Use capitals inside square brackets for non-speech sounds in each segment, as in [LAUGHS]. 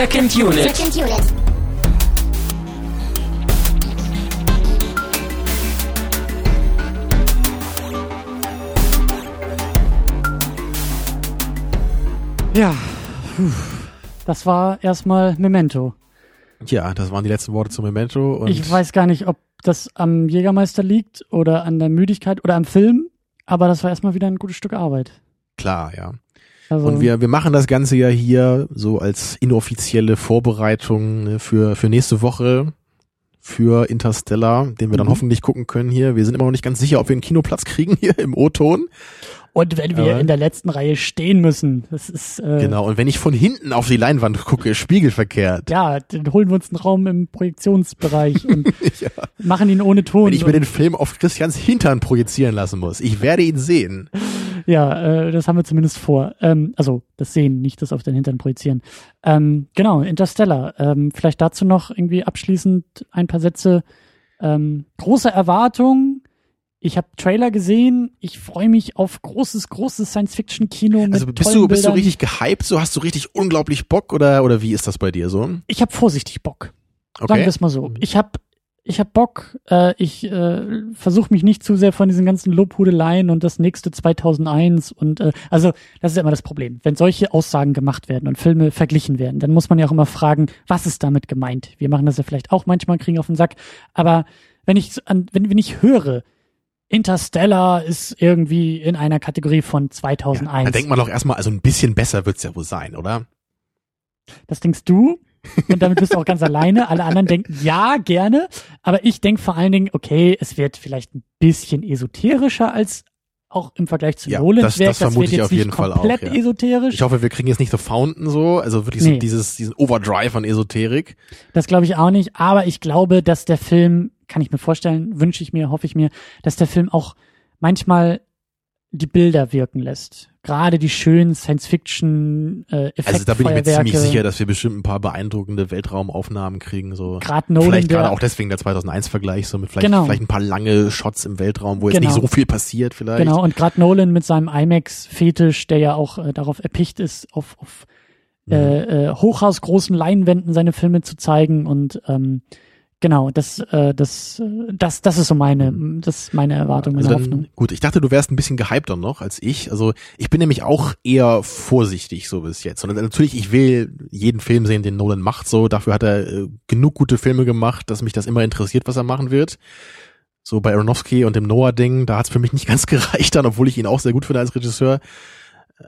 Second Unit. Second Unit. Ja, das war erstmal Memento. Ja, das waren die letzten Worte zu Memento. Und Ich weiß gar nicht, ob das am Jägermeister liegt oder an der Müdigkeit oder am Film, aber das war erstmal wieder ein gutes Stück Arbeit. Klar, ja. Also, Und wir, wir machen das Ganze ja hier so als inoffizielle Vorbereitung ne, für, für nächste Woche für Interstellar, den wir dann Mhm. hoffentlich gucken können hier. Wir sind immer noch nicht ganz sicher, ob wir einen Kinoplatz kriegen hier im O-Ton. Und wenn wir aber- in der letzten Reihe stehen müssen, das ist äh, Genau. Und wenn ich von hinten auf die Leinwand gucke, spiegelverkehrt. ja, dann holen wir uns einen Raum im Projektionsbereich und [LAUGHS] Ja. machen ihn ohne Ton. Wenn ich mir den Film auf Christians Hintern projizieren lassen muss. Ich werde ihn sehen. ja, äh, das haben wir zumindest vor. Ähm, also das Sehen, nicht das auf den Hintern projizieren. Ähm, genau, Interstellar. Ähm, vielleicht dazu noch irgendwie abschließend ein paar Sätze. Ähm, große Erwartung. Ich habe Trailer gesehen. Ich freue mich auf großes, großes Science-Fiction-Kino mit Also bist du, bist du Bildern. richtig gehyped? So hast du richtig unglaublich Bock oder, oder wie ist das bei dir so? Ich habe vorsichtig Bock. Sagen Okay. wir es mal so. Ich habe ich hab Bock. Äh, ich äh, versuche mich nicht zu sehr von diesen ganzen Lobhudeleien und das nächste 2001 und äh, also das ist ja immer das Problem. Wenn solche Aussagen gemacht werden und Filme verglichen werden, dann muss man ja auch immer fragen, was ist damit gemeint? Wir machen das ja vielleicht auch manchmal, kriegen auf den Sack. Aber wenn ich wenn, wenn ich höre, Interstellar ist irgendwie in einer Kategorie von 2001. Dann denkt man doch erstmal, also ein bisschen besser wird's ja wohl sein, oder? Das denkst du. Und damit bist du auch ganz alleine. Alle anderen denken, ja, gerne. Aber ich denke vor allen Dingen, okay, es wird vielleicht ein bisschen esoterischer als auch im Vergleich zu Ja, Nolans das- Werk. das vermute wird ich jetzt auf jeden Fall auch, komplett ja. esoterisch. Ich hoffe, wir kriegen jetzt nicht so Fountain so, also wirklich so Nee. dieses, diesen Overdrive an Esoterik. Das glaube ich auch nicht. Aber ich glaube, dass der Film, kann ich mir vorstellen, wünsche ich mir, hoffe ich mir, dass der Film auch manchmal die Bilder wirken lässt. Gerade die schönen Science-Fiction-Effekte. Also da bin ich mir ziemlich sicher, dass wir bestimmt ein paar beeindruckende Weltraumaufnahmen kriegen, so. Gerade Nolan, vielleicht gerade auch deswegen der 2001-Vergleich, so mit vielleicht, Genau. vielleicht ein paar lange Shots im Weltraum, wo jetzt Genau. nicht so viel passiert vielleicht. Genau, und gerade Nolan mit seinem IMAX-Fetisch, der ja auch äh, darauf erpicht ist, auf, auf Mhm. äh, äh, hochhausgroßen Leinwänden seine Filme zu zeigen und ähm, genau, das, äh, das, das, das ist so meine, das ist meine Erwartung, meine Also Hoffnung. dann, gut, ich dachte, du wärst ein bisschen gehypter noch als ich. Also ich bin nämlich auch eher vorsichtig so bis jetzt. Und natürlich, ich will jeden Film sehen, den Nolan macht so. Dafür hat er äh, genug gute Filme gemacht, dass mich das immer interessiert, was er machen wird. So bei Aronofsky und dem Noah-Ding, da hat's für mich nicht [LAUGHS] ganz gereicht dann, obwohl ich ihn auch sehr gut finde als Regisseur.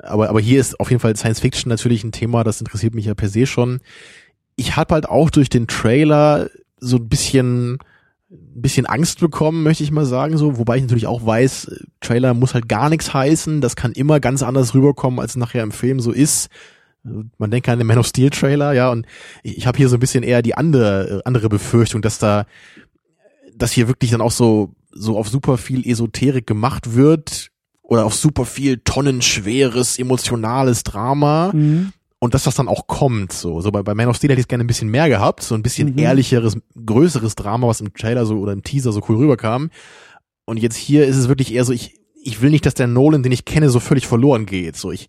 Aber, aber hier ist auf jeden Fall Science Fiction natürlich ein Thema, das interessiert mich ja per se schon. Ich habe halt auch durch den Trailer so ein bisschen bisschen Angst bekommen, möchte ich mal sagen, so, wobei ich natürlich auch weiß, äh, Trailer muss halt gar nichts heißen, das kann immer ganz anders rüberkommen, als es nachher im Film so ist. Man denkt an den Man of Steel Trailer, ja, und ich, ich habe hier so ein bisschen eher die andere äh, andere Befürchtung, dass da dass hier wirklich dann auch so so auf super viel Esoterik gemacht wird oder auf super viel tonnenschweres emotionales Drama Mhm. Und dass das dann auch kommt, so. So bei, bei Man of Steel hätte ich gerne ein bisschen mehr gehabt, so ein bisschen Mhm. ehrlicheres, größeres Drama, was im Trailer so oder im Teaser so cool rüberkam. Und jetzt hier ist es wirklich eher so, ich, ich will nicht, dass der Nolan, den ich kenne, so völlig verloren geht. So, ich,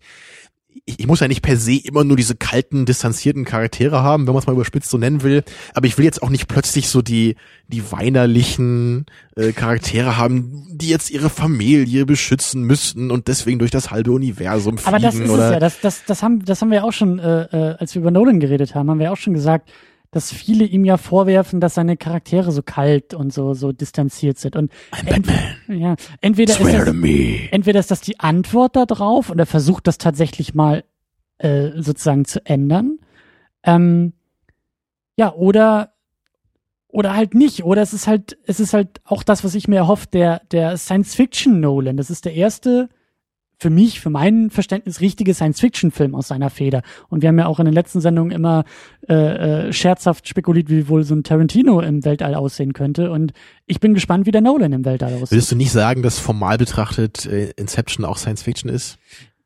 ich, ich muss ja nicht per se immer nur diese kalten, distanzierten Charaktere haben, wenn man es mal überspitzt so nennen will. Aber ich will jetzt auch nicht plötzlich so die, die weinerlichen äh, Charaktere haben, die jetzt ihre Familie beschützen müssten und deswegen durch das halbe Universum fliegen Aber das ist oder es ja, das, das, das, haben, das haben wir auch schon, äh, äh, als wir über Nolan geredet haben, haben wir auch schon gesagt, dass viele ihm ja vorwerfen, dass seine Charaktere so kalt und so, so distanziert sind. Und I'm Batman. ja, entweder ist Swear das, to me. entweder ist das die Antwort darauf und er versucht das tatsächlich mal äh, sozusagen zu ändern. Ähm, ja, oder oder halt nicht. Oder es ist halt, es ist halt auch das, was ich mir erhoffe, der, der Science-Fiction-Nolan. Das ist der erste, für mich, für mein Verständnis, richtige Science-Fiction-Film aus seiner Feder. Und wir haben ja auch in den letzten Sendungen immer äh, äh, scherzhaft spekuliert, wie wohl so ein Tarantino im Weltall aussehen könnte. Und ich bin gespannt, wie der Nolan im Weltall aussieht. Würdest du nicht sagen, dass formal betrachtet äh, Inception auch Science Fiction ist?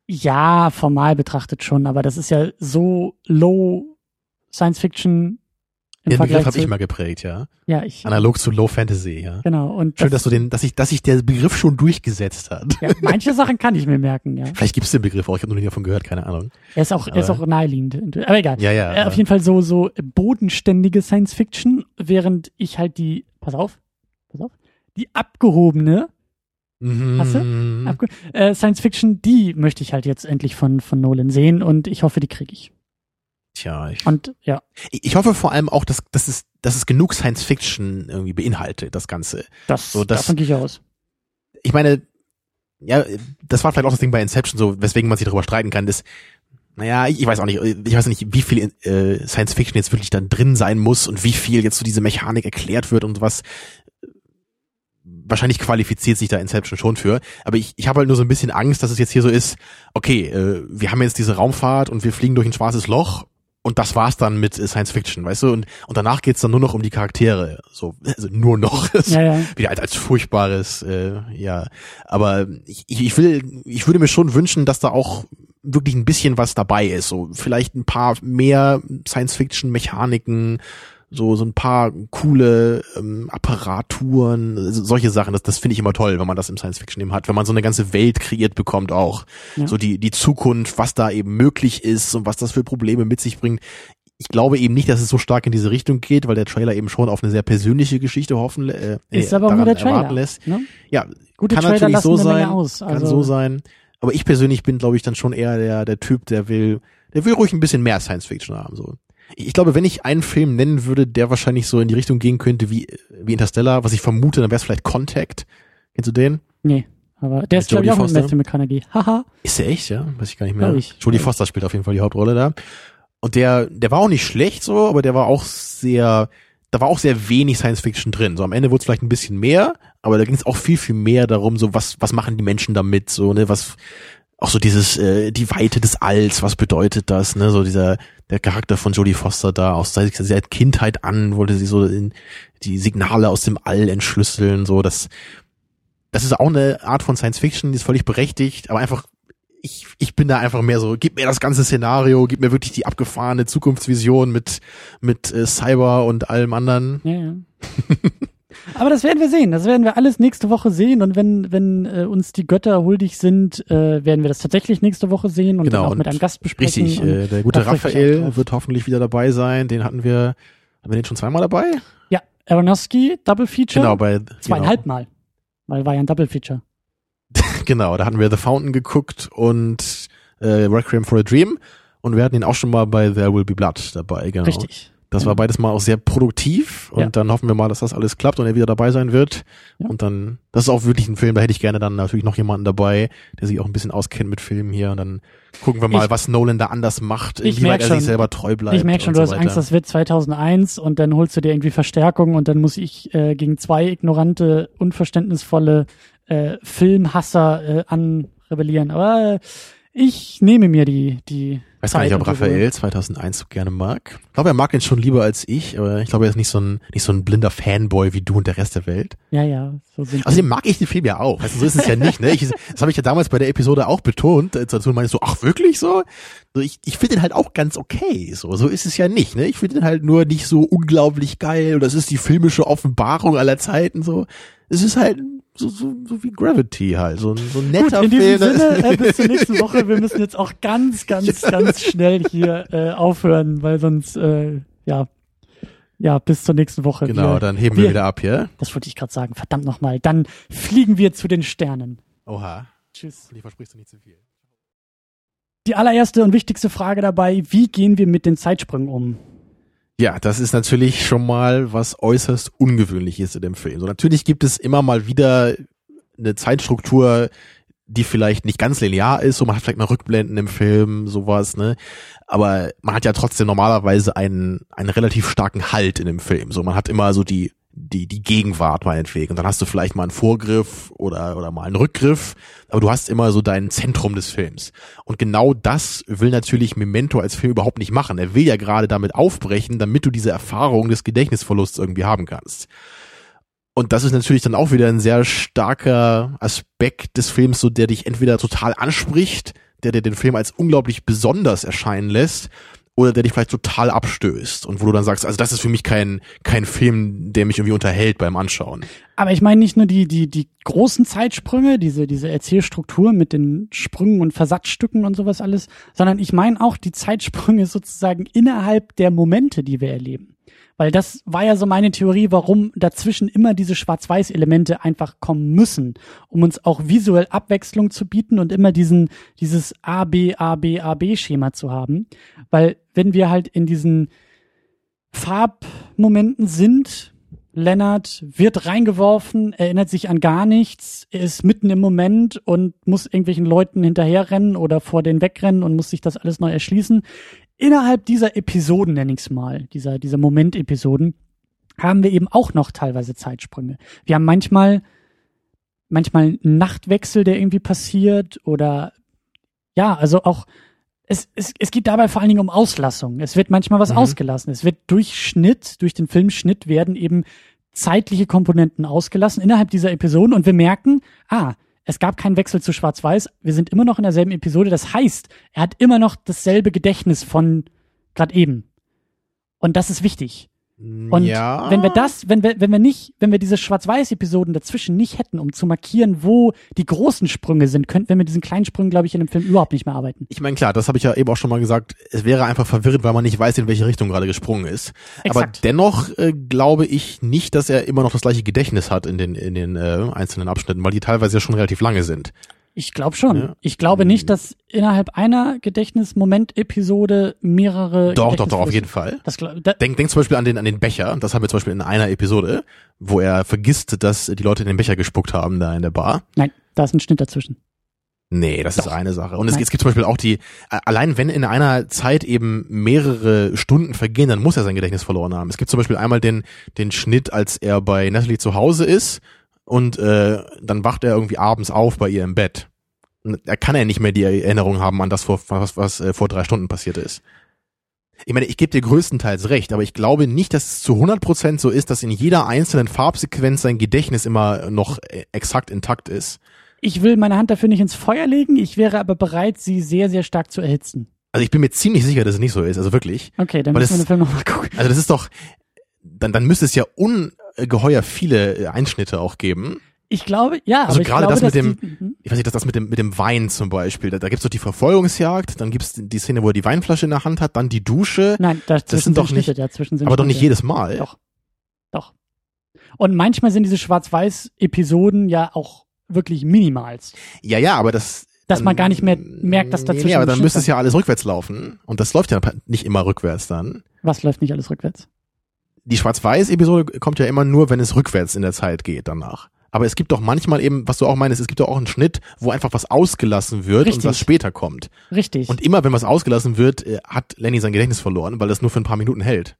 Ja, formal betrachtet schon, aber das ist ja so low Science Fiction. Im Den Vergleich Begriff habe ich mal geprägt, ja. Ja, ich. Analog zu Low Fantasy, ja. Genau. Und Schön, dass du den, dass ich, dass sich der Begriff schon durchgesetzt hat. ja, manche Sachen kann ich mir merken, ja. Vielleicht gibt es den Begriff auch, ich habe noch nie davon gehört, keine Ahnung. Er ist auch, er ist Aber- auch naheliegend. Aber egal. Ja, ja. Äh, auf jeden Fall so, so bodenständige Science Fiction, während ich halt die, pass auf, pass auf, die abgehobene Mhm. Hast abge äh, Science Fiction, die möchte ich halt jetzt endlich von, von Nolan sehen und ich hoffe, die kriege ich. Tja, ich, Und ja, ich hoffe vor allem auch, dass, dass, es, dass es genug Science Fiction irgendwie beinhaltet, das Ganze. das, So, das- davon gehe ich aus. ich meine, ja, das war vielleicht auch das Ding bei Inception, so weswegen man sich darüber streiten kann, ist, naja, ich, ich weiß auch nicht, ich weiß nicht, wie viel äh, Science Fiction jetzt wirklich dann drin sein muss und wie viel jetzt so diese Mechanik erklärt wird und was. Wahrscheinlich qualifiziert sich da Inception schon für, aber ich, ich habe halt nur so ein bisschen Angst, dass es jetzt hier so ist, okay, äh, wir haben jetzt diese Raumfahrt und wir fliegen durch ein schwarzes Loch und das war's dann mit Science Fiction, weißt du? Und, und danach geht's dann nur noch um die Charaktere, so also nur noch. [LAUGHS] Ja, ja. wieder als, als furchtbares, äh, ja. Aber ich, ich will, ich würde mir schon wünschen, dass da auch wirklich ein bisschen was dabei ist. So vielleicht ein paar mehr Science-Fiction-Mechaniken, so so ein paar coole ähm, Apparaturen, solche Sachen. Das, das finde ich immer toll, wenn man das im Science-Fiction eben hat, wenn man so eine ganze Welt kreiert bekommt auch. Ja. So die die Zukunft, was da eben möglich ist und was das für Probleme mit sich bringt. Ich glaube eben nicht, dass es so stark in diese Richtung geht, weil der Trailer eben schon auf eine sehr persönliche Geschichte hoffen äh, Ist äh, aber auch nur der Trailer. lässt. Ne? Ja, Gute kann Trailer natürlich so sein, aus. kann Also, so sein. Aber ich persönlich bin, glaube ich, dann schon eher der der Typ, der will, der will ruhig ein bisschen mehr Science Fiction haben. So, ich, glaube, wenn ich einen Film nennen würde, der wahrscheinlich so in die Richtung gehen könnte wie wie Interstellar, was ich vermute, dann wäre es vielleicht Contact. Kennst du den? Nee, aber der ist, glaube Jodie ich, auch mit Foster? Matthew McConaughey. Haha. Ist der echt, ja? Weiß ich gar nicht mehr. Ich. Jodie. Foster spielt auf jeden Fall die Hauptrolle da. Und der, der war auch nicht schlecht so, aber der war auch sehr, da war auch sehr wenig Science Fiction drin. So am Ende wurde es vielleicht ein bisschen mehr, aber da ging es auch viel, viel mehr darum, so was, was machen die Menschen damit, so, ne, was, auch so dieses, äh, die Weite des Alls, was bedeutet das, ne, so dieser, der Charakter von Jodie Foster da, aus seit, seit Kindheit an wollte sie so in die Signale aus dem All entschlüsseln, so, das, das ist auch eine Art von Science Fiction, die ist völlig berechtigt, aber einfach ich, ich bin da einfach mehr so, gib mir das ganze Szenario, gib mir wirklich die abgefahrene Zukunftsvision mit, mit äh, Cyber und allem anderen. Ja, ja. [LAUGHS] Aber das werden wir sehen. Das werden wir alles nächste Woche sehen. Und wenn, wenn äh, uns die Götter huldig sind, äh, werden wir das tatsächlich nächste Woche sehen und Genau, dann auch und mit einem Gast besprechen. Richtig, äh, der gute Raphael wird hoffentlich wieder dabei sein. Den hatten wir, haben wir den schon zweimal dabei? ja, Aronofsky, Double Feature. Genau, bei Zweieinhalb Mal. Weil war ja ein Double Feature. Genau, [LAUGHS] genau, da hatten wir The Fountain geguckt und äh, Requiem for a Dream. Und wir hatten ihn auch schon mal bei There Will Be Blood dabei, genau. Richtig. Das war beides mal auch sehr produktiv und Ja. dann hoffen wir mal, dass das alles klappt und er wieder dabei sein wird. Ja. Und dann, das ist auch wirklich ein Film, da hätte ich gerne dann natürlich noch jemanden dabei, der sich auch ein bisschen auskennt mit Filmen hier und dann gucken wir mal, Ich- was Nolan da anders macht, Ich inwieweit er schon. sich selber treu bleibt. Ich merke schon, du so hast Angst, das wird 2001 und dann holst du dir irgendwie Verstärkung und dann muss ich äh, gegen zwei ignorante, unverständnisvolle äh, Filmhasser äh, anrebellieren. Aber äh, ich nehme mir die die weiß gar nicht, ob. Raphael 2001 so gerne mag. Ich glaube, er mag ihn schon lieber als ich, aber ich glaube, er ist nicht so ein, nicht so ein blinder Fanboy wie du und der Rest der Welt. Ja, ja, so sind Außerdem mag ich den Film ja auch. Also so ist es ja nicht, ne? Ich, das habe ich ja damals bei der Episode auch betont. Dazu meine ich so, ach wirklich so? so ich ich finde den halt auch ganz okay. So, so ist es ja nicht, ne? Ich finde den halt nur nicht so unglaublich geil oder es ist die filmische Offenbarung aller Zeiten so. Es ist halt so, so, so wie Gravity halt, so ein, so ein Gut, netter in diesem Film. Sinne, äh, bis zur nächsten [LAUGHS] Woche. Wir müssen jetzt auch ganz, ganz, ganz schnell hier äh, aufhören, weil sonst, äh, ja, ja, bis zur nächsten Woche. genau, wir, dann heben wir, wir- wieder ab, ja? Das wollte ich gerade sagen. Verdammt nochmal. Dann fliegen wir zu den Sternen. Oha. Tschüss. Und ich versprichst du nicht zu viel. Die allererste und wichtigste Frage dabei, wie gehen wir mit den Zeitsprüngen um? Ja, das ist natürlich schon mal was äußerst Ungewöhnliches in dem Film. So, natürlich gibt es immer mal wieder eine Zeitstruktur, die vielleicht nicht ganz linear ist, so man hat vielleicht mal Rückblenden im Film, sowas, ne? Aber man hat ja trotzdem normalerweise einen, einen relativ starken Halt in dem Film. So, man hat immer so die, die, die Gegenwart meinetwegen. Und dann hast du vielleicht mal einen Vorgriff oder, oder mal einen Rückgriff, aber du hast immer so dein Zentrum des Films. Und genau das will natürlich Memento als Film überhaupt nicht machen. Er will ja gerade damit aufbrechen, damit du diese Erfahrung des Gedächtnisverlusts irgendwie haben kannst. Und das ist natürlich dann auch wieder ein sehr starker Aspekt des Films, so der dich entweder total anspricht, der dir den Film als unglaublich besonders erscheinen lässt, oder der dich vielleicht total abstößt und wo du dann sagst, also das ist für mich kein, kein Film, der mich irgendwie unterhält beim Anschauen. Aber ich meine nicht nur die, die, die großen Zeitsprünge, diese, diese Erzählstruktur mit den Sprüngen und Versatzstücken und sowas alles, sondern ich meine auch die Zeitsprünge sozusagen innerhalb der Momente, die wir erleben. Weil das war ja so meine Theorie, warum dazwischen immer diese Schwarz-Weiß-Elemente einfach kommen müssen, um uns auch visuell Abwechslung zu bieten und immer diesen, dieses A, B, A, B, A, B-Schema zu haben. Weil wenn wir halt in diesen Farbmomenten sind, Lennart wird reingeworfen, erinnert sich an gar nichts, ist mitten im Moment und muss irgendwelchen Leuten hinterherrennen oder vor denen wegrennen und muss sich das alles neu erschließen innerhalb dieser Episoden, nenn ich's mal, dieser, dieser Moment-Episoden, haben wir eben auch noch teilweise Zeitsprünge. Wir haben manchmal, manchmal einen Nachtwechsel, der irgendwie passiert oder ja, also auch es, es, es geht dabei vor allen Dingen um Auslassung. Es wird manchmal was mhm. ausgelassen. Es wird durch Schnitt, durch den Filmschnitt werden eben zeitliche Komponenten ausgelassen innerhalb dieser Episoden und wir merken, ah, es gab keinen Wechsel zu Schwarz-Weiß. Wir sind immer noch in derselben Episode. Das heißt, er hat immer noch dasselbe Gedächtnis von gerade eben. Und das ist wichtig. Und ja. wenn wir das, wenn wir, wenn wir nicht, wenn wir diese Schwarz-Weiß-Episoden dazwischen nicht hätten, um zu markieren, wo die großen Sprünge sind, könnten wir mit diesen kleinen Sprüngen, glaube ich, in dem Film überhaupt nicht mehr arbeiten. Ich meine, klar, das habe ich ja eben auch schon mal gesagt. Es wäre einfach verwirrend, weil man nicht weiß, in welche Richtung gerade gesprungen ist. Exakt. Aber dennoch äh, glaube ich nicht, dass er immer noch das gleiche Gedächtnis hat in den in den äh, einzelnen Abschnitten, weil die teilweise ja schon relativ lange sind. Ich glaube schon. Ja. Ich glaube nicht, dass innerhalb einer Gedächtnismoment-Episode mehrere. Doch, doch, doch, auf jeden Fall. Das, da, denk, denk zum Beispiel an den, an den Becher. Das haben wir zum Beispiel in einer Episode, wo er vergisst, dass die Leute in den Becher gespuckt haben da in der Bar. Nein, da ist ein Schnitt dazwischen. Nee, das Doch. ist eine Sache. Und es, es, gibt zum Beispiel auch die, allein wenn in einer Zeit eben mehrere Stunden vergehen, dann muss er sein Gedächtnis verloren haben. Es gibt zum Beispiel einmal den, den Schnitt, als er bei Natalie zu Hause ist und äh, dann wacht er irgendwie abends auf bei ihr im Bett. Er kann ja nicht mehr die Erinnerung haben an das, vor, was, was äh, vor drei Stunden passiert ist. Ich meine, ich gebe dir größtenteils recht, aber ich glaube nicht, dass es zu 100% so ist, dass in jeder einzelnen Farbsequenz sein Gedächtnis immer noch äh, exakt intakt ist. Ich will meine Hand dafür nicht ins Feuer legen, ich wäre aber bereit, sie sehr, sehr stark zu erhitzen. Also ich bin mir ziemlich sicher, dass es nicht so ist, also wirklich. Okay, dann müssen wir den Film nochmal gucken. Also das ist doch, dann, dann müsste es ja ungeheuer viele äh, Einschnitte auch geben. Ich glaube, ja. Also gerade das mit dem, die, mhm. ich weiß nicht, das, das mit dem, mit dem Wein zum Beispiel. Da, da gibt's doch die Verfolgungsjagd, dann gibt's die Szene, wo er die Weinflasche in der Hand hat, dann die Dusche. Nein, das, das sind doch nicht, dazwischen sind aber Schnitte. doch nicht jedes Mal. Doch. Doch. Und manchmal sind diese Schwarz-Weiß-Episoden ja auch wirklich minimals. Ja, ja, aber das, dass man gar nicht mehr merkt, dass dazwischen. Nee, nee aber dann müsste es ja alles rückwärts laufen. Und das läuft ja nicht immer rückwärts dann. Was läuft nicht alles rückwärts? Die Schwarz-Weiß-Episode kommt ja immer nur, wenn es rückwärts in der Zeit geht danach. Aber es gibt doch manchmal eben, was du auch meinst, es gibt doch auch einen Schnitt, wo einfach was ausgelassen wird Richtig. und was später kommt. Richtig. Und immer wenn was ausgelassen wird, äh, hat Lenny sein Gedächtnis verloren, weil das nur für ein paar Minuten hält.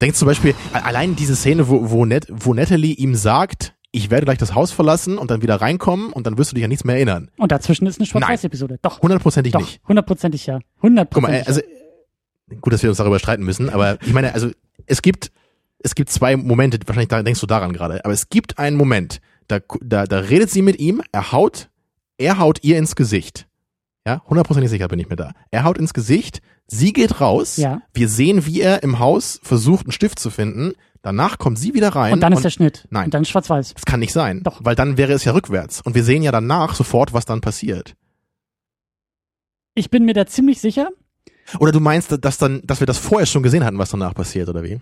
Denkst zum Beispiel, allein diese Szene, wo, wo, Net, wo Natalie ihm sagt, ich werde gleich das Haus verlassen und dann wieder reinkommen und dann wirst du dich an nichts mehr erinnern. Und dazwischen ist eine Schwarz-Weiß-Episode. Doch. Hundertprozentig nicht. Hundertprozentig ja. Hundertprozentig. Guck mal, also, gut, dass wir uns darüber streiten müssen, aber ich meine, also, es gibt es gibt zwei Momente, wahrscheinlich denkst du daran gerade, aber es gibt einen Moment, da, da, da redet sie mit ihm, er haut, er haut ihr ins Gesicht. Ja, hundertprozentig sicher bin ich mir da. Er haut ins Gesicht, sie geht raus, ja. wir sehen, wie er im Haus versucht, einen Stift zu finden, danach kommt sie wieder rein. Und dann ist der Schnitt. Nein. Und dann ist schwarz-weiß. Das kann nicht sein. Doch. Weil dann wäre es ja rückwärts. Und wir sehen ja danach sofort, was dann passiert. Ich bin mir da ziemlich sicher. Oder du meinst, dass dann, dass wir das vorher schon gesehen hatten, was danach passiert, oder wie?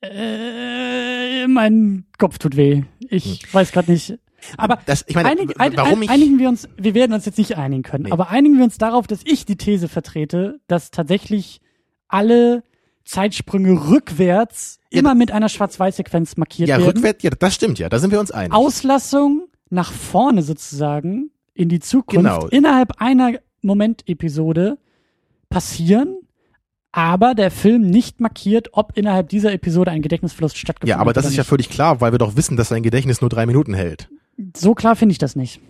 Äh, mein Kopf tut weh. Ich hm. weiß gerade nicht. Aber das, ich meine, einig, ein, warum ich einigen wir uns, wir werden uns jetzt nicht einigen können, nee. aber einigen wir uns darauf, dass ich die These vertrete, dass tatsächlich alle Zeitsprünge rückwärts ja, immer mit einer Schwarz-Weiß-Sequenz markiert ja, werden. Ja, rückwärts, ja, das stimmt ja, da sind wir uns einig. Auslassung nach vorne sozusagen in die Zukunft genau. innerhalb einer Momentepisode passieren aber der Film nicht markiert, ob innerhalb dieser Episode ein Gedächtnisverlust stattgefunden hat. Ja, aber das ist nicht. ja völlig klar, weil wir doch wissen, dass sein Gedächtnis nur drei Minuten hält. So klar finde ich das nicht.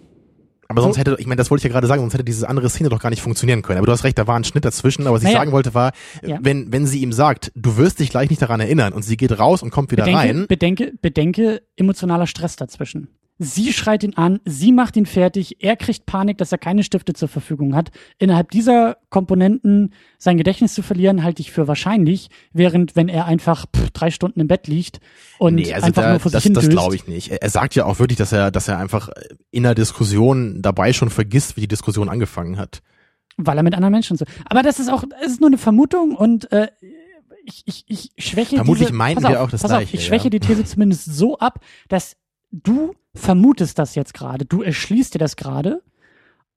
Aber sonst hätte, ich meine, das wollte ich ja gerade sagen, sonst hätte diese andere Szene doch gar nicht funktionieren können. Aber du hast recht, da war ein Schnitt dazwischen. Aber was naja. ich sagen wollte war, ja. wenn, wenn sie ihm sagt, du wirst dich gleich nicht daran erinnern und sie geht raus und kommt wieder bedenke, rein. Bedenke, bedenke emotionaler Stress dazwischen. Sie schreit ihn an, sie macht ihn fertig, er kriegt Panik, dass er keine Stifte zur Verfügung hat. Innerhalb dieser Komponenten sein Gedächtnis zu verlieren, halte ich für wahrscheinlich, während wenn er einfach pff, drei Stunden im Bett liegt und nee, also einfach da, nur vor das, sich das hin glaube ich nicht. Er, sagt ja auch wirklich, dass er, dass er einfach in der Diskussion dabei schon vergisst, wie die Diskussion angefangen hat. weil er mit anderen Menschen so. Aber das ist auch, es ist nur eine Vermutung und äh, ich, ich, ich schwäche Vermutlich diese, meinten pass wir auf, auch das pass Gleiche, Auf, ich schwäche ja. die These zumindest so ab, dass du vermutest das jetzt gerade, du erschließt dir das gerade.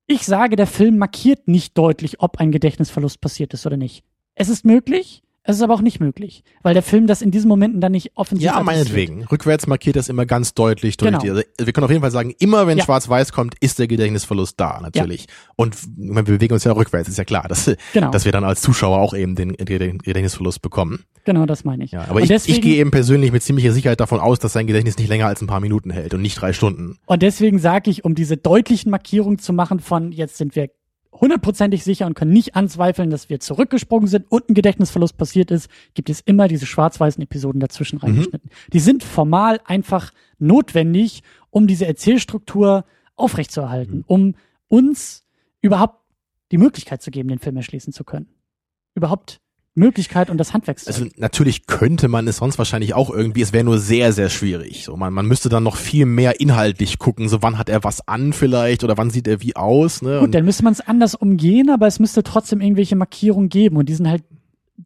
Ich sage, der Film markiert nicht deutlich, ob ein Gedächtnisverlust passiert ist oder nicht. Es ist möglich, es ist aber auch nicht möglich, weil der Film das in diesen Momenten dann nicht offensiv Ja, meinetwegen. Rückwärts markiert das immer ganz deutlich. Durch Genau. die, also wir können auf jeden Fall sagen, immer wenn Ja. Schwarz-Weiß kommt, ist der Gedächtnisverlust da, natürlich. Und wir bewegen uns ja rückwärts, ist ja klar, dass, Genau. dass wir dann als Zuschauer auch eben den Gedä- Gedächtnisverlust bekommen. Genau, das meine ich. Ja, aber und ich, deswegen, ich gehe eben persönlich mit ziemlicher Sicherheit davon aus, dass sein Gedächtnis nicht länger als ein paar Minuten hält und nicht drei Stunden. Und deswegen sage ich, um diese deutlichen Markierungen zu machen von jetzt sind wir hundertprozentig sicher und können nicht anzweifeln, dass wir zurückgesprungen sind und ein Gedächtnisverlust passiert ist, gibt es immer diese schwarz-weißen Episoden dazwischen reingeschnitten. Die sind formal einfach notwendig, um diese Erzählstruktur aufrechtzuerhalten, um uns überhaupt die Möglichkeit zu geben, den Film erschließen zu können. Überhaupt Möglichkeit und das Handwerkszeug. Also natürlich könnte man es sonst wahrscheinlich auch irgendwie, es wäre nur sehr, sehr schwierig. So, man, man müsste dann noch viel mehr inhaltlich gucken, so wann hat er was an vielleicht oder wann sieht er wie aus. Ne? Gut, Und- dann müsste man es anders umgehen, aber es müsste trotzdem irgendwelche Markierungen geben und die sind halt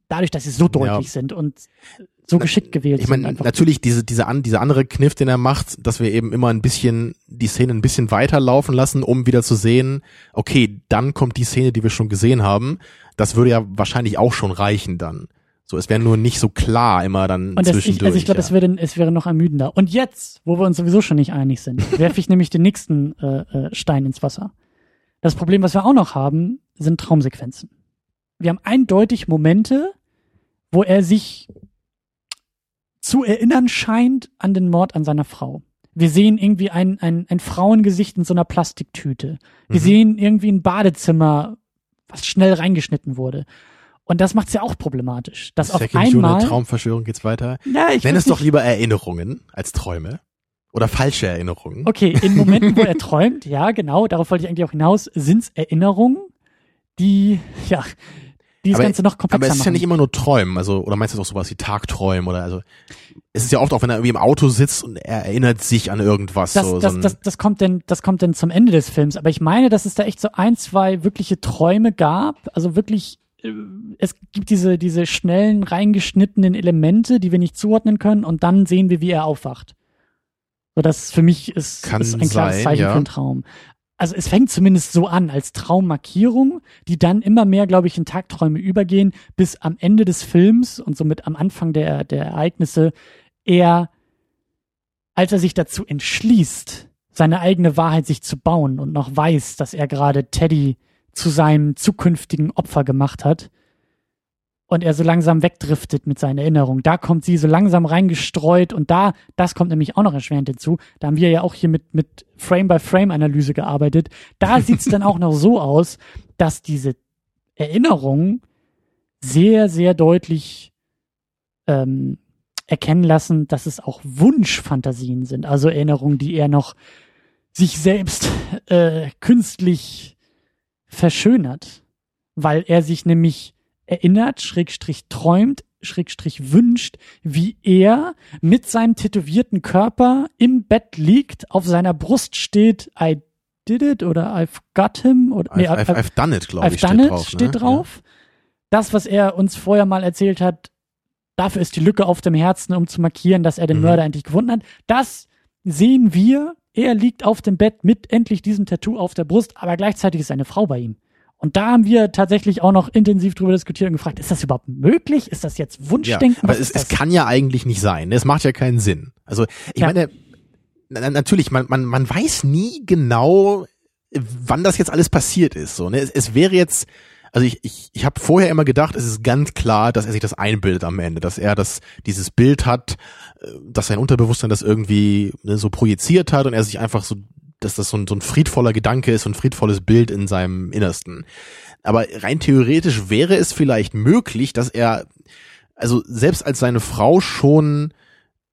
dadurch, dass sie so deutlich sind und so geschickt gewählt Ich meine, natürlich diese, diese an, dieser andere Kniff, den er macht, dass wir eben immer ein bisschen die Szene ein bisschen weiterlaufen lassen, um wieder zu sehen, okay, dann kommt die Szene, die wir schon gesehen haben. Das würde ja wahrscheinlich auch schon reichen dann. So, es wäre nur nicht so klar immer dann Und das, ich, zwischendurch. also ich glaube, ja. es, wäre, es wäre noch ermüdender. Und jetzt, wo wir uns sowieso schon nicht einig sind, [LAUGHS] werfe ich nämlich den nächsten äh, äh, Stein ins Wasser. Das Problem, was wir auch noch haben, sind Traumsequenzen. Wir haben eindeutig Momente, wo er sich zu erinnern scheint an den Mord an seiner Frau. Wir sehen irgendwie ein, ein, ein Frauengesicht in so einer Plastiktüte. Wir Mhm. sehen irgendwie ein Badezimmer, was schnell reingeschnitten wurde. Und das macht es ja auch problematisch. Dass auf Second Unit, einmal. Traumverschwörung geht's weiter. Ja, ich Nenn es doch lieber Erinnerungen als Träume. Oder falsche Erinnerungen. Okay, in Momenten, wo er träumt, ja, genau, darauf wollte ich eigentlich auch hinaus, sind's Erinnerungen, die, ja, die das Aber- Ganze noch komplexer Aber es ist ja machen. nicht immer nur Träumen, also, oder meinst du auch sowas wie Tagträumen oder also, es ist ja oft auch, wenn er irgendwie im Auto sitzt und er erinnert sich an irgendwas, das, so, das, so das, das kommt denn, das kommt denn zum Ende des Films. Aber ich meine, dass es da echt so ein, zwei wirkliche Träume gab. Also wirklich, äh, es gibt diese, diese schnellen, reingeschnittenen Elemente, die wir nicht zuordnen können. Und dann sehen wir, wie er aufwacht. So, das für mich ist, Kann ist ein klares sein, Zeichen ja. für einen Traum. Also es fängt zumindest so an als Traummarkierung, die dann immer mehr, glaube ich, in Tagträume übergehen, bis am Ende des Films und somit am Anfang der, der Ereignisse er, als er sich dazu entschließt, seine eigene Wahrheit sich zu bauen und noch weiß, dass er gerade Teddy zu seinem zukünftigen Opfer gemacht hat und er so langsam wegdriftet mit seinen Erinnerungen. Da kommt sie so langsam reingestreut und da, das kommt nämlich auch noch erschwerend hinzu. Da haben wir ja auch hier mit, mit Frame-by-Frame-Analyse gearbeitet. Da [LAUGHS] sieht's dann auch noch so aus, dass diese Erinnerungen sehr, sehr deutlich ähm, erkennen lassen, dass es auch Wunschfantasien sind, also Erinnerungen, die er noch sich selbst äh, künstlich verschönert, weil er sich nämlich erinnert, Schrägstrich träumt, Schrägstrich wünscht, wie er mit seinem tätowierten Körper im Bett liegt, auf seiner Brust steht, I did it oder I've got him oder nee, I've, I've, I've done it, glaube I've ich, done steht it drauf. steht ne? drauf. Das, was er uns vorher mal erzählt hat, dafür ist die Lücke auf dem Herzen, um zu markieren, dass er den Mhm. Mörder endlich gefunden hat. Das sehen wir. Er liegt auf dem Bett mit endlich diesem Tattoo auf der Brust, aber gleichzeitig ist eine Frau bei ihm. Und da haben wir tatsächlich auch noch intensiv drüber diskutiert und gefragt, ist das überhaupt möglich? Ist das jetzt Ja, Wunschdenken? aber Was es, es kann ja eigentlich nicht sein. Es macht ja keinen Sinn. Also ich Ja. meine, na, natürlich, man, man, man weiß nie genau, wann das jetzt alles passiert ist. So, ne? es, es wäre jetzt, also ich, ich, ich habe vorher immer gedacht, es ist ganz klar, dass er sich das einbildet am Ende, dass er das dieses Bild hat, äh, dass sein Unterbewusstsein das irgendwie ne, so projiziert hat und er sich einfach so, dass das so ein, so ein friedvoller Gedanke ist, so ein friedvolles Bild in seinem Innersten. Aber rein theoretisch wäre es vielleicht möglich, dass er, also selbst als seine Frau schon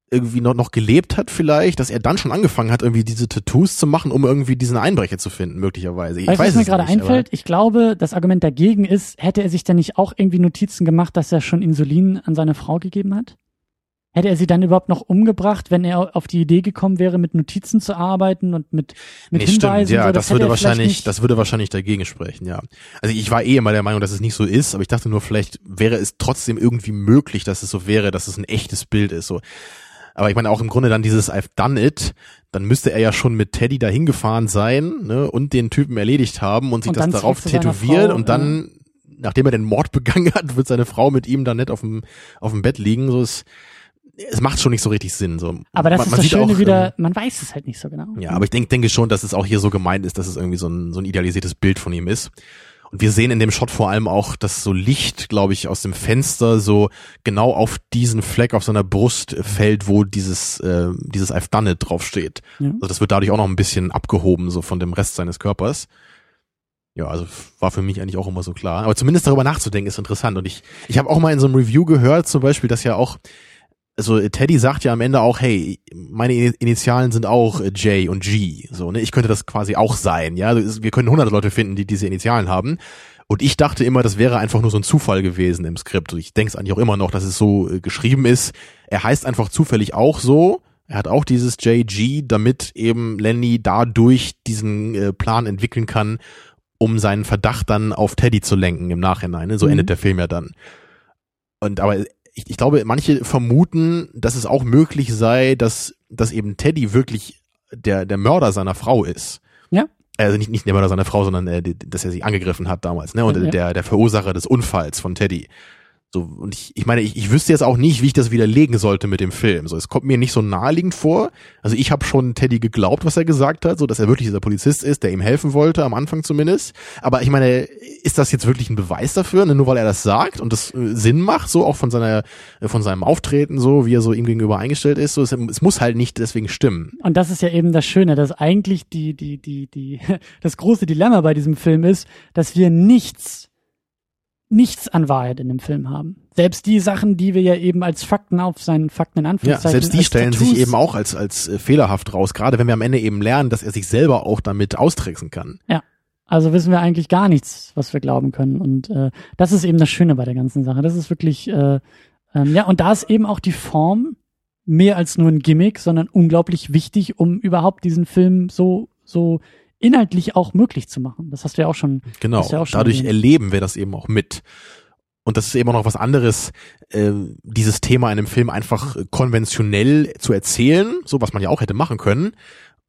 irgendwie noch, noch gelebt hat vielleicht, dass er dann schon angefangen hat, irgendwie diese Tattoos zu machen, um irgendwie diesen Einbrecher zu finden, möglicherweise. Ich weißt, weiß was mir gerade einfällt? Ich glaube, das Argument dagegen ist, hätte er sich denn nicht auch irgendwie Notizen gemacht, dass er schon Insulin an seine Frau gegeben hat? Hätte er sie dann überhaupt noch umgebracht, wenn er auf die Idee gekommen wäre, mit Notizen zu arbeiten und mit, mit nee, Hinweisen? Stimmt, ja, so, das, das würde wahrscheinlich, das würde wahrscheinlich dagegen sprechen, ja. Also ich war eh immer der Meinung, dass es nicht so ist, aber ich dachte nur, vielleicht wäre es trotzdem irgendwie möglich, dass es so wäre, dass es ein echtes Bild ist, so. Aber ich meine auch im Grunde dann dieses I've done it, dann müsste er ja schon mit Teddy dahin gefahren sein, ne, und den Typen erledigt haben und sich und das darauf tätowiert und dann, ja. nachdem er den Mord [LAUGHS] begangen hat, wird seine Frau mit ihm dann nicht auf dem, auf dem Bett liegen, so ist, es macht schon nicht so richtig Sinn. So. Aber das man, ist man das Schöne auch, wieder, ähm, man weiß es halt nicht so genau. Ja, aber ich denke, denke schon, dass es auch hier so gemeint ist, dass es irgendwie so ein, so ein idealisiertes Bild von ihm ist. Und wir sehen in dem Shot vor allem auch, dass so Licht, glaube ich, aus dem Fenster so genau auf diesen Fleck auf seiner Brust fällt, wo dieses, äh, dieses I've done it draufsteht. Ja. Also das wird dadurch auch noch ein bisschen abgehoben, so von dem Rest seines Körpers. Ja, also war für mich eigentlich auch immer so klar. Aber zumindest darüber nachzudenken ist interessant. Und ich, ich habe auch mal in so einem Review gehört, zum Beispiel, dass ja auch also Teddy sagt ja am Ende auch, hey, meine Initialen sind auch äh, J und G, so, ne? Ich könnte das quasi auch sein, ja? Wir können hunderte Leute finden, die diese Initialen haben. Und ich dachte immer, das wäre einfach nur so ein Zufall gewesen im Skript. Und ich denke es eigentlich auch immer noch, dass es so äh, geschrieben ist. Er heißt einfach zufällig auch so. Er hat auch dieses JG, damit eben Lenny dadurch diesen äh, Plan entwickeln kann, um seinen Verdacht dann auf Teddy zu lenken im Nachhinein. Ne? So mhm. endet der Film ja dann. Und aber ich, ich glaube, manche vermuten, dass es auch möglich sei, dass, dass eben Teddy wirklich der, der Mörder seiner Frau ist. Ja. Also nicht, nicht der Mörder seiner Frau, sondern äh, dass er sie angegriffen hat damals, ne? Und ja. der, der Verursacher des Unfalls von Teddy. So, und ich, ich meine, ich, ich wüsste jetzt auch nicht, wie ich das widerlegen sollte mit dem Film. So, es kommt mir nicht so naheliegend vor. Also ich habe schon Teddy geglaubt, was er gesagt hat, so dass er wirklich dieser Polizist ist, der ihm helfen wollte, am Anfang zumindest. Aber ich meine, ist das jetzt wirklich ein Beweis dafür, ne? nur weil er das sagt und das äh, Sinn macht, so auch von seiner, äh, von seinem Auftreten, so wie er so ihm gegenüber eingestellt ist. So, es, es muss halt nicht deswegen stimmen. Und das ist ja eben das Schöne, dass eigentlich die, die, die, die, [LAUGHS] das große Dilemma bei diesem Film ist, dass wir nichts nichts an Wahrheit in dem Film haben. Selbst die Sachen, die wir ja eben als Fakten auf seinen Fakten in Anführungszeichen. Ja, selbst die stellen Tattoos sich eben auch als, als äh, fehlerhaft raus, gerade wenn wir am Ende eben lernen, dass er sich selber auch damit austricksen kann. Ja. Also wissen wir eigentlich gar nichts, was wir glauben können. Und äh, das ist eben das Schöne bei der ganzen Sache. Das ist wirklich, äh, ähm, ja, und da ist eben auch die Form mehr als nur ein Gimmick, sondern unglaublich wichtig, um überhaupt diesen Film so, so inhaltlich auch möglich zu machen. Das hast du ja auch schon. Genau. Ja auch schon dadurch erwähnt. erleben wir das eben auch mit. Und das ist eben auch noch was anderes, äh, dieses Thema in einem Film einfach konventionell zu erzählen, so was man ja auch hätte machen können,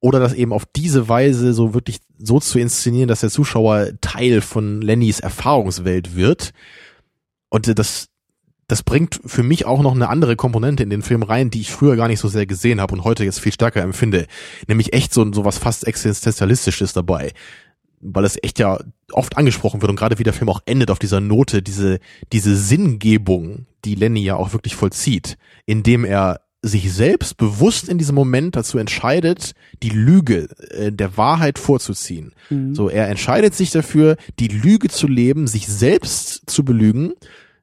oder das eben auf diese Weise so wirklich so zu inszenieren, dass der Zuschauer Teil von Lennys Erfahrungswelt wird. Und das, das bringt für mich auch noch eine andere Komponente in den Film rein, die ich früher gar nicht so sehr gesehen habe und heute jetzt viel stärker empfinde. Nämlich echt so, so was fast existenzialistisches dabei. Weil es echt ja oft angesprochen wird und gerade wie der Film auch endet auf dieser Note, diese, diese Sinngebung, die Lenny ja auch wirklich vollzieht, indem er sich selbst bewusst in diesem Moment dazu entscheidet, die Lüge äh, der Wahrheit vorzuziehen. Mhm. So, er entscheidet sich dafür, die Lüge zu leben, sich selbst zu belügen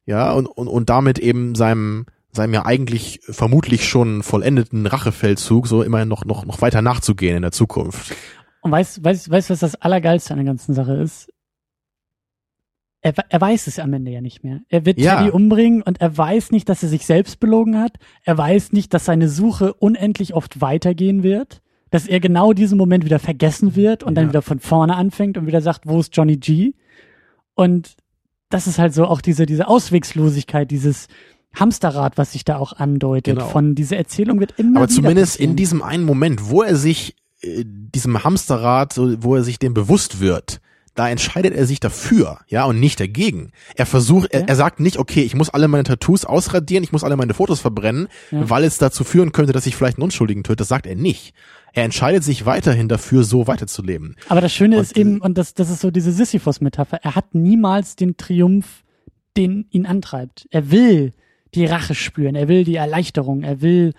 ja, und, und, und damit eben seinem, seinem ja eigentlich vermutlich schon vollendeten Rachefeldzug so immerhin noch, noch, noch weiter nachzugehen in der Zukunft. Und weißt, weißt, weißt, was das Allergeilste an der ganzen Sache ist? Er, er weiß es am Ende ja nicht mehr. Er wird ja. Teddy umbringen und er weiß nicht, dass er sich selbst belogen hat. Er weiß nicht, dass seine Suche unendlich oft weitergehen wird. Dass er genau diesen Moment wieder vergessen wird und ja. dann wieder von vorne anfängt und wieder sagt, wo ist Johnny G? Und das ist halt so auch diese, diese Auswegslosigkeit, dieses Hamsterrad, was sich da auch andeutet. Genau. Von dieser Erzählung wird immer. Aber zumindest passieren. in diesem einen Moment, wo er sich äh, diesem Hamsterrad, so, wo er sich dem bewusst wird, da entscheidet er sich dafür, ja, und nicht dagegen. Er versucht, ja. er, er, sagt nicht, okay, ich muss alle meine Tattoos ausradieren, ich muss alle meine Fotos verbrennen, ja. weil es dazu führen könnte, dass ich vielleicht einen Unschuldigen töte. Das sagt er nicht. Er entscheidet sich weiterhin dafür, so weiterzuleben. Aber das Schöne und, ist eben, und das, das ist so diese Sisyphus-Metapher, er hat niemals den Triumph, den ihn antreibt. Er will die Rache spüren, er will die Erleichterung, er will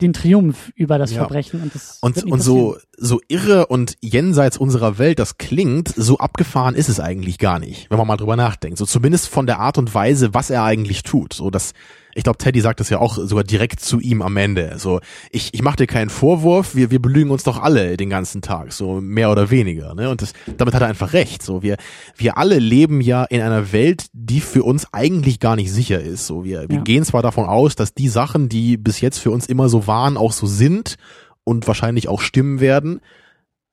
den Triumph über das ja. Verbrechen und das und, und so so irre und jenseits unserer Welt das klingt, so abgefahren ist es eigentlich gar nicht, wenn man mal drüber nachdenkt. So zumindest von der Art und Weise, was er eigentlich tut. So dass ich glaube, Teddy sagt das ja auch sogar direkt zu ihm am Ende. So, ich, ich mache dir keinen Vorwurf, wir, wir belügen uns doch alle den ganzen Tag, so mehr oder weniger. Ne? Und das, damit hat er einfach recht. So, wir, wir alle leben ja in einer Welt, die für uns eigentlich gar nicht sicher ist. So, wir, wir ja. gehen zwar davon aus, dass die Sachen, die bis jetzt für uns immer so waren, auch so sind und wahrscheinlich auch stimmen werden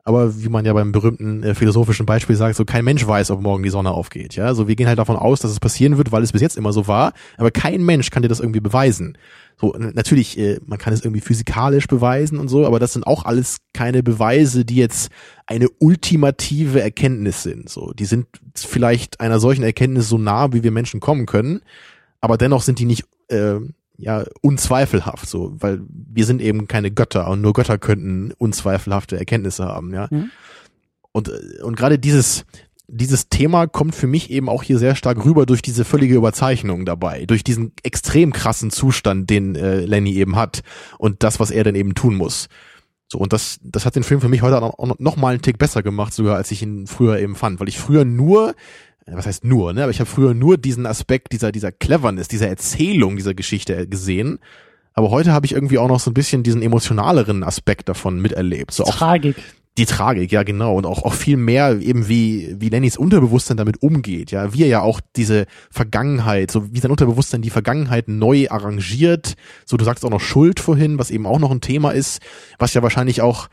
aber wie man ja beim berühmten äh, philosophischen Beispiel sagt, so kein Mensch weiß, ob morgen die Sonne aufgeht. Ja, so wir gehen halt davon aus, dass es passieren wird, weil es bis jetzt immer so war, aber kein Mensch kann dir das irgendwie beweisen. So natürlich, äh, man kann es irgendwie physikalisch beweisen und so, aber das sind auch alles keine Beweise, die jetzt eine ultimative Erkenntnis sind. So, die sind vielleicht einer solchen Erkenntnis so nah, wie wir Menschen kommen können, aber dennoch sind die nicht äh, ja unzweifelhaft so, weil wir sind eben keine Götter und nur Götter könnten unzweifelhafte Erkenntnisse haben, ja. Mhm. Und und gerade dieses dieses Thema kommt für mich eben auch hier sehr stark rüber durch diese völlige Überzeichnung dabei, durch diesen extrem krassen Zustand, den äh, Lenny eben hat und das, was er dann eben tun muss. So, und das, das hat den Film für mich heute auch noch mal einen Tick besser gemacht, sogar als ich ihn früher eben fand, weil ich früher nur was heißt nur, ne? Aber ich habe früher nur diesen Aspekt dieser, dieser Cleverness, dieser Erzählung dieser Geschichte gesehen. Aber heute habe ich irgendwie auch noch so ein bisschen diesen emotionaleren Aspekt davon miterlebt. So auch Tragik. Die Tragik, ja genau. Und auch, auch viel mehr eben wie, wie Lennys Unterbewusstsein damit umgeht. Ja, wie er ja auch diese Vergangenheit, so wie sein Unterbewusstsein die Vergangenheit neu arrangiert. So, du sagst auch noch Schuld vorhin, was eben auch noch ein Thema ist, was ja wahrscheinlich auch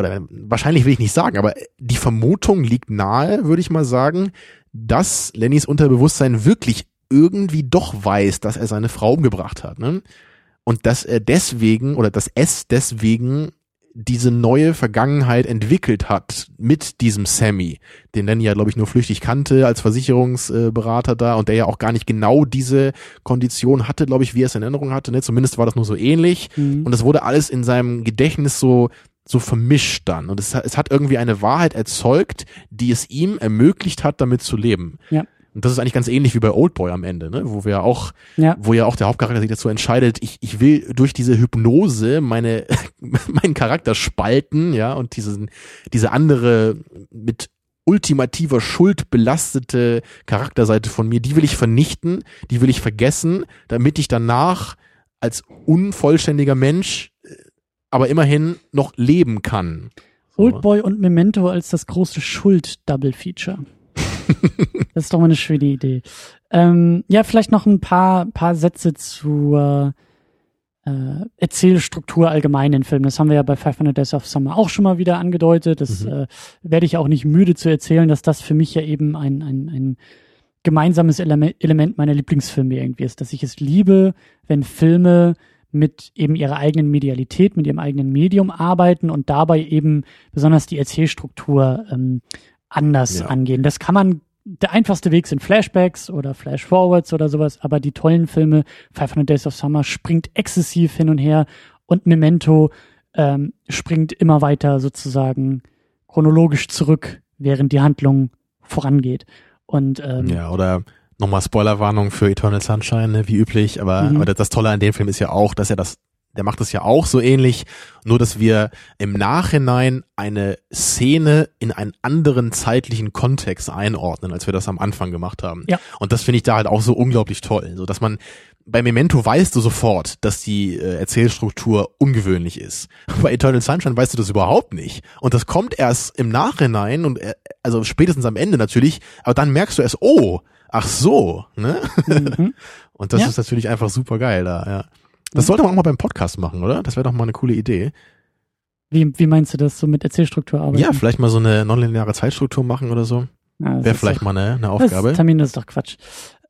oder wahrscheinlich will ich nicht sagen, aber die Vermutung liegt nahe, würde ich mal sagen, dass Lennys Unterbewusstsein wirklich irgendwie doch weiß, dass er seine Frau umgebracht hat. Ne? Und dass er deswegen oder dass es deswegen diese neue Vergangenheit entwickelt hat mit diesem Sammy, den Lenny ja, glaube ich, nur flüchtig kannte als Versicherungsberater da und der ja auch gar nicht genau diese Kondition hatte, glaube ich, wie er es in Erinnerung hatte. Ne? Zumindest war das nur so ähnlich. Mhm. Und das wurde alles in seinem Gedächtnis so so vermischt dann. Und es, es hat irgendwie eine Wahrheit erzeugt, die es ihm ermöglicht hat, damit zu leben. Ja. Und das ist eigentlich ganz ähnlich wie bei Oldboy am Ende, ne? wo wir auch, ja. wo ja auch der Hauptcharakter sich dazu entscheidet, ich, ich will durch diese Hypnose meine, [LAUGHS] meinen Charakter spalten, ja, und diesen, diese andere mit ultimativer Schuld belastete Charakterseite von mir, die will ich vernichten, die will ich vergessen, damit ich danach als unvollständiger Mensch aber immerhin noch leben kann. Oldboy und Memento als das große Schuld-Double-Feature. [LAUGHS] das ist doch mal eine schöne Idee. Ähm, ja, vielleicht noch ein paar, paar Sätze zur äh, Erzählstruktur allgemein in Filmen. Das haben wir ja bei 500 Days of Summer auch schon mal wieder angedeutet. Das mhm. äh, werde ich auch nicht müde zu erzählen, dass das für mich ja eben ein, ein, ein gemeinsames Element meiner Lieblingsfilme irgendwie ist, dass ich es liebe, wenn Filme mit eben ihrer eigenen Medialität, mit ihrem eigenen Medium arbeiten und dabei eben besonders die Erzählstruktur ähm, anders ja. angehen. Das kann man, der einfachste Weg sind Flashbacks oder Flashforwards oder sowas, aber die tollen Filme, 500 Days of Summer springt exzessiv hin und her und Memento ähm, springt immer weiter sozusagen chronologisch zurück, während die Handlung vorangeht. Und ähm, ja, oder nochmal Spoilerwarnung für Eternal Sunshine, ne, wie üblich, aber, mhm. aber das Tolle an dem Film ist ja auch, dass er das, der macht das ja auch so ähnlich, nur dass wir im Nachhinein eine Szene in einen anderen zeitlichen Kontext einordnen, als wir das am Anfang gemacht haben. Ja. Und das finde ich da halt auch so unglaublich toll, so dass man bei Memento weißt du sofort, dass die äh, Erzählstruktur ungewöhnlich ist. [LAUGHS] Bei Eternal Sunshine weißt du das überhaupt nicht. Und das kommt erst im Nachhinein und äh, also spätestens am Ende natürlich, aber dann merkst du erst, oh, ach so, ne? Mhm. [LAUGHS] Und das ja. ist natürlich einfach super geil da, ja. Das mhm. sollte man auch mal beim Podcast machen, oder? Das wäre doch mal eine coole Idee. Wie, wie meinst du das so mit Erzählstruktur arbeiten? Ja, vielleicht mal so eine nonlineare Zeitstruktur machen oder so. Wäre vielleicht doch, mal eine, eine Aufgabe. Das Termin ist doch Quatsch.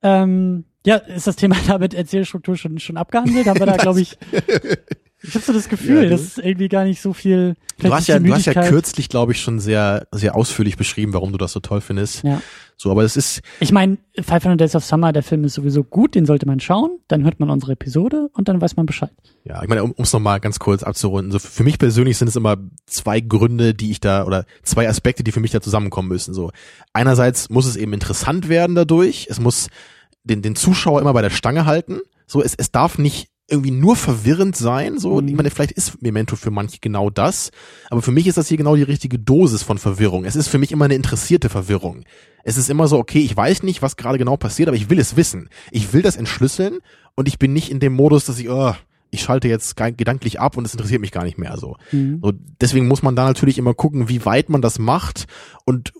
Ähm, ja, ist das Thema [LAUGHS] damit Erzählstruktur schon, schon abgehandelt? Haben wir da, [LAUGHS] glaube ich, ich habe so das Gefühl, ja, das ist irgendwie gar nicht so viel. Du hast ja, du hast ja kürzlich, glaube ich, schon sehr, sehr ausführlich beschrieben, warum du das so toll findest. Ja. So, aber es ist. Ich meine, 500 Days of Summer, der Film ist sowieso gut, den sollte man schauen. Dann hört man unsere Episode und dann weiß man Bescheid. Ja, ich meine, um es nochmal ganz kurz abzurunden. So, für mich persönlich sind es immer zwei Gründe, die ich da, oder zwei Aspekte, die für mich da zusammenkommen müssen. So, einerseits muss es eben interessant werden dadurch. Es muss den, den Zuschauer immer bei der Stange halten. So, es, es darf nicht irgendwie nur verwirrend sein. So, mhm. ich meine, vielleicht ist Memento für manche genau das, aber für mich ist das hier genau die richtige Dosis von Verwirrung. Es ist für mich immer eine interessierte Verwirrung. Es ist immer so, okay, ich weiß nicht, was gerade genau passiert, aber ich will es wissen. Ich will das entschlüsseln und ich bin nicht in dem Modus, dass ich, oh, ich schalte jetzt gedanklich ab und es interessiert mich gar nicht mehr so. Mhm. so. Deswegen muss man da natürlich immer gucken, wie weit man das macht und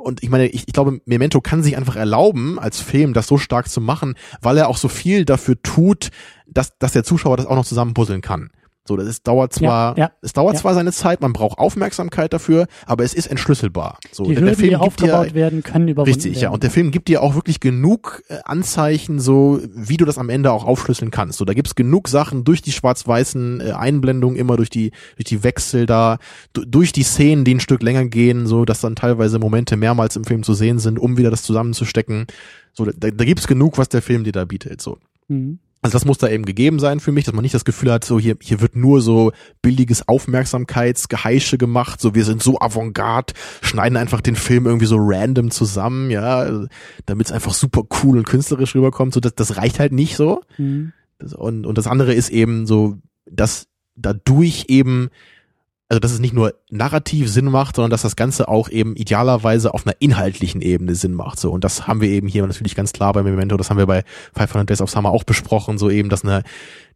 und ich meine, ich, ich glaube, Memento kann sich einfach erlauben, als Film das so stark zu machen, weil er auch so viel dafür tut, dass, dass der Zuschauer das auch noch zusammenpuzzeln kann. So, das ist, dauert zwar, ja, ja, es dauert ja. zwar seine Zeit, man braucht Aufmerksamkeit dafür, aber es ist entschlüsselbar. So, die Hürden, der Film die aufgebaut dir, werden, können überwunden Richtig, werden. ja. Und der Film gibt dir auch wirklich genug äh, Anzeichen, so wie du das am Ende auch aufschlüsseln kannst. So, da gibt's genug Sachen durch die schwarz-weißen äh, Einblendungen, immer durch die, durch die Wechsel da, durch die Szenen, die ein Stück länger gehen, so, dass dann teilweise Momente mehrmals im Film zu sehen sind, um wieder das zusammenzustecken. So, da, da gibt's genug, was der Film dir da bietet. So. Mhm. Also das muss da eben gegeben sein für mich, dass man nicht das Gefühl hat, so hier, hier wird nur so billiges Aufmerksamkeitsgeheische gemacht, so wir sind so avantgarde, schneiden einfach den Film irgendwie so random zusammen, ja, damit es einfach super cool und künstlerisch rüberkommt, so das, das reicht halt nicht so. Mhm. Das, und, und das andere ist eben so, dass dadurch eben also dass es nicht nur narrativ Sinn macht, sondern dass das Ganze auch eben idealerweise auf einer inhaltlichen Ebene Sinn macht. So und das haben wir eben hier natürlich ganz klar bei Memento. Das haben wir bei 500 Days of Summer auch besprochen. So eben, dass eine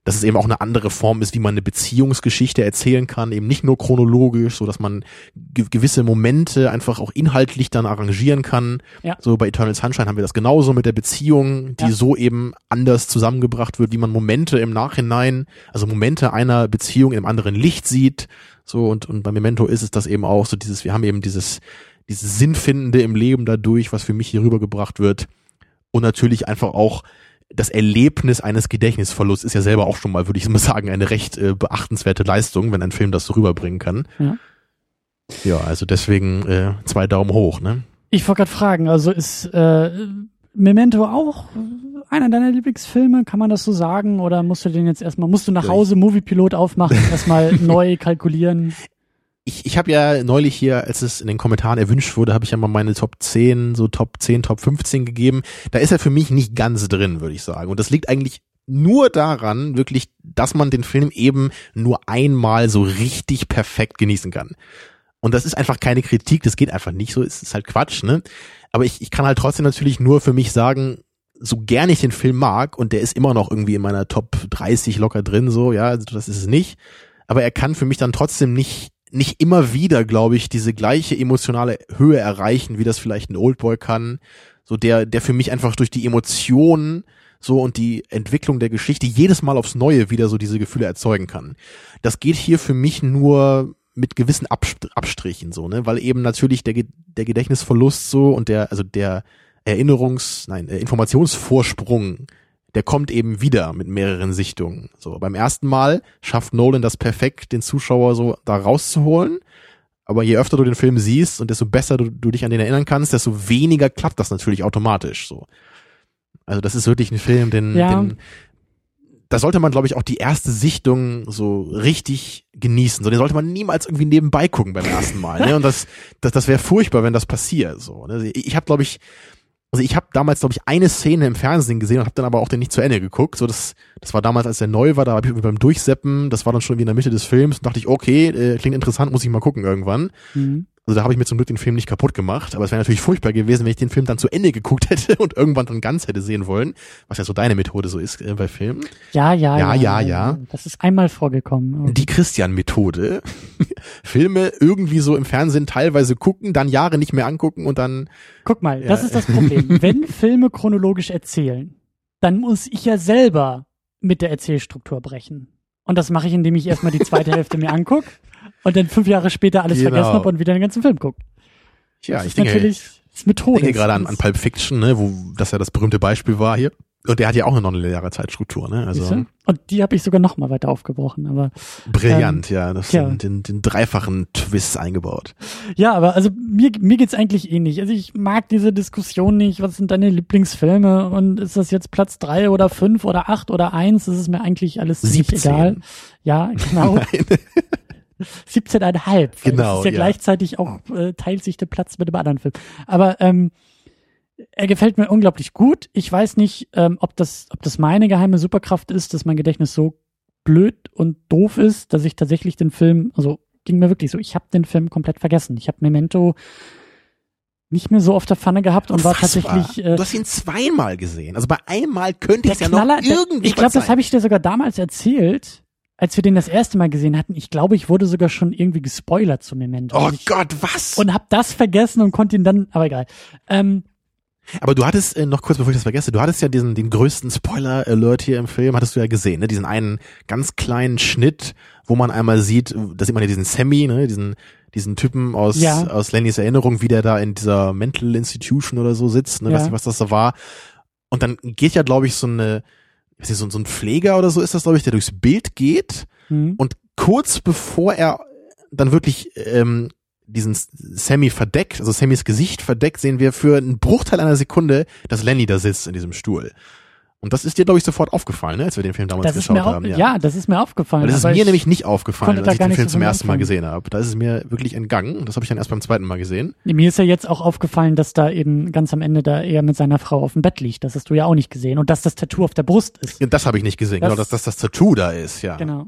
dass es eben auch eine andere Form ist, wie man eine Beziehungsgeschichte erzählen kann, eben nicht nur chronologisch, so dass man ge gewisse Momente einfach auch inhaltlich dann arrangieren kann. Ja. So bei Eternal Sunshine haben wir das genauso mit der Beziehung, die ja. so eben anders zusammengebracht wird, wie man Momente im Nachhinein, also Momente einer Beziehung im anderen Licht sieht. So und und bei Memento ist es das eben auch so dieses, wir haben eben dieses dieses Sinnfindende im Leben dadurch, was für mich hier rübergebracht wird und natürlich einfach auch das Erlebnis eines Gedächtnisverlusts ist ja selber auch schon mal, würde ich mal sagen, eine recht äh, beachtenswerte Leistung, wenn ein Film das so rüberbringen kann. Ja, ja also deswegen äh, zwei Daumen hoch, ne? Ich wollte gerade fragen, also ist äh, Memento auch einer deiner Lieblingsfilme, kann man das so sagen? Oder musst du den jetzt erstmal, musst du nach Hause Moviepilot aufmachen, erstmal [LAUGHS] neu kalkulieren? Ich, ich habe ja neulich hier, als es in den Kommentaren erwünscht wurde, habe ich ja mal meine Top 10, so Top 10, Top 15 gegeben. Da ist er für mich nicht ganz drin, würde ich sagen. Und das liegt eigentlich nur daran, wirklich, dass man den Film eben nur einmal so richtig perfekt genießen kann. Und das ist einfach keine Kritik, das geht einfach nicht so, es ist halt Quatsch, ne? Aber ich, ich kann halt trotzdem natürlich nur für mich sagen, so gern ich den Film mag, und der ist immer noch irgendwie in meiner Top 30 locker drin, so, ja, also das ist es nicht. Aber er kann für mich dann trotzdem nicht nicht immer wieder, glaube ich, diese gleiche emotionale Höhe erreichen, wie das vielleicht ein Oldboy kann. So der, der für mich einfach durch die Emotionen so und die Entwicklung der Geschichte jedes Mal aufs Neue wieder so diese Gefühle erzeugen kann. Das geht hier für mich nur mit gewissen Abstrichen so, ne, weil eben natürlich der, der Gedächtnisverlust so und der, also der Erinnerungs, nein, Informationsvorsprung der kommt eben wieder mit mehreren Sichtungen. So, beim ersten Mal schafft Nolan das perfekt, den Zuschauer so da rauszuholen. Aber je öfter du den Film siehst und desto besser du, du dich an den erinnern kannst, desto weniger klappt das natürlich automatisch so. Also das ist wirklich ein Film, den, ja. den da sollte man, glaube ich, auch die erste Sichtung so richtig genießen. So, den sollte man niemals irgendwie nebenbei gucken beim ersten Mal. Ne? [LAUGHS] Und das, das, das wäre furchtbar, wenn das passiert. So, ne? Ich, ich habe, glaube ich, also ich habe damals, glaube ich, eine Szene im Fernsehen gesehen und habe dann aber auch den nicht zu Ende geguckt. So, das, das war damals, als der neu war, da habe ich beim Durchseppen, das war dann schon wie in der Mitte des Films, und dachte ich, okay, äh, klingt interessant, muss ich mal gucken irgendwann. Mhm. Also da habe ich mir zum Glück den Film nicht kaputt gemacht, aber es wäre natürlich furchtbar gewesen, wenn ich den Film dann zu Ende geguckt [LAUGHS] hätte und irgendwann dann ganz hätte sehen wollen, was ja so deine Methode so ist äh, bei Filmen. Ja, ja, ja, ja, ja. ja. Das ist einmal vorgekommen. Die Christian-Methode. [LAUGHS] Filme irgendwie so im Fernsehen teilweise gucken, dann Jahre nicht mehr angucken und dann. Guck mal, ja. das ist das Problem. [LAUGHS] wenn Filme chronologisch erzählen, dann muss ich ja selber mit der Erzählstruktur brechen. Und das mache ich, indem ich erstmal die zweite Hälfte mir angucke und dann fünf Jahre später alles genau. vergessen habe und wieder den ganzen Film guckt. Ja, das ich denke, natürlich das Methode. Ich denke gerade an, an Pulp Fiction, ne, wo das ja das berühmte Beispiel war hier. Und der hat ja auch eine nonlineare Zeitstruktur, ne? Also und die habe ich sogar noch mal weiter aufgebrochen, aber brillant, ähm, ja, das ja. Den, den, den dreifachen Twist eingebaut. Ja, aber also mir mir geht's eigentlich ähnlich. Also ich mag diese Diskussion nicht. Was sind deine Lieblingsfilme und ist das jetzt Platz drei oder fünf oder acht oder eins? Das ist mir eigentlich alles ziemlich egal. Ja, genau. [LAUGHS] 17,5. [LAUGHS] Genau. Das ist ja, ja. gleichzeitig auch, äh, teilt sich der Platz mit dem anderen Film. Aber ähm, er gefällt mir unglaublich gut. Ich weiß nicht, ähm, ob das, ob das meine geheime Superkraft ist, dass mein Gedächtnis so blöd und doof ist, dass ich tatsächlich den Film, also ging mir wirklich so, ich habe den Film komplett vergessen. Ich habe Memento nicht mehr so auf der Pfanne gehabt und war Unfassbar. tatsächlich. Äh, du hast ihn zweimal gesehen. Also bei einmal könnte ich es ja Knaller, noch der, irgendwie ich glaube, das habe ich dir sogar damals erzählt, als wir den das erste Mal gesehen hatten. Ich glaube, ich wurde sogar schon irgendwie gespoilert zu Memento. Oh ich, Gott, was? und hab das vergessen und konnte ihn dann, aber egal. Ähm, Aber du hattest, äh, noch kurz bevor ich das vergesse, du hattest ja diesen, den größten Spoiler-Alert hier im Film, hattest du ja gesehen, ne? Diesen einen ganz kleinen Schnitt, wo man einmal sieht, da sieht man ja diesen Sammy, ne? Diesen, diesen Typen aus, Ja. aus Lennys Erinnerung, wie der da in dieser Mental Institution oder so sitzt, ne? Ja. Weiß nicht, was das da war. Und dann geht ja, glaube ich, so eine, weiß nicht, so, so ein Pfleger oder so ist das, glaube ich, der durchs Bild geht hm. und kurz bevor er dann wirklich ähm, diesen Sammy verdeckt, also Sammys Gesicht verdeckt, sehen wir für einen Bruchteil einer Sekunde, dass Lenny da sitzt in diesem Stuhl. Und das ist dir, glaube ich, sofort aufgefallen, ne, als wir den Film damals das geschaut haben. ja. das ist mir aufgefallen. Weil das ist mir ich, nämlich nicht aufgefallen, als ich den Film so zum von ersten Mal gesehen habe. Da ist es mir wirklich entgangen. Das habe ich dann erst beim zweiten Mal gesehen. Mir ist ja jetzt auch aufgefallen, dass da eben ganz am Ende da er mit seiner Frau auf dem Bett liegt. Das hast du ja auch nicht gesehen. Und dass das Tattoo auf der Brust ist. Das habe ich nicht gesehen, Das- genau, dass das das Tattoo da ist, ja. Genau.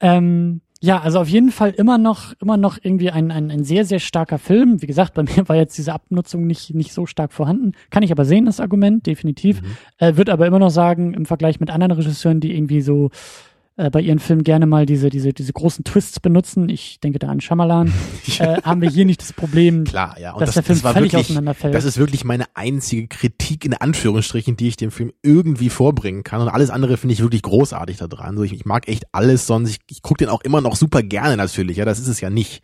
Ähm, ja, also auf jeden Fall immer noch, immer noch irgendwie ein, ein, ein sehr, sehr starker Film. Wie gesagt, bei [LAUGHS] mir war jetzt diese Abnutzung nicht, nicht so stark vorhanden. Kann ich aber sehen, das Argument, definitiv. Mhm. Äh, wird aber immer noch sagen, im Vergleich mit anderen Regisseuren, die irgendwie so äh, bei ihren Filmen gerne mal diese, diese, diese großen Twists benutzen, ich denke da an Shyamalan, [LAUGHS] äh, haben wir hier nicht das Problem, Klar, ja. Und dass das, der Film das völlig wirklich, auseinanderfällt. Das ist wirklich meine einzige Kritik in Anführungsstrichen, die ich dem Film irgendwie vorbringen kann. Und alles andere finde ich wirklich großartig da dran. So, ich, ich mag echt alles, sonst ich, ich gucke den auch immer noch super gerne natürlich. Ja, das ist es ja nicht.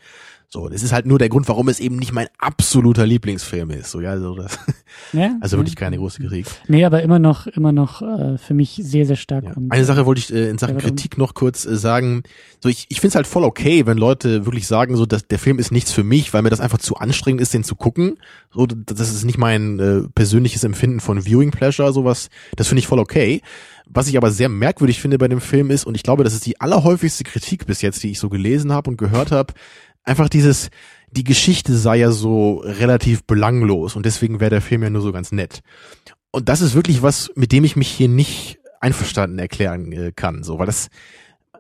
So, das ist halt nur der Grund, warum es eben nicht mein absoluter Lieblingsfilm ist. So, ja, so das, [LAUGHS] ja? also wirklich keine große Kritik. Nee, aber immer noch, immer noch äh, für mich sehr, sehr stark. Ja. Eine Sache wollte ich äh, in Sachen Ja? Kritik noch kurz äh, sagen. So, ich, ich finde es halt voll okay, wenn Leute wirklich sagen, so, dass der Film ist nichts für mich, weil mir das einfach zu anstrengend ist, den zu gucken. So, das ist nicht mein äh, persönliches Empfinden von Viewing Pleasure, sowas. Das finde ich voll okay. Was ich aber sehr merkwürdig finde bei dem Film ist, und ich glaube, das ist die allerhäufigste Kritik bis jetzt, die ich so gelesen habe und gehört habe, einfach dieses, die Geschichte sei ja so relativ belanglos und deswegen wäre der Film ja nur so ganz nett. Und das ist wirklich was, mit dem ich mich hier nicht einverstanden erklären äh, kann, so, weil das,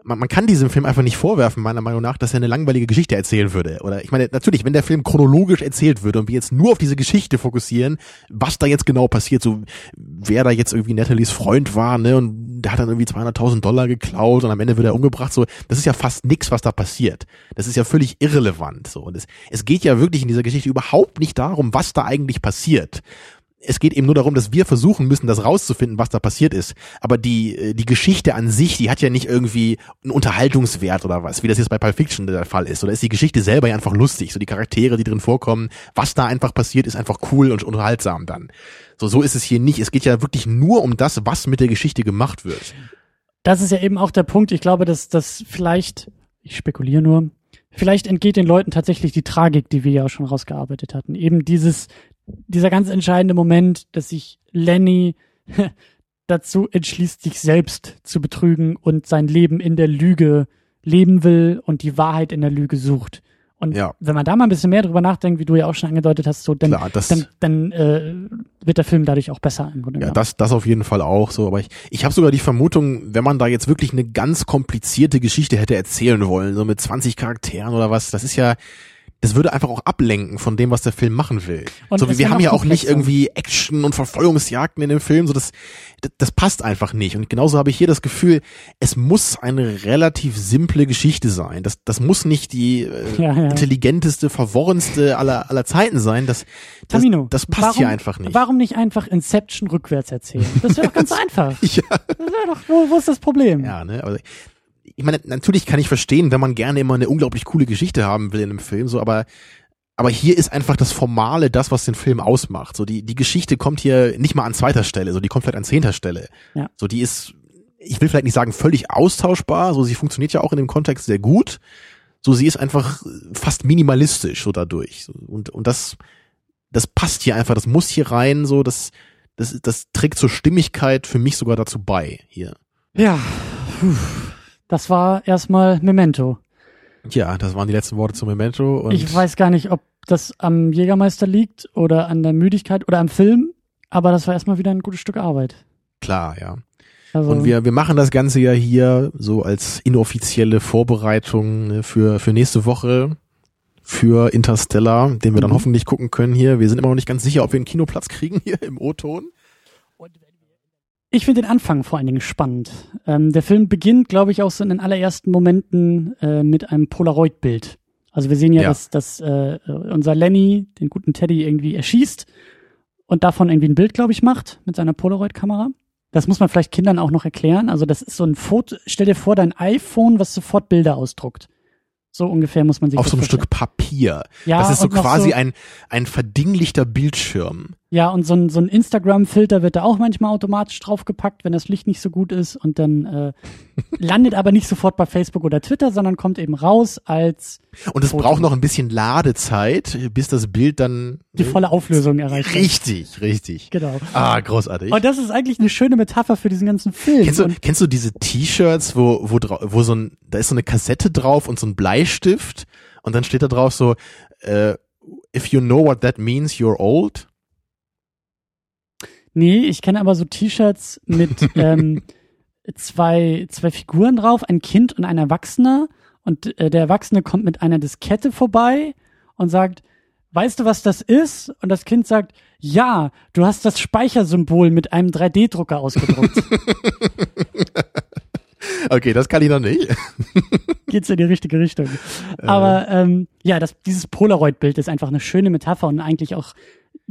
man, man kann diesem Film einfach nicht vorwerfen, meiner Meinung nach, dass er eine langweilige Geschichte erzählen würde. Oder ich meine, natürlich, wenn der Film chronologisch erzählt würde und wir jetzt nur auf diese Geschichte fokussieren, was da jetzt genau passiert, so wer da jetzt irgendwie Nathalies Freund war, ne, und der hat dann irgendwie 200.000 Dollar geklaut und am Ende wird er umgebracht, so, das ist ja fast nix, was da passiert. Das ist ja völlig irrelevant, so. Und es, es geht ja wirklich in dieser Geschichte überhaupt nicht darum, was da eigentlich passiert es geht eben nur darum, dass wir versuchen müssen, das rauszufinden, was da passiert ist. Aber die, äh, die Geschichte an sich, die hat ja nicht irgendwie einen Unterhaltungswert oder was, wie das jetzt bei Pulp Fiction der Fall ist. Oder ist die Geschichte selber ja einfach lustig. So die Charaktere, die drin vorkommen, was da einfach passiert, ist einfach cool und unterhaltsam dann. So, so ist es hier nicht. Es geht ja wirklich nur um das, was mit der Geschichte gemacht wird. das ist ja eben auch der Punkt. Ich glaube, dass das vielleicht, ich spekuliere nur, vielleicht entgeht den Leuten tatsächlich die Tragik, die wir ja schon rausgearbeitet hatten. Eben dieses, dieser ganz entscheidende Moment, dass sich Lenny [LAUGHS] dazu entschließt, sich selbst zu betrügen und sein Leben in der Lüge leben will und die Wahrheit in der Lüge sucht. Und Ja. wenn man da mal ein bisschen mehr drüber nachdenkt, wie du ja auch schon angedeutet hast, so dann, Klar, das- dann, dann äh, wird der Film dadurch auch besser im Grunde Ja, das, das auf jeden Fall auch so. Aber ich, ich habe sogar die Vermutung, wenn man da jetzt wirklich eine ganz komplizierte Geschichte hätte erzählen wollen, so mit 20 Charakteren oder was, das ist ja, das würde einfach auch ablenken von dem, was der Film machen will. Und so, es wir haben ja auch nicht irgendwie Action und Verfolgungsjagden in dem Film, so das, das, das passt einfach nicht. Und genauso habe ich hier das Gefühl, es muss eine relativ simple Geschichte sein. Das, das muss nicht die äh, Ja, ja. intelligenteste, verworrenste aller, aller Zeiten sein. Das, das, Tamino, das passt warum, hier einfach nicht. Warum nicht einfach Inception rückwärts erzählen? Das wäre doch ganz [LAUGHS] einfach. Ja. Das wäre doch, wo, wo ist das Problem? Ja, ne, aber ich meine, natürlich kann ich verstehen, wenn man gerne immer eine unglaublich coole Geschichte haben will in einem Film, so, aber aber hier ist einfach das Formale das, was den Film ausmacht. So die die Geschichte kommt hier nicht mal an zweiter Stelle, so die kommt vielleicht an zehnter Stelle. Ja. So die ist, ich will vielleicht nicht sagen völlig austauschbar, so sie funktioniert ja auch in dem Kontext sehr gut. So sie ist einfach fast minimalistisch so dadurch und und das das passt hier einfach, das muss hier rein, so das das das trägt zur Stimmigkeit für mich sogar dazu bei hier. Ja, puh. Das war erstmal Memento. Ja, das waren die letzten Worte zum Memento. Ich weiß gar nicht, ob das am Jägermeister liegt oder an der Müdigkeit oder am Film, aber das war erstmal wieder ein gutes Stück Arbeit. Klar, ja. Also, Und wir, wir machen das Ganze ja hier so als inoffizielle Vorbereitung ne, für, für nächste Woche. für Interstellar, den wir dann Mhm. hoffentlich gucken können hier. Wir sind immer noch nicht ganz sicher, ob wir einen Kinoplatz kriegen hier im O-Ton. Ich finde den Anfang vor allen Dingen spannend. Ähm, der Film beginnt, glaube ich, auch so in den allerersten Momenten äh, mit einem Polaroid-Bild. Also wir sehen ja, Ja. dass, dass äh, unser Lenny den guten Teddy irgendwie erschießt und davon irgendwie ein Bild, glaube ich, macht mit seiner Polaroid-Kamera. Das muss man vielleicht Kindern auch noch erklären. Also das ist so ein Foto. Stell dir vor, dein iPhone, was sofort Bilder ausdruckt. So ungefähr muss man sich Auf das so einem vorstellen. Stück Papier. Ja, das ist so quasi so- ein, ein verdinglichter Bildschirm. Ja, und so ein, so ein Instagram-Filter wird da auch manchmal automatisch draufgepackt, wenn das Licht nicht so gut ist und dann äh, [LAUGHS] landet aber nicht sofort bei Facebook oder Twitter, sondern kommt eben raus als Und es braucht noch ein bisschen Ladezeit, bis das Bild dann die volle Auflösung erreicht. wird. Richtig, richtig. Genau. Ah, großartig. Und das ist eigentlich eine schöne Metapher für diesen ganzen Film. Kennst du, und kennst du diese T-Shirts, wo, wo, wo so ein, da ist so eine Kassette drauf und so ein Bleistift und dann steht da drauf so, äh, if you know what that means, you're old. Nee, ich kenne aber so T-Shirts mit [LAUGHS] ähm, zwei, zwei Figuren drauf, ein Kind und ein Erwachsener. Und äh, der Erwachsene kommt mit einer Diskette vorbei und sagt, weißt du, was das ist? Und das Kind sagt, ja, du hast das Speichersymbol mit einem 3D-Drucker ausgedruckt. [LAUGHS] Okay, das kann ich noch nicht. [LAUGHS] Geht's in die richtige Richtung. Äh. Aber ähm, ja, das, dieses Polaroid-Bild ist einfach eine schöne Metapher und eigentlich auch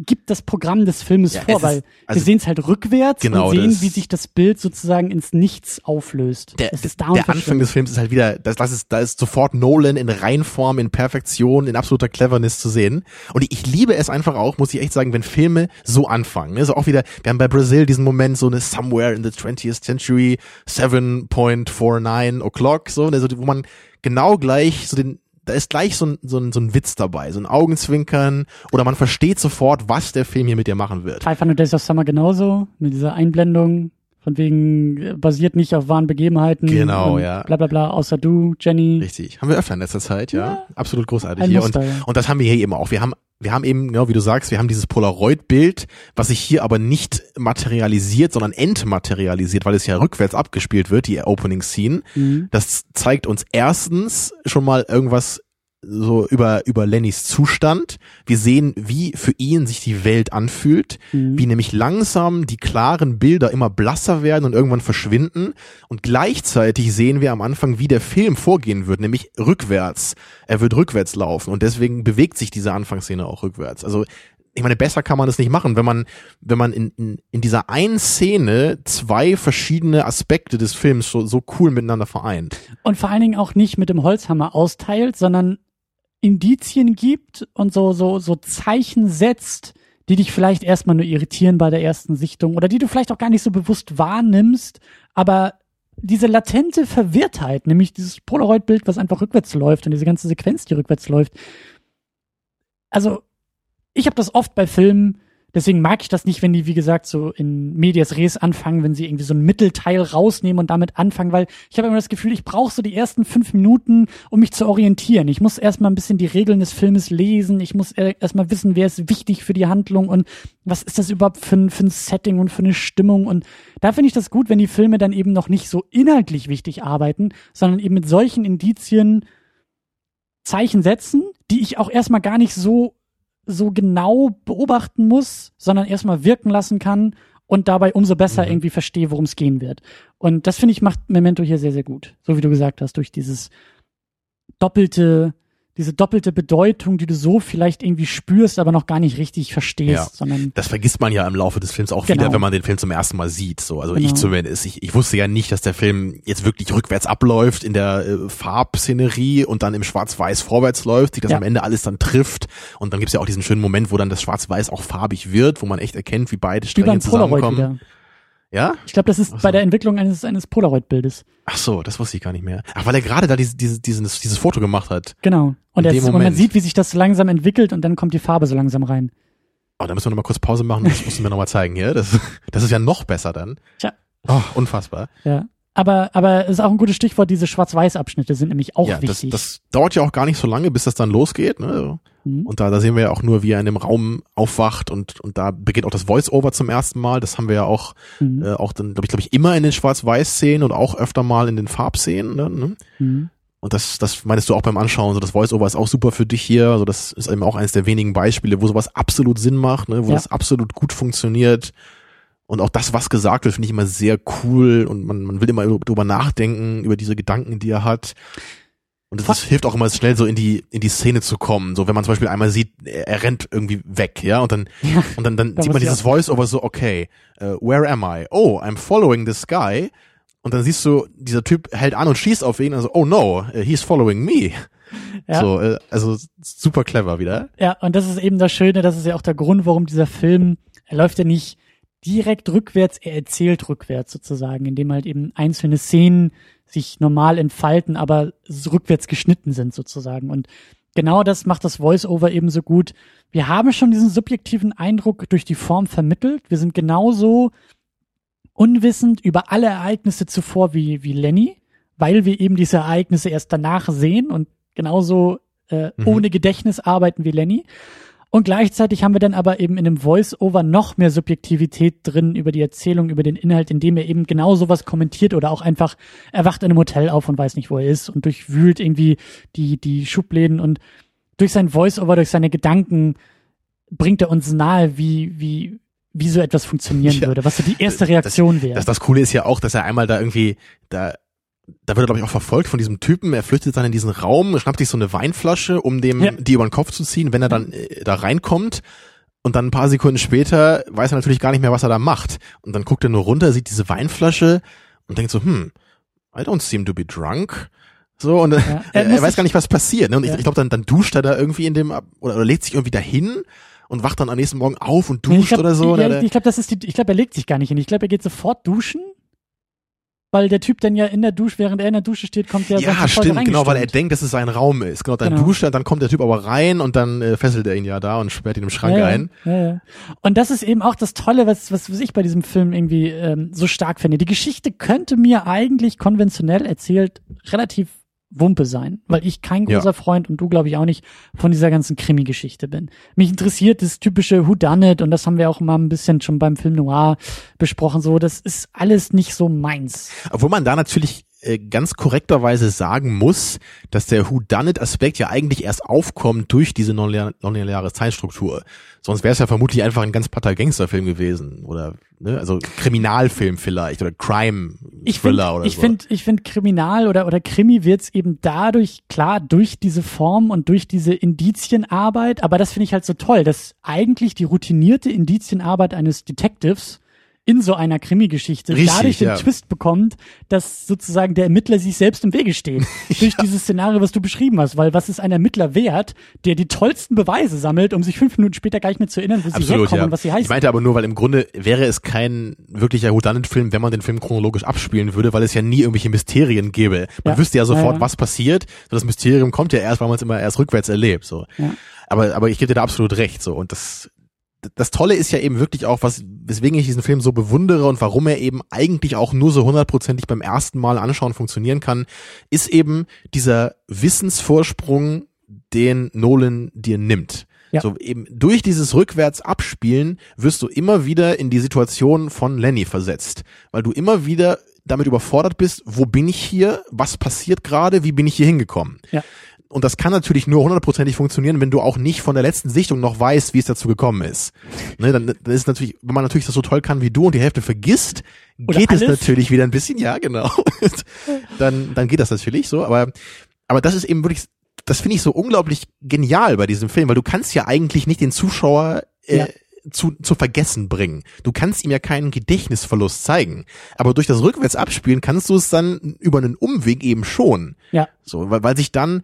gibt das Programm des Filmes Ja, vor, ist- weil also- wir sehen es halt rückwärts Genau, und sehen, das- wie sich das Bild sozusagen ins Nichts auflöst. Der, es ist da der Anfang des Films ist halt wieder, das, das ist, da ist sofort Nolan in Reinform, in Perfektion, in absoluter Cleverness zu sehen. Und ich, liebe es einfach auch, muss ich echt sagen, wenn Filme so anfangen. Ne? So auch wieder, wir haben bei Brazil diesen Moment, so eine Somewhere in the 20th Century, 7.49 o'clock, so, ne? so, wo man genau gleich so den, da ist gleich so ein, so, ein, so ein Witz dabei, so ein Augenzwinkern oder man versteht sofort, was der Film hier mit dir machen wird. 500 Days of Summer genauso, mit dieser Einblendung, von wegen äh, basiert nicht auf wahren Begebenheiten. Genau, ja. Bla bla bla, außer du, Jenny. Richtig. Haben wir öfter in letzter Zeit, ja. Ja. Absolut großartig Ein hier. Muster, und, ja. und das haben wir hier eben auch. Wir haben, wir haben eben, genau wie du sagst, wir haben dieses Polaroid-Bild, was sich hier aber nicht materialisiert, sondern entmaterialisiert, weil es ja rückwärts abgespielt wird, die Opening Scene. Mhm. Das zeigt uns erstens schon mal irgendwas so über, über Lennys Zustand. Wir sehen, wie für ihn sich die Welt anfühlt, Mhm. wie nämlich langsam die klaren Bilder immer blasser werden und irgendwann verschwinden. Und gleichzeitig sehen wir am Anfang, wie der Film vorgehen wird, nämlich rückwärts. Er wird rückwärts laufen und deswegen bewegt sich diese Anfangsszene auch rückwärts. Also ich meine, besser kann man das nicht machen, wenn man, wenn man in, in, in dieser einen Szene zwei verschiedene Aspekte des Films so, so cool miteinander vereint. Und vor allen Dingen auch nicht mit dem Holzhammer austeilt, sondern Indizien gibt und so, so, so Zeichen setzt, die dich vielleicht erstmal nur irritieren bei der ersten Sichtung oder die du vielleicht auch gar nicht so bewusst wahrnimmst, aber diese latente Verwirrtheit, nämlich dieses Polaroid-Bild, was einfach rückwärts läuft und diese ganze Sequenz, die rückwärts läuft. Also, ich habe das oft bei Filmen, deswegen mag ich das nicht, wenn die, wie gesagt, so in Medias Res anfangen, wenn sie irgendwie so ein Mittelteil rausnehmen und damit anfangen, weil ich habe immer das Gefühl, ich brauche so die ersten fünf Minuten, um mich zu orientieren. Ich muss erstmal ein bisschen die Regeln des Filmes lesen, ich muss erstmal wissen, wer ist wichtig für die Handlung und was ist das überhaupt für ein, für ein Setting und für eine Stimmung und da finde ich das gut, wenn die Filme dann eben noch nicht so inhaltlich wichtig arbeiten, sondern eben mit solchen Indizien Zeichen setzen, die ich auch erstmal gar nicht so so genau beobachten muss, sondern erstmal wirken lassen kann und dabei umso besser Mhm. irgendwie verstehe, worum es gehen wird. Und das finde ich macht Memento hier sehr sehr gut, so wie du gesagt hast, durch dieses doppelte diese doppelte Bedeutung, die du so vielleicht irgendwie spürst, aber noch gar nicht richtig verstehst, Ja. sondern Das vergisst man ja im Laufe des Films auch Genau. wieder, wenn man den Film zum ersten Mal sieht. So, also ich Genau. zumindest. Ich, ich wusste ja nicht, dass der Film jetzt wirklich rückwärts abläuft in der äh, Farbszenerie und dann im Schwarz-Weiß vorwärts läuft, sich das Ja. am Ende alles dann trifft. Und dann gibt's ja auch diesen schönen Moment, wo dann das Schwarz-Weiß auch farbig wird, wo man echt erkennt, wie beide wie Stränge Polaroid zusammenkommen. wieder. Ja? Ich glaube, das ist so. bei der Entwicklung eines eines Polaroid-Bildes. Ach so, das wusste ich gar nicht mehr. Ach, weil er gerade da dieses, dieses, dieses, dieses Foto gemacht hat. Genau. Und, er ist, und man sieht, wie sich das so langsam entwickelt und dann kommt die Farbe so langsam rein. Oh, da müssen wir noch mal kurz Pause machen. Das musst du mir noch mal zeigen hier. Das, das ist ja noch besser dann. Tja. Oh, unfassbar. Ja. Aber, aber es ist auch ein gutes Stichwort, diese Schwarz-Weiß-Abschnitte sind nämlich auch ja, das, wichtig. das dauert ja auch gar nicht so lange, bis das dann losgeht. Ne? Mhm. Und da, da sehen wir ja auch nur, wie er in dem Raum aufwacht und, und da beginnt auch das Voice-Over zum ersten Mal. Das haben wir ja auch, Mhm. äh, auch dann, glaube ich, glaube ich, immer in den Schwarz-Weiß-Szenen und auch öfter mal in den Farbszenen. Ne? ne? Mhm. und das, das meinst du auch beim Anschauen, so das Voice-Over ist auch super für dich hier, also das ist eben auch eines der wenigen Beispiele, wo sowas absolut Sinn macht, ne, wo Ja. das absolut gut funktioniert. Und auch das, was gesagt wird, finde ich immer sehr cool und man, man will immer drüber nachdenken, über diese Gedanken, die er hat. Und das, hilft auch immer schnell so in die, in die Szene zu kommen. So, wenn man zum Beispiel einmal sieht, er, er rennt irgendwie weg, ja, und dann, Ja. und dann, dann Da sieht man dieses Voice-Over so, okay, uh, where am I? Oh, I'm following this guy. Und dann siehst du, dieser Typ hält an und schießt auf ihn, also, oh no, uh, he's following me. Ja. So, äh, also super clever wieder. Ja, und das ist eben das Schöne, das ist ja auch der Grund, warum dieser Film, er läuft ja nicht direkt rückwärts, er erzählt rückwärts sozusagen, indem halt eben einzelne Szenen sich normal entfalten, aber rückwärts geschnitten sind sozusagen. Und genau das macht das Voice-Over eben so gut. Wir haben schon diesen subjektiven Eindruck durch die Form vermittelt. Wir sind genauso unwissend über alle Ereignisse zuvor wie, wie Lenny, weil wir eben diese Ereignisse erst danach sehen und genauso äh, Mhm. ohne Gedächtnis arbeiten wie Lenny. Und gleichzeitig haben wir dann aber eben in dem Voice-Over noch mehr Subjektivität drin über die Erzählung, über den Inhalt, indem er eben genau sowas kommentiert oder auch einfach, er wacht in einem Hotel auf und weiß nicht, wo er ist und durchwühlt irgendwie die, die Schubläden und durch sein Voice-Over, durch seine Gedanken bringt er uns nahe, wie, wie, wie so etwas funktionieren Ja. würde, was so die erste Reaktion wäre. Das, das Coole ist ja auch, dass er einmal da irgendwie, da, da wird er, glaube ich, auch verfolgt von diesem Typen. Er flüchtet dann in diesen Raum, schnappt sich so eine Weinflasche, um dem Ja. die über den Kopf zu ziehen, wenn er dann äh, da reinkommt. Und dann ein paar Sekunden später weiß er natürlich gar nicht mehr, was er da macht. Und dann guckt er nur runter, sieht diese Weinflasche und denkt so, hm, I don't seem to be drunk. So, und Ja. [LAUGHS] er, Er weiß gar nicht, was passiert. Ne? Und ich, Ja. ich glaube, dann, dann duscht er da irgendwie in dem, oder, oder legt sich irgendwie dahin und wacht dann am nächsten Morgen auf und Nee, duscht ich glaub, oder so. Ja, ich ich glaube, das ist die, ich glaube, er legt sich gar nicht hin. Ich glaube, er geht sofort duschen, weil der Typ dann ja in der Dusche, während er in der Dusche steht, kommt der Ja, stimmt, genau, weil er denkt, dass es sein Raum ist. Genau, dann Genau. duscht er, dann kommt der Typ aber rein und dann äh, fesselt er ihn ja da und sperrt ihn im Schrank ja, ein. Ja, ja. Und das ist eben auch das Tolle, was, was, was ich bei diesem Film irgendwie ähm, so stark finde. Die Geschichte könnte mir eigentlich konventionell erzählt relativ Wumpe sein, weil ich kein Ja. großer Freund und du glaube ich auch nicht von dieser ganzen Krimi-Geschichte bin. Mich interessiert das typische Who Done It und das haben wir auch mal ein bisschen schon beim Film Noir besprochen. So, das ist alles nicht so meins. Obwohl man da natürlich ganz korrekterweise sagen muss, dass der Whodunit-Aspekt ja eigentlich erst aufkommt durch diese nonlineare Zeitstruktur. Sonst wäre es ja vermutlich einfach ein ganz platter Gangsterfilm gewesen oder ne, also Kriminalfilm vielleicht oder Crime Ich Thriller oder ich so. finde, ich finde Kriminal oder oder Krimi wird's eben dadurch klar durch diese Form und durch diese Indizienarbeit. Aber das finde ich halt so toll, dass eigentlich die routinierte Indizienarbeit eines Detectives in so einer Krimi-Geschichte dadurch den ja. Twist bekommt, dass sozusagen der Ermittler sich selbst im Wege steht. [LAUGHS] Durch dieses Szenario, was du beschrieben hast. Weil was ist ein Ermittler wert, der die tollsten Beweise sammelt, um sich fünf Minuten später gar nicht mehr zu erinnern, wo sie Absolut, herkommen ja. und was sie heißen. Ich meinte aber nur, weil im Grunde wäre es kein wirklicher Whodunit-Film, wenn man den Film chronologisch abspielen würde, weil es ja nie irgendwelche Mysterien gäbe. Man Ja. wüsste ja sofort, Ja, ja. was passiert. So das Mysterium kommt ja erst, weil man es immer erst rückwärts erlebt. So. Ja. Aber, aber ich gebe dir da absolut recht. So und das das Tolle ist ja eben wirklich auch, was, weswegen ich diesen Film so bewundere und warum er eben eigentlich auch nur so hundertprozentig beim ersten Mal anschauen funktionieren kann, ist eben dieser Wissensvorsprung, den Nolan dir nimmt. Ja. So eben durch dieses rückwärts abspielen wirst du immer wieder in die Situation von Lenny versetzt, weil du immer wieder damit überfordert bist, wo bin ich hier, was passiert gerade, wie bin ich hier hingekommen. Ja. Und das kann natürlich nur hundertprozentig funktionieren, wenn du auch nicht von der letzten Sichtung noch weißt, wie es dazu gekommen ist. Ne, dann, dann ist natürlich, wenn man natürlich das so toll kann wie du und die Hälfte vergisst, Oder geht es alles. natürlich wieder ein bisschen, ja, genau. [LAUGHS] dann, dann geht das natürlich so, aber, aber das ist eben wirklich, das finde ich so unglaublich genial bei diesem Film, weil du kannst ja eigentlich nicht den Zuschauer äh, Ja. zu, zu vergessen bringen. Du kannst ihm ja keinen Gedächtnisverlust zeigen. Aber durch das rückwärts abspielen kannst du es dann über einen Umweg eben schon. Ja. So, weil, weil sich dann,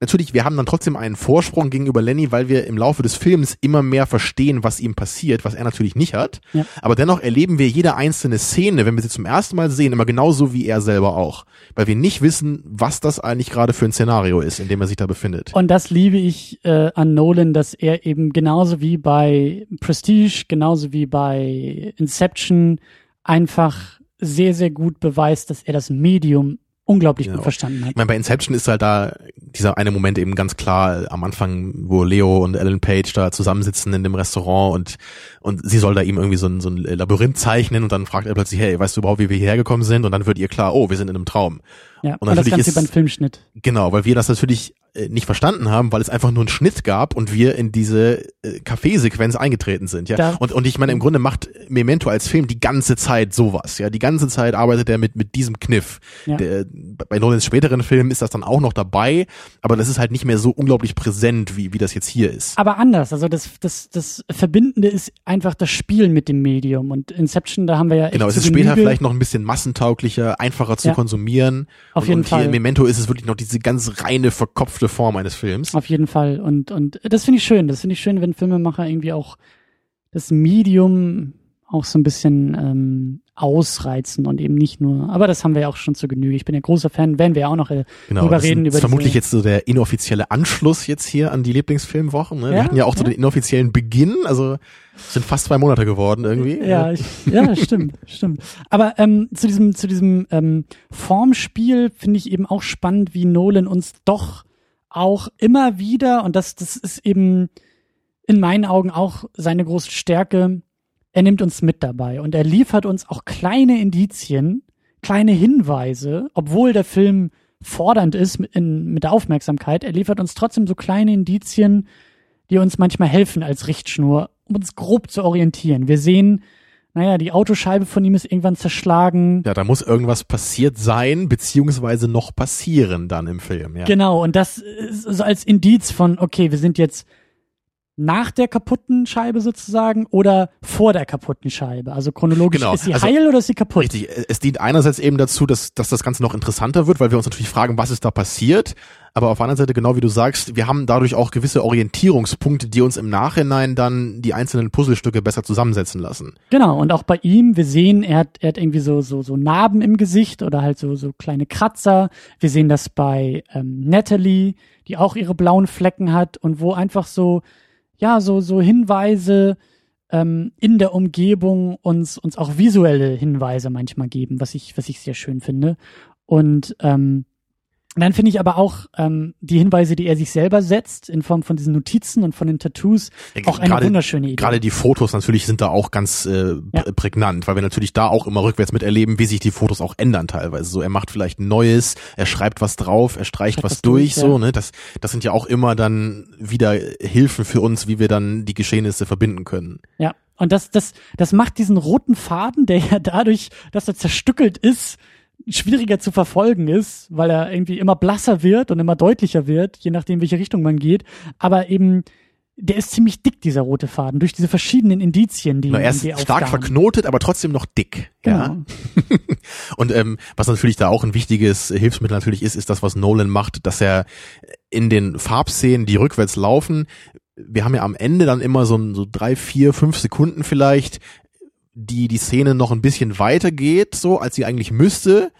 natürlich, wir haben dann trotzdem einen Vorsprung gegenüber Lenny, weil wir im Laufe des Films immer mehr verstehen, was ihm passiert, was er natürlich nicht hat. Ja. Aber dennoch erleben wir jede einzelne Szene, wenn wir sie zum ersten Mal sehen, immer genauso wie er selber auch. Weil wir nicht wissen, was das eigentlich gerade für ein Szenario ist, in dem er sich da befindet. Und das liebe ich äh, an Nolan, dass er eben genauso wie bei Prestige, genauso wie bei Inception einfach sehr, sehr gut beweist, dass er das Medium unglaublich Genau. gut verstanden hat. Ich meine, bei Inception ist halt da dieser eine Moment eben ganz klar am Anfang, wo Leo und Ellen Page da zusammensitzen in dem Restaurant und und sie soll da ihm irgendwie so ein, so ein Labyrinth zeichnen und dann fragt er plötzlich, hey, weißt du überhaupt, wie wir hierher gekommen sind? Und dann wird ihr klar, oh, wir sind in einem Traum. Ja, und, und das Ganze beim Filmschnitt. Genau, weil wir das natürlich äh, nicht verstanden haben, weil es einfach nur einen Schnitt gab und wir in diese äh, Kaffeesequenz eingetreten sind, ja. Da. Und, und ich meine, im Grunde macht Memento als Film die ganze Zeit sowas, ja. Die ganze Zeit arbeitet er mit, mit diesem Kniff. Ja. Der, bei Nolans späteren Filmen ist das dann auch noch dabei, aber das ist halt nicht mehr so unglaublich präsent, wie, wie das jetzt hier ist. Aber anders, also das, das, das Verbindende ist einfach das Spielen mit dem Medium und Inception, da haben wir ja Genau, es ist später vielleicht noch ein bisschen massentauglicher, einfacher zu ja. konsumieren. Auf und, jeden und Fall. Hier Memento ist es wirklich noch diese ganz reine, verkopfte verkopfte Form eines Films. Auf jeden Fall. Und, und das finde ich schön. Das finde ich schön, wenn Filmemacher irgendwie auch das Medium auch so ein bisschen ähm, ausreizen und eben nicht nur, aber das haben wir ja auch schon zu Genüge. Ich bin ja großer Fan, werden wir ja auch noch äh, genau, drüber reden. Ist über vermutlich jetzt so der inoffizielle Anschluss jetzt hier an die Lieblingsfilmwochen. Ne? Ja, wir hatten ja auch ja. so den inoffiziellen Beginn, also sind fast zwei Monate geworden irgendwie. Ja, ich, ja, stimmt, [LAUGHS] stimmt. Aber ähm, zu diesem, zu diesem ähm, Formspiel finde ich eben auch spannend, wie Nolan uns doch auch immer wieder, und das, das ist eben in meinen Augen auch seine große Stärke, er nimmt uns mit dabei und er liefert uns auch kleine Indizien, kleine Hinweise, obwohl der Film fordernd ist mit, in, mit der Aufmerksamkeit, er liefert uns trotzdem so kleine Indizien, die uns manchmal helfen als Richtschnur, um uns grob zu orientieren. Wir sehen naja, die Autoscheibe von ihm ist irgendwann zerschlagen. Ja, da muss irgendwas passiert sein, beziehungsweise noch passieren dann im Film, ja. Genau, und das ist so als Indiz von, okay, wir sind jetzt nach der kaputten Scheibe sozusagen oder vor der kaputten Scheibe? Also chronologisch genau. ist sie also, heil oder ist sie kaputt? Richtig, es dient einerseits eben dazu, dass, dass das Ganze noch interessanter wird, weil wir uns natürlich fragen, was ist da passiert. Aber auf der anderen Seite, genau wie du sagst, wir haben dadurch auch gewisse Orientierungspunkte, die uns im Nachhinein dann die einzelnen Puzzlestücke besser zusammensetzen lassen. Genau, und auch bei ihm, wir sehen, er hat, er hat irgendwie so, so, so Narben im Gesicht oder halt so, so kleine Kratzer. Wir sehen das bei ähm, Natalie, die auch ihre blauen Flecken hat und wo einfach so, ja, so, so Hinweise ähm, in der Umgebung uns, uns auch visuelle Hinweise manchmal geben, was ich, was ich sehr schön finde. Und ähm, dann finde ich aber auch ähm, die Hinweise, die er sich selber setzt, in Form von diesen Notizen und von den Tattoos, auch eine grade, wunderschöne Idee. Gerade die Fotos natürlich sind da auch ganz äh, ja. prägnant, weil wir natürlich da auch immer rückwärts miterleben, wie sich die Fotos auch ändern teilweise. So, er macht vielleicht Neues, er schreibt was drauf, er streicht was, was, durch, durch so, ne? Das, das sind ja auch immer dann wieder Hilfen für uns, wie wir dann die Geschehnisse verbinden können. Ja, und das, das, das macht diesen roten Faden, der ja dadurch, dass er zerstückelt ist, schwieriger zu verfolgen ist, weil er irgendwie immer blasser wird und immer deutlicher wird, je nachdem, welche Richtung man geht. Aber eben, der ist ziemlich dick, dieser rote Faden, durch diese verschiedenen Indizien, die Na, er ist die stark verknotet, aber trotzdem noch dick. Genau. Ja. [LAUGHS] und ähm, was natürlich da auch ein wichtiges Hilfsmittel natürlich ist, ist das, was Nolan macht, dass er in den Farbszenen, die rückwärts laufen, wir haben ja am Ende dann immer so, so drei, vier, fünf Sekunden vielleicht, die die Szene noch ein bisschen weiter geht, so als sie eigentlich müsste.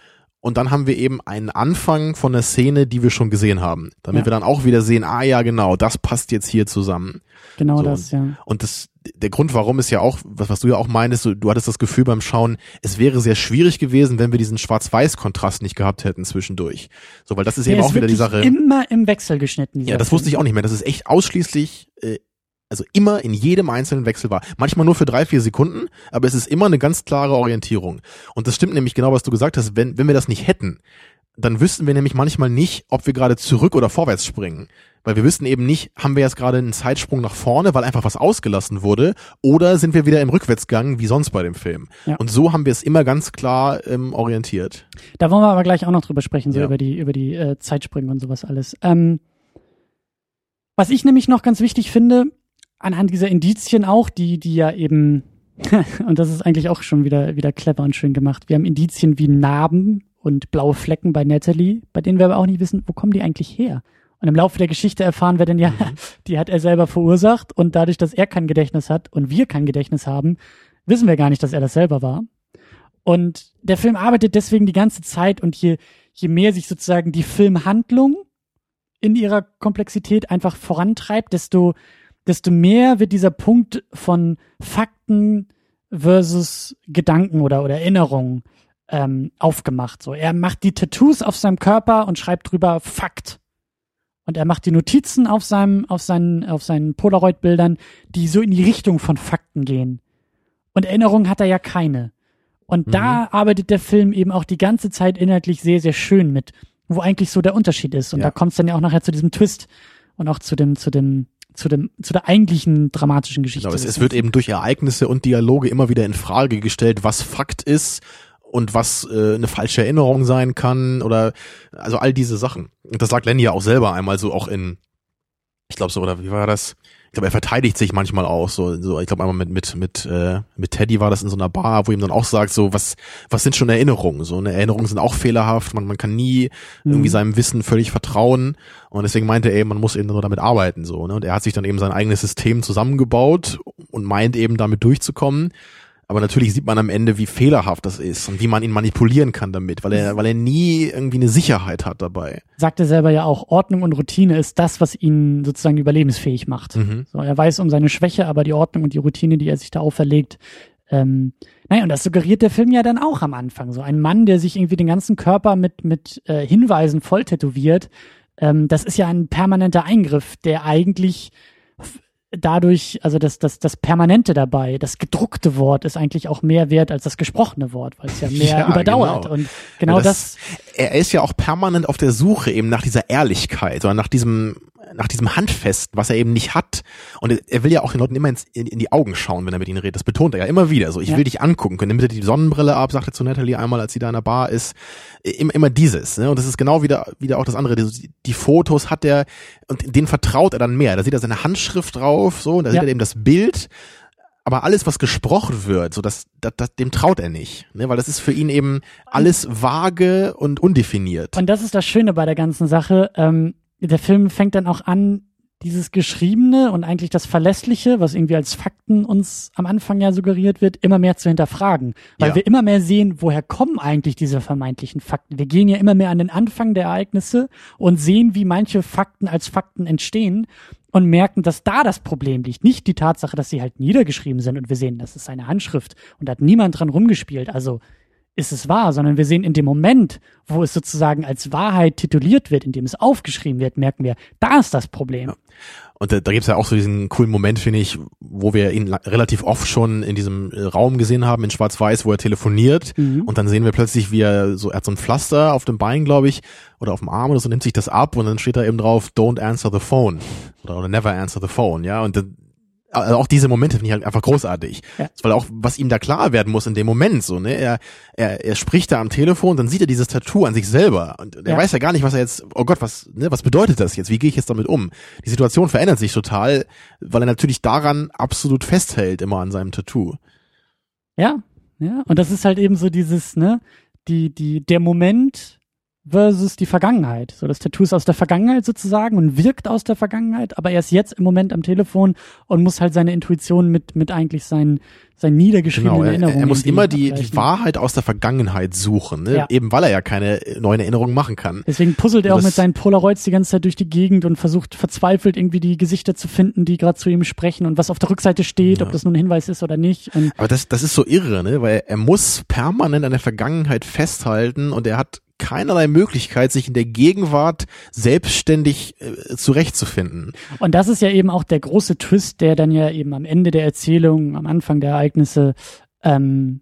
Und dann haben wir eben einen Anfang von der Szene, die wir schon gesehen haben. Damit ja. wir dann auch wieder sehen, ah ja, genau, das passt jetzt hier zusammen. Genau so, das, ja. Und das, der Grund, warum ist ja auch, was, was du ja auch meinst, du, du hattest das Gefühl beim Schauen, es wäre sehr schwierig gewesen, wenn wir diesen Schwarz-Weiß-Kontrast nicht gehabt hätten zwischendurch. So, weil das ist ja, eben auch wieder die Sache. Immer im Wechsel geschnitten. Ja, das Film. wusste ich auch nicht mehr. Das ist echt ausschließlich äh, also immer in jedem einzelnen Wechsel war. Manchmal nur für drei, vier Sekunden, aber es ist immer eine ganz klare Orientierung. Und das stimmt nämlich genau, was du gesagt hast. Wenn, wenn wir das nicht hätten, dann wüssten wir nämlich manchmal nicht, ob wir gerade zurück oder vorwärts springen. Weil wir wüssten eben nicht, haben wir jetzt gerade einen Zeitsprung nach vorne, weil einfach was ausgelassen wurde, oder sind wir wieder im Rückwärtsgang, wie sonst bei dem Film. Ja. Und so haben wir es immer ganz klar ähm, orientiert. Da wollen wir aber gleich auch noch drüber sprechen, so ja. über die, über die äh, Zeitsprünge und sowas alles. Ähm, was ich nämlich noch ganz wichtig finde, anhand dieser Indizien auch, die, die ja eben, [LAUGHS] und das ist eigentlich auch schon wieder, wieder clever und schön gemacht. Wir haben Indizien wie Narben und blaue Flecken bei Natalie, bei denen wir aber auch nicht wissen, wo kommen die eigentlich her? Und im Laufe der Geschichte erfahren wir dann ja, mhm. [LAUGHS] die hat er selber verursacht und dadurch, dass er kein Gedächtnis hat und wir kein Gedächtnis haben, wissen wir gar nicht, dass er das selber war. Und der Film arbeitet deswegen die ganze Zeit und je, je mehr sich sozusagen die Filmhandlung in ihrer Komplexität einfach vorantreibt, desto desto mehr wird dieser Punkt von Fakten versus Gedanken oder, oder Erinnerungen ähm, aufgemacht. So, er macht die Tattoos auf seinem Körper und schreibt drüber Fakt. Und er macht die Notizen auf seinem, auf seinen, auf seinen Polaroid-Bildern, die so in die Richtung von Fakten gehen. Und Erinnerungen hat er ja keine. Und mhm. da arbeitet der Film eben auch die ganze Zeit inhaltlich sehr, sehr schön mit, wo eigentlich so der Unterschied ist. Und ja. da kommt es dann ja auch nachher zu diesem Twist und auch zu dem, zu dem, zu dem, zu der eigentlichen dramatischen Geschichte. Genau, es, es wird eben durch Ereignisse und Dialoge immer wieder in Frage gestellt, was Fakt ist und was äh, eine falsche Erinnerung sein kann oder also all diese Sachen. Und das sagt Lenny ja auch selber einmal so auch in, ich glaube so, oder wie war das? Ich glaube, er verteidigt sich manchmal auch so, so ich glaube einmal mit mit mit äh, mit Teddy war das in so einer Bar, wo ihm dann auch sagt so was was sind schon Erinnerungen so eine Erinnerungen sind auch fehlerhaft, man man kann nie mhm. irgendwie seinem Wissen völlig vertrauen. Und deswegen meinte er eben, man muss eben nur damit arbeiten so ne? Und er hat sich dann eben sein eigenes System zusammengebaut und meint eben damit durchzukommen aber natürlich sieht man am Ende, wie fehlerhaft das ist und wie man ihn manipulieren kann damit, weil er, weil er nie irgendwie eine Sicherheit hat dabei. Sagt er selber ja auch, Ordnung und Routine ist das, was ihn sozusagen überlebensfähig macht. Mhm. So, er weiß um seine Schwäche, aber die Ordnung und die Routine, die er sich da auferlegt, ähm, naja, und das suggeriert der Film ja dann auch am Anfang. So ein Mann, der sich irgendwie den ganzen Körper mit, mit äh, Hinweisen voll tätowiert, ähm, das ist ja ein permanenter Eingriff, der eigentlich dadurch, also das, das, das Permanente dabei, das gedruckte Wort ist eigentlich auch mehr wert als das gesprochene Wort, weil es ja mehr [LAUGHS] ja, überdauert. Genau. Und genau ja, das, das, Er ist ja auch permanent auf der Suche eben nach dieser Ehrlichkeit oder nach diesem nach diesem Handfesten, was er eben nicht hat. Und er will ja auch den Leuten immer ins, in, in, die Augen schauen, wenn er mit ihnen redet. Das betont er ja immer wieder. So, ich ja. will dich angucken können. Nimmt er die Sonnenbrille ab, sagt er zu Natalie einmal, als sie da in der Bar ist. Immer, immer dieses. Ne? Und das ist genau wieder, wieder auch das andere. Die, die Fotos hat er und denen vertraut er dann mehr. Da sieht er seine Handschrift drauf, so, und da ja. sieht er eben das Bild aber alles, was gesprochen wird, so das, das, das, dem traut er nicht, ne? weil das ist für ihn eben alles vage und undefiniert. Und das ist das Schöne bei der ganzen Sache. Ähm, der Film fängt dann auch an, dieses Geschriebene und eigentlich das Verlässliche, was irgendwie als Fakten uns am Anfang ja suggeriert wird, immer mehr zu hinterfragen. Weil ja. wir immer mehr sehen, woher kommen eigentlich diese vermeintlichen Fakten. Wir gehen ja immer mehr an den Anfang der Ereignisse und sehen, wie manche Fakten als Fakten entstehen und merken, dass da das Problem liegt. Nicht die Tatsache, dass sie halt niedergeschrieben sind und wir sehen, das ist seine Handschrift und da hat niemand dran rumgespielt. Also ist es wahr, sondern wir sehen in dem Moment, wo es sozusagen als Wahrheit tituliert wird, in dem es aufgeschrieben wird, merken wir, da ist das Problem. Ja. Und da, da gibt es ja auch so diesen coolen Moment, finde ich, wo wir ihn relativ oft schon in diesem äh, Raum gesehen haben, in Schwarz-Weiß, wo er telefoniert. Mhm. Und dann sehen wir plötzlich, wie er so, er hat so ein Pflaster auf dem Bein, glaube ich, oder auf dem Arm oder so, nimmt sich das ab und dann steht da eben drauf, don't answer the phone. Oder, oder never answer the phone, ja. Und dann, also auch diese Momente finde ich halt einfach großartig. Ja. Weil auch, was ihm da klar werden muss in dem Moment, so, ne, er, er, er spricht da am Telefon, dann sieht er dieses Tattoo an sich selber und er ja. weiß ja gar nicht, was er jetzt, oh Gott, was, ne, was bedeutet das jetzt? Wie gehe ich jetzt damit um? Die Situation verändert sich total, weil er natürlich daran absolut festhält, immer an seinem Tattoo. Ja, ja, und das ist halt eben so dieses, ne, die, die, der Moment, versus die Vergangenheit. So, das Tattoo ist aus der Vergangenheit sozusagen und wirkt aus der Vergangenheit, aber er ist jetzt im Moment am Telefon und muss halt seine Intuition mit, mit eigentlich seinen, seinen niedergeschriebenen genau, er, Erinnerungen. Er muss immer die, die Wahrheit aus der Vergangenheit suchen, ne? Ja. eben weil er ja keine neuen Erinnerungen machen kann. Deswegen puzzelt er auch mit seinen Polaroids die ganze Zeit durch die Gegend und versucht verzweifelt irgendwie die Gesichter zu finden, die gerade zu ihm sprechen und was auf der Rückseite steht, ja. ob das nun ein Hinweis ist oder nicht. Und aber das, das ist so irre, ne? weil er muss permanent an der Vergangenheit festhalten und er hat keinerlei Möglichkeit, sich in der Gegenwart selbstständig äh, zurechtzufinden. Und das ist ja eben auch der große Twist, der dann ja eben am Ende der Erzählung, am Anfang der Ereignisse, ähm,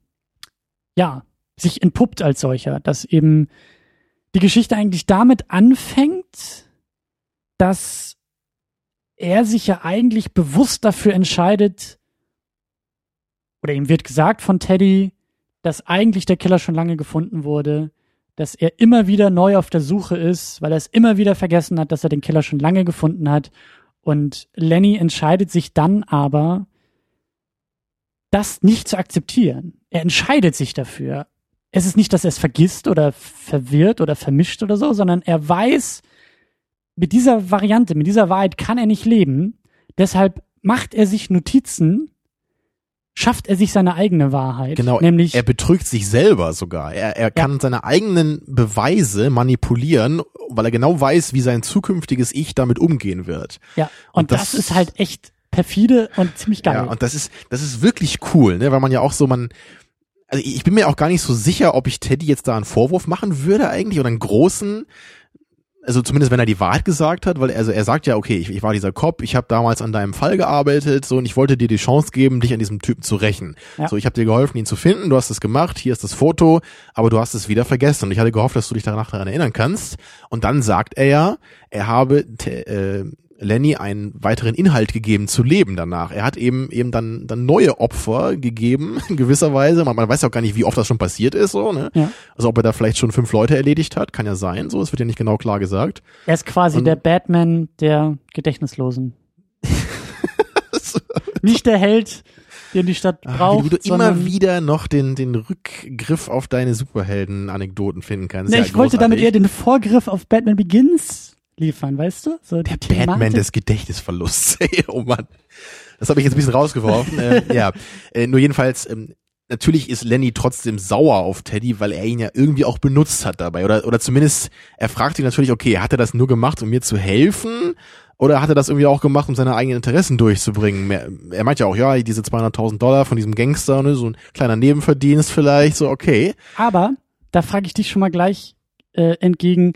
ja, sich entpuppt als solcher, dass eben die Geschichte eigentlich damit anfängt, dass er sich ja eigentlich bewusst dafür entscheidet, oder ihm wird gesagt von Teddy, dass eigentlich der Killer schon lange gefunden wurde, dass er immer wieder neu auf der Suche ist, weil er es immer wieder vergessen hat, dass er den Killer schon lange gefunden hat. Und Lenny entscheidet sich dann aber, das nicht zu akzeptieren. Er entscheidet sich dafür. Es ist nicht, dass er es vergisst oder verwirrt oder vermischt oder so, sondern er weiß, mit dieser Variante, mit dieser Wahrheit kann er nicht leben. Deshalb macht er sich Notizen schafft er sich seine eigene Wahrheit. Genau, nämlich er betrügt sich selber sogar. Er, er kann ja. seine eigenen Beweise manipulieren, weil er genau weiß, wie sein zukünftiges Ich damit umgehen wird. Ja, und, und das, das, ist halt echt perfide und ziemlich geil. Ja, und das ist das ist wirklich cool, ne, weil man ja auch so man also ich bin mir auch gar nicht so sicher, ob ich Teddy jetzt da einen Vorwurf machen würde eigentlich oder einen großen also zumindest wenn er die Wahrheit gesagt hat, weil er, also er sagt ja, okay, ich, ich war dieser Cop, ich habe damals an deinem Fall gearbeitet, so und ich wollte dir die Chance geben, dich an diesem Typen zu rächen. Ja. So, ich habe dir geholfen, ihn zu finden, du hast es gemacht, hier ist das Foto, aber du hast es wieder vergessen und ich hatte gehofft, dass du dich danach daran erinnern kannst. Und dann sagt er ja, er habe äh, Lenny einen weiteren Inhalt gegeben zu leben danach. Er hat eben eben dann dann neue Opfer gegeben [LAUGHS] in gewisser Weise. Man, man weiß ja auch gar nicht, wie oft das schon passiert ist, so ne? Ja. Also ob er da vielleicht schon fünf Leute erledigt hat, kann ja sein. So, es wird ja nicht genau klar gesagt. Er ist quasi Und, der Batman der Gedächtnislosen. [LAUGHS] nicht der Held, den die Stadt braucht. Ach, wie du immer wieder noch den, den Rückgriff auf deine Superhelden-Anekdoten finden kannst. Nee, ja, ich großartig. wollte damit eher den Vorgriff auf Batman Begins liefern, weißt du? So der Batman des Gedächtnisverlusts. [LAUGHS] oh Mann. Das habe ich jetzt ein bisschen rausgeworfen. ähm, [LAUGHS] ja, äh, nur jedenfalls, ähm, natürlich ist Lenny trotzdem sauer auf Teddy, weil er ihn ja irgendwie auch benutzt hat dabei. Oder, oder zumindest, er fragt sich natürlich, okay, hat er das nur gemacht, um mir zu helfen? Oder hat er das irgendwie auch gemacht, um seine eigenen Interessen durchzubringen? Er meint ja auch, ja, diese 200.000 Dollar von diesem Gangster, ne, so ein kleiner Nebenverdienst vielleicht, so okay. Aber, da frage ich dich schon mal gleich äh, entgegen,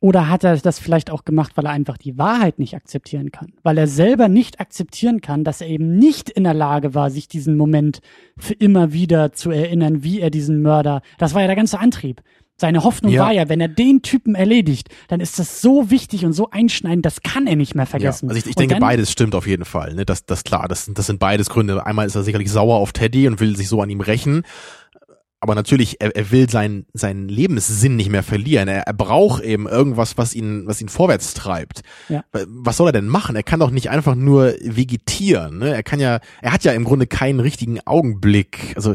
oder hat er das vielleicht auch gemacht, weil er einfach die Wahrheit nicht akzeptieren kann? Weil er selber nicht akzeptieren kann, dass er eben nicht in der Lage war, sich diesen Moment für immer wieder zu erinnern, wie er diesen Mörder, das war ja der ganze Antrieb. Seine Hoffnung ja. war ja, wenn er den Typen erledigt, dann ist das so wichtig und so einschneidend, das kann er nicht mehr vergessen. Ja, also ich, ich denke, dann, beides stimmt auf jeden Fall. Ne? Das, das klar, das, das sind beides Gründe. Einmal ist er sicherlich sauer auf Teddy und will sich so an ihm rächen aber natürlich, er, er will seinen, seinen Lebenssinn nicht mehr verlieren. Er, er braucht eben irgendwas, was ihn, was ihn vorwärts treibt. Ja. Was soll er denn machen? Er kann doch nicht einfach nur vegetieren. Ne? Er kann ja, er hat ja im Grunde keinen richtigen Augenblick. Also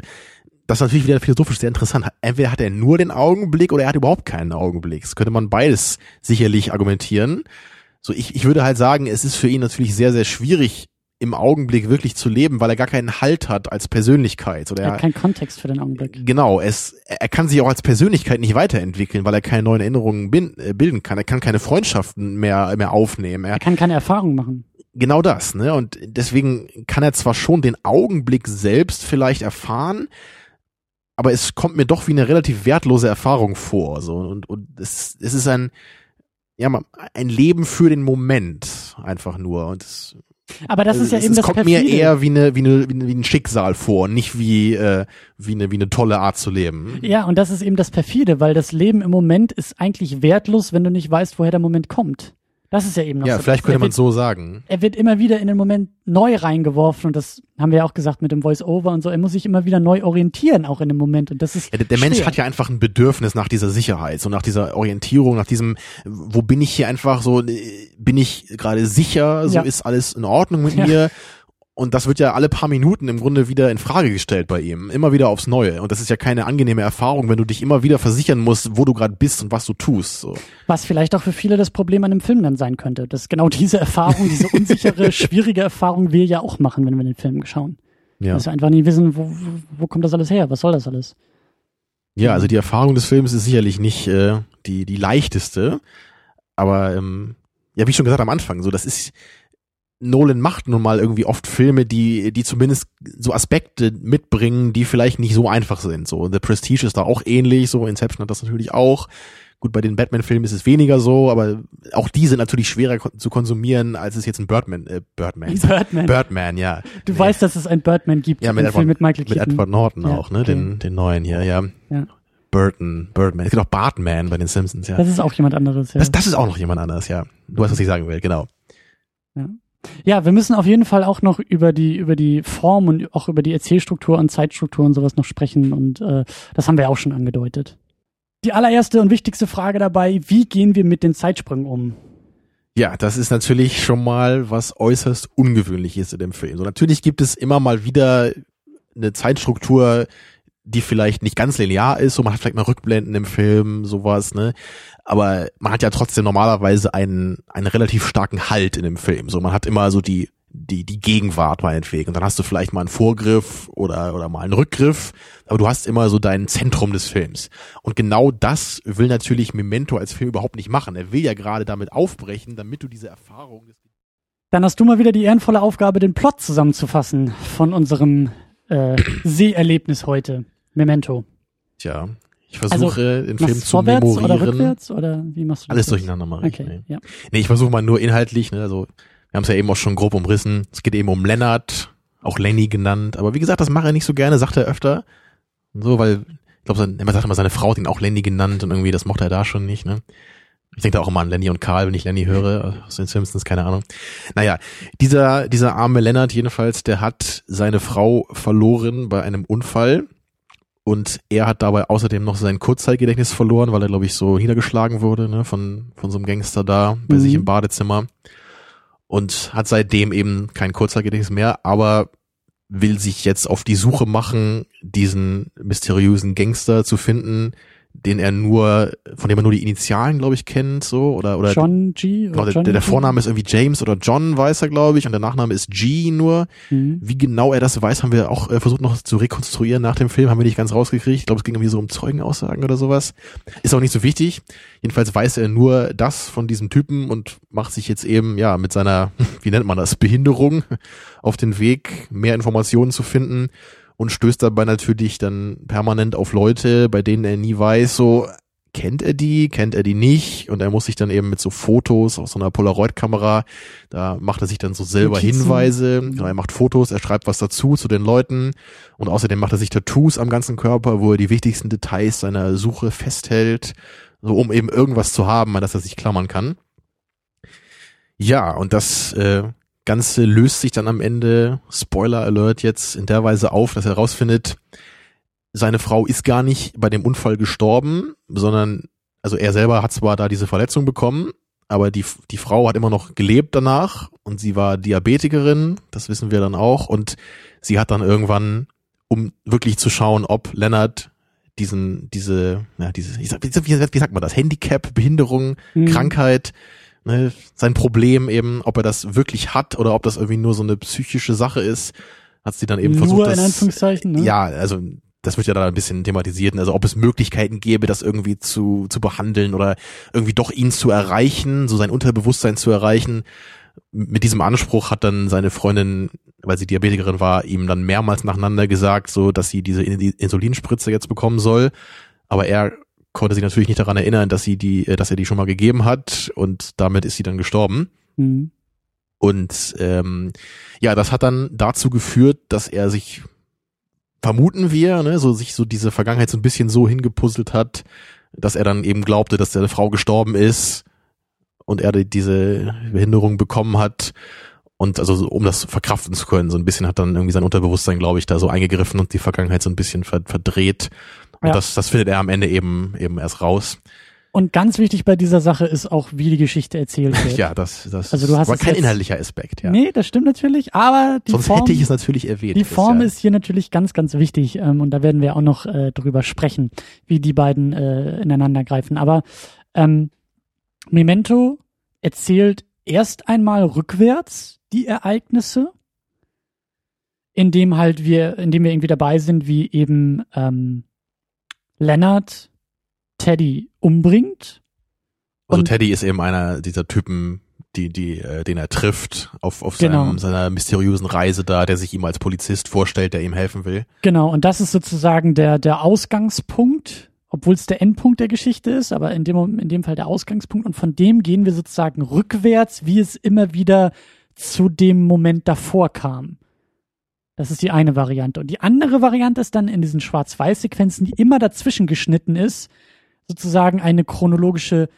das ist natürlich wieder philosophisch sehr interessant. Entweder hat er nur den Augenblick oder er hat überhaupt keinen Augenblick. Das könnte man beides sicherlich argumentieren. So, ich, ich würde halt sagen, es ist für ihn natürlich sehr, sehr schwierig, im Augenblick wirklich zu leben, weil er gar keinen Halt hat als Persönlichkeit. Oder er hat keinen Kontext für den Augenblick. Genau, es, er kann sich auch als Persönlichkeit nicht weiterentwickeln, weil er keine neuen Erinnerungen bin, äh, bilden kann. Er kann keine Freundschaften mehr, mehr aufnehmen. Er, er kann keine Erfahrungen machen. Genau das, ne? Und deswegen kann er zwar schon den Augenblick selbst vielleicht erfahren, aber es kommt mir doch wie eine relativ wertlose Erfahrung vor. So und und es, es ist ein ja ein Leben für den Moment einfach nur und es aber das ist ja es, eben es das kommt perfide. mir eher wie eine, wie eine wie ein Schicksal vor, nicht wie äh, wie eine wie eine tolle Art zu leben. Ja, und das ist eben das perfide, weil das Leben im Moment ist eigentlich wertlos, wenn du nicht weißt, woher der Moment kommt. Das ist ja eben noch Ja, so. vielleicht könnte man so sagen. Er wird immer wieder in den Moment neu reingeworfen und das haben wir ja auch gesagt mit dem Voice-Over und so. Er muss sich immer wieder neu orientieren, auch in dem Moment und das ist ja, der, der Mensch hat ja einfach ein Bedürfnis nach dieser Sicherheit, so nach dieser Orientierung, nach diesem, wo bin ich hier einfach so, bin ich gerade sicher, so ja. ist alles in Ordnung mit ja. mir und das wird ja alle paar Minuten im Grunde wieder in Frage gestellt bei ihm. Immer wieder aufs Neue. Und das ist ja keine angenehme Erfahrung, wenn du dich immer wieder versichern musst, wo du gerade bist und was du tust. So. Was vielleicht auch für viele das Problem an einem Film dann sein könnte. Dass genau [LAUGHS] diese Erfahrung, diese unsichere, [LAUGHS] schwierige Erfahrung wir ja auch machen, wenn wir den Film schauen. Ja. Dass wir einfach nie wissen, wo, wo kommt das alles her? Was soll das alles? Ja, also die Erfahrung des Films ist sicherlich nicht äh, die, die leichteste. Aber ähm, ja, wie ich schon gesagt am Anfang, so das ist Nolan macht nun mal irgendwie oft Filme, die, die zumindest so Aspekte mitbringen, die vielleicht nicht so einfach sind. So, The Prestige ist da auch ähnlich, so Inception hat das natürlich auch. Gut, bei den Batman-Filmen ist es weniger so, aber auch die sind natürlich schwerer zu konsumieren, als es jetzt ein Birdman, äh, Birdman. Birdman. Birdman, ja. Du nee. weißt, dass es ein Birdman gibt. Ja, mit, Edward, mit Michael Keaton. Mit Edward Norton ja, auch, ne, okay. den, den neuen hier, ja. Ja. Burton, Birdman. Es gibt auch Bartman bei den Simpsons, ja. Das ist auch jemand anderes, ja. Das, das ist auch noch jemand anderes, ja. Du weißt, was ich sagen will, genau. Ja. Ja, wir müssen auf jeden Fall auch noch über die über die Form und auch über die Erzählstruktur und Zeitstruktur und sowas noch sprechen und äh, das haben wir auch schon angedeutet. Die allererste und wichtigste Frage dabei, wie gehen wir mit den Zeitsprüngen um? Ja, das ist natürlich schon mal was äußerst ungewöhnliches in dem Film. So natürlich gibt es immer mal wieder eine Zeitstruktur, die vielleicht nicht ganz linear ist, so man hat vielleicht mal Rückblenden im Film, sowas, ne? aber man hat ja trotzdem normalerweise einen, einen relativ starken Halt in dem Film. So, man hat immer so die, die, die Gegenwart meinetwegen. Und dann hast du vielleicht mal einen Vorgriff oder, oder mal einen Rückgriff, aber du hast immer so dein Zentrum des Films. Und genau das will natürlich Memento als Film überhaupt nicht machen. Er will ja gerade damit aufbrechen, damit du diese Erfahrung dann hast du mal wieder die ehrenvolle Aufgabe, den Plot zusammenzufassen von unserem äh, [CLEARS THROAT] Seherlebnis heute. Memento. Tja, Ich versuche den Film zu vorwärts memorieren. oder rückwärts oder wie machst du das? Alles durcheinander mache ich. Okay, Nee. ja. nee, ich versuche mal nur inhaltlich, ne, also wir haben es ja eben auch schon grob umrissen. Es geht eben um Lennart, auch Lenny genannt. Aber wie gesagt, das macht er nicht so gerne, sagt er öfter. So, weil, ich glaube, man sagt immer, seine Frau hat ihn auch Lenny genannt und irgendwie, das mochte er da schon nicht, ne? Ich denke da auch immer an Lenny und Karl, wenn ich Lenny höre, aus den Simpsons, keine Ahnung. Naja, dieser, dieser arme Lennart jedenfalls, der hat seine Frau verloren bei einem Unfall. Und er hat dabei außerdem noch sein Kurzzeitgedächtnis verloren, weil er, glaube ich, so niedergeschlagen wurde, ne, von, von so einem Gangster da bei Mhm. sich im Badezimmer. Und hat seitdem eben kein Kurzzeitgedächtnis mehr, aber will sich jetzt auf die Suche machen, diesen mysteriösen Gangster zu finden, den er nur, von dem er nur die Initialen, glaube ich, kennt, so, oder, oder John G. Genau, Oder der, Johnny der G? Vorname ist irgendwie James oder John, weiß er, glaube ich, und der Nachname ist G nur. Mhm. Wie genau er das weiß, haben wir auch äh, versucht noch zu rekonstruieren nach dem Film, haben wir nicht ganz rausgekriegt. Ich glaube, es ging irgendwie so um Zeugenaussagen oder sowas. Ist auch nicht so wichtig. Jedenfalls weiß er nur das von diesem Typen und macht sich jetzt eben, ja, mit seiner, [LAUGHS] wie nennt man das, Behinderung auf den Weg, mehr Informationen zu finden und stößt dabei natürlich dann permanent auf Leute, bei denen er nie weiß, so, kennt er die, kennt er die nicht und er muss sich dann eben mit so Fotos aus so einer Polaroid-Kamera, da macht er sich dann so selber Notizen. Hinweise, genau, er macht Fotos, er schreibt was dazu zu den Leuten und außerdem macht er sich Tattoos am ganzen Körper, wo er die wichtigsten Details seiner Suche festhält, so um eben irgendwas zu haben, an das er sich klammern kann. Ja, und das äh, Ganze löst sich dann am Ende, Spoiler Alert jetzt, in der Weise auf, dass er herausfindet, seine Frau ist gar nicht bei dem Unfall gestorben, sondern, also er selber hat zwar da diese Verletzung bekommen, aber die, die Frau hat immer noch gelebt danach und sie war Diabetikerin, das wissen wir dann auch, und sie hat dann irgendwann, um wirklich zu schauen, ob Lennart diesen, diese, ja, diese, wie, sagt man das, Handicap, Behinderung, Mhm. Krankheit, ne, sein Problem eben, ob er das wirklich hat oder ob das irgendwie nur so eine psychische Sache ist, hat sie dann eben versucht, Nur in Anführungszeichen, ne? ja, also das wird ja da ein bisschen thematisiert, also ob es Möglichkeiten gäbe, das irgendwie zu, zu behandeln oder irgendwie doch ihn zu erreichen, so sein Unterbewusstsein zu erreichen. Mit diesem Anspruch hat dann seine Freundin, weil sie Diabetikerin war, ihm dann mehrmals nacheinander gesagt, so dass sie diese In- Insulinspritze jetzt bekommen soll. Aber er konnte sich natürlich nicht daran erinnern, dass sie die, äh, dass er die schon mal gegeben hat und damit ist sie dann gestorben. Mhm. Und ähm, ja, das hat dann dazu geführt, dass er sich, vermuten wir, ne, so sich so diese Vergangenheit so ein bisschen so hingepuzzelt hat, dass er dann eben glaubte, dass seine Frau gestorben ist und er die- diese Behinderung bekommen hat. Und also so, um das verkraften zu können, so ein bisschen hat dann irgendwie sein Unterbewusstsein, glaube ich, da so eingegriffen und die Vergangenheit so ein bisschen ver verdreht. Und Ja. das, das findet er am Ende eben eben erst raus. Und ganz wichtig bei dieser Sache ist auch, wie die Geschichte erzählt [LAUGHS] wird. Ja, das, das Also du hast war es kein jetzt- inhaltlicher Aspekt, ja. Nee, das stimmt natürlich, aber die Sonst Form, hätte ich es natürlich erwähnt. die Form ja, ist hier natürlich ganz, ganz wichtig ähm, und da werden wir auch noch äh, drüber sprechen, wie die beiden äh, ineinander greifen. Aber ähm, Memento erzählt erst einmal rückwärts die Ereignisse, indem halt wir, indem wir irgendwie dabei sind, wie eben ähm, Leonard Teddy umbringt. Also Teddy ist eben einer dieser Typen, die, die, äh, den er trifft auf, auf Genau. seinem, seiner mysteriösen Reise da, der sich ihm als Polizist vorstellt, der ihm helfen will. Genau, und das ist sozusagen der, der Ausgangspunkt, obwohl es der Endpunkt der Geschichte ist, aber in dem, in dem Fall der Ausgangspunkt. Und von dem gehen wir sozusagen rückwärts, wie es immer wieder zu dem Moment davor kam. Das ist die eine Variante. Und die andere Variante ist dann in diesen Schwarz-Weiß-Sequenzen, die immer dazwischen geschnitten ist, sozusagen eine chronologische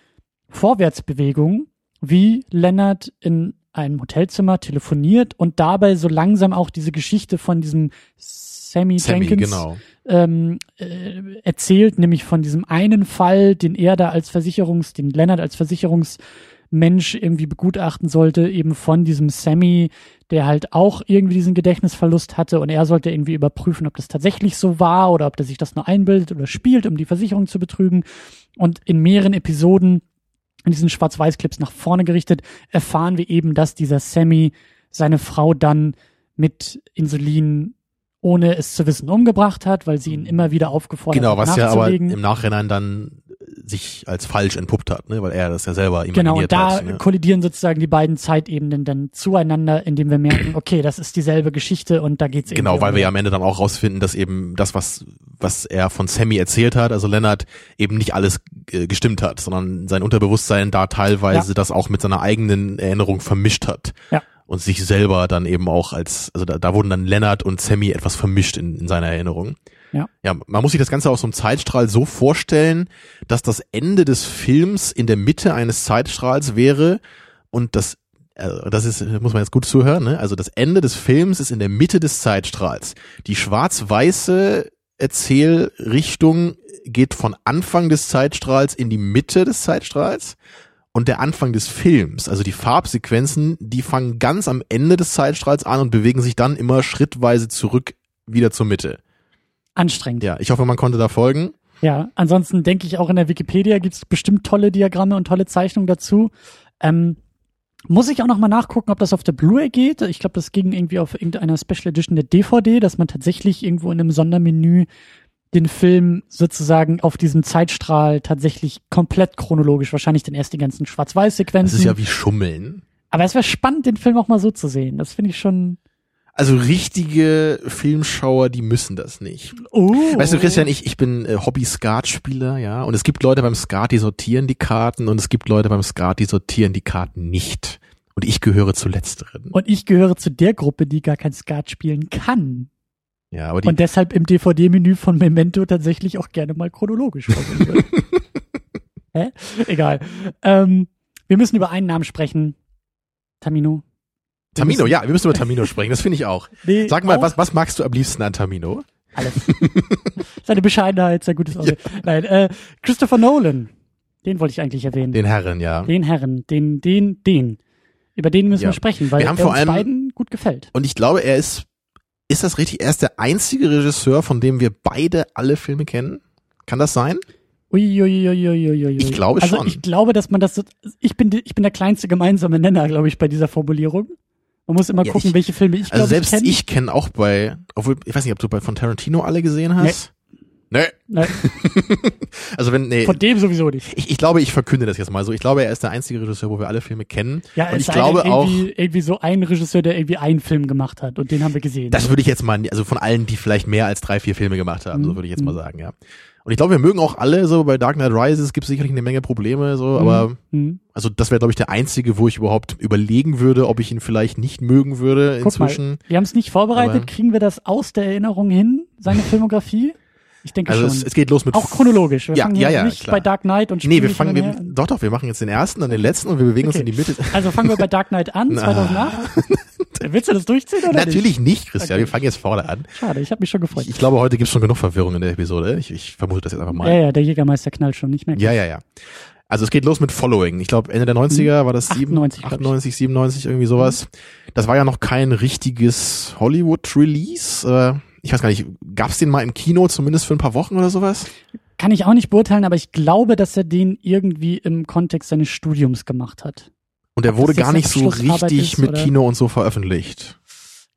Vorwärtsbewegung, wie Lennart in einem Hotelzimmer telefoniert und dabei so langsam auch diese Geschichte von diesem Sammy, Sammy, Jenkins genau. ähm, äh, erzählt, nämlich von diesem einen Fall, den er da als Versicherungs, den Lennart als Versicherungsmensch irgendwie begutachten sollte, eben von diesem Sammy, der halt auch irgendwie diesen Gedächtnisverlust hatte und er sollte irgendwie überprüfen, ob das tatsächlich so war oder ob der sich das nur einbildet oder spielt, um die Versicherung zu betrügen. Und in mehreren Episoden in diesen Schwarz-Weiß-Clips nach vorne gerichtet, erfahren wir eben, dass dieser Sammy seine Frau dann mit Insulin ohne es zu wissen umgebracht hat, weil sie ihn immer wieder aufgefordert Genau, hat, was ja aber im Nachhinein dann sich als falsch entpuppt hat, ne? weil er das ja selber Genau, imaginiert und da hat. Ne? kollidieren sozusagen die beiden Zeitebenen dann zueinander, indem wir merken, [CLEARS THROAT] okay, das ist dieselbe Geschichte und da geht's Genau, irgendwie weil um- wir ja am Ende dann auch rausfinden, dass eben das, was, was er von Sammy erzählt hat, also Leonard, eben nicht alles äh, gestimmt hat, sondern sein Unterbewusstsein da teilweise Ja. das auch mit seiner eigenen Erinnerung vermischt hat. Ja. Und sich selber dann eben auch als, also da, da wurden dann Leonard und Sammy etwas vermischt in, in seiner Erinnerung. Ja. Ja, man muss sich das Ganze aus so einem Zeitstrahl so vorstellen, dass das Ende des Films in der Mitte eines Zeitstrahls wäre und das also das ist, muss man jetzt gut zuhören, ne? Also das Ende des Films ist in der Mitte des Zeitstrahls. Die schwarz-weiße Erzählrichtung geht von Anfang des Zeitstrahls in die Mitte des Zeitstrahls und der Anfang des Films, also die Farbsequenzen, die fangen ganz am Ende des Zeitstrahls an und bewegen sich dann immer schrittweise zurück wieder zur Mitte. Anstrengend. Ja, ich hoffe, man konnte da folgen. Ja, ansonsten denke ich auch in der Wikipedia gibt's bestimmt tolle Diagramme und tolle Zeichnungen dazu. Ähm, muss ich auch noch mal nachgucken, ob das auf der Blu-ray geht. Ich glaube, das ging irgendwie auf irgendeiner Special Edition der DVD, dass man tatsächlich irgendwo in einem Sondermenü den Film sozusagen auf diesem Zeitstrahl tatsächlich komplett chronologisch, wahrscheinlich dann erst die ganzen Das Schwarz-Weiß-Sequenzen. ist ja wie Schummeln. Aber es wäre spannend, den Film auch mal so zu sehen. Das finde ich schon. Also richtige Filmschauer, die müssen das nicht. Oh. Weißt du, Christian, ich, ich bin äh, Hobby-Skat-Spieler, ja, und es gibt Leute beim Skat, die sortieren die Karten und es gibt Leute beim Skat, die sortieren die Karten nicht. Und ich gehöre zu letzteren. Und ich gehöre zu der Gruppe, die gar kein Skat spielen kann. Ja, aber die, Und deshalb im DVD-Menü von Memento tatsächlich auch gerne mal chronologisch. [LAUGHS] Hä? Egal. Ähm, wir müssen über einen Namen sprechen. Tamino. Tamino, müssen- ja, wir müssen über Tamino sprechen, das finde ich auch. [LAUGHS] Nee, Sag mal, auch was, was magst du am liebsten an Tamino? Alles. [LAUGHS] Seine Bescheidenheit, sein gutes Auge. Nein, äh, Christopher Nolan. Den wollte ich eigentlich erwähnen. Den, Den Herren, ja. Herren. Den, den, den. Über den müssen Ja. wir sprechen, weil Wir haben er vor uns allem- beiden gut gefällt. Und ich glaube, er ist, ist das richtig? Er ist der einzige Regisseur, von dem wir beide alle Filme kennen? Kann das sein? Uiuiuiuiui. Ich glaube also schon. ich glaube, dass man das so, ich bin, ich bin der kleinste gemeinsame Nenner, glaube ich, bei dieser Formulierung. Man muss immer Ja, gucken, ich- welche Filme ich Also glaube selbst ich kenne. ich kenne auch bei, obwohl, ich weiß nicht, ob du bei von Tarantino alle gesehen hast. Nee. Nein, [LAUGHS] Also wenn, nee. von dem sowieso nicht. Ich, ich glaube, ich verkünde das jetzt mal so. Ich glaube, er ist der einzige Regisseur, wo wir alle Filme kennen. Ja, und ich glaube denn, auch, irgendwie, irgendwie so ein Regisseur, der irgendwie einen Film gemacht hat und den haben wir gesehen. das würde ich jetzt mal, also von allen, die vielleicht mehr als drei, vier Filme gemacht haben, so Mhm. würde ich jetzt mal sagen, ja. Und ich glaube, wir mögen auch alle so, bei Dark Knight Rises gibt es sicherlich eine Menge Probleme, so, aber, Hm. also das wäre, glaube ich, der einzige, wo ich überhaupt überlegen würde, ob ich ihn vielleicht nicht mögen würde Guck inzwischen. mal, wir haben es nicht vorbereitet. Kriegen wir das aus der Erinnerung hin, seine Filmografie? Ich denke Also schon. es, es geht los mit auch chronologisch. Wir Ja, fangen ja, ja, nicht klar. bei Dark Knight und Nee, wir fangen, wir, und doch, doch, wir machen jetzt den ersten, dann den letzten und wir bewegen uns Okay. in die Mitte. Also fangen wir bei Dark Knight an, Na. 2008. [LAUGHS] Willst du das durchziehen oder nicht? Natürlich nicht, Christian, Okay. wir fangen jetzt vorne an. Schade, ich habe mich schon gefreut. Ich, ich glaube, heute gibt es schon genug Verwirrung in der Episode. Ich, ich vermute das jetzt einfach mal. ja, ja, der Jägermeister knallt schon nicht mehr. Ja, ja, ja. Also es geht los mit Following. Ich glaube, Ende der 90er war das sieben- 98, glaub ich. 98 97, irgendwie sowas. Das war ja noch kein richtiges Hollywood-Release. Äh, ich weiß gar nicht, gab's den mal im Kino, zumindest für ein paar Wochen oder sowas? Kann ich auch nicht beurteilen, aber ich glaube, dass er den irgendwie im Kontext seines Studiums gemacht hat. Und er wurde gar nicht so richtig ist, mit oder? Kino und so veröffentlicht.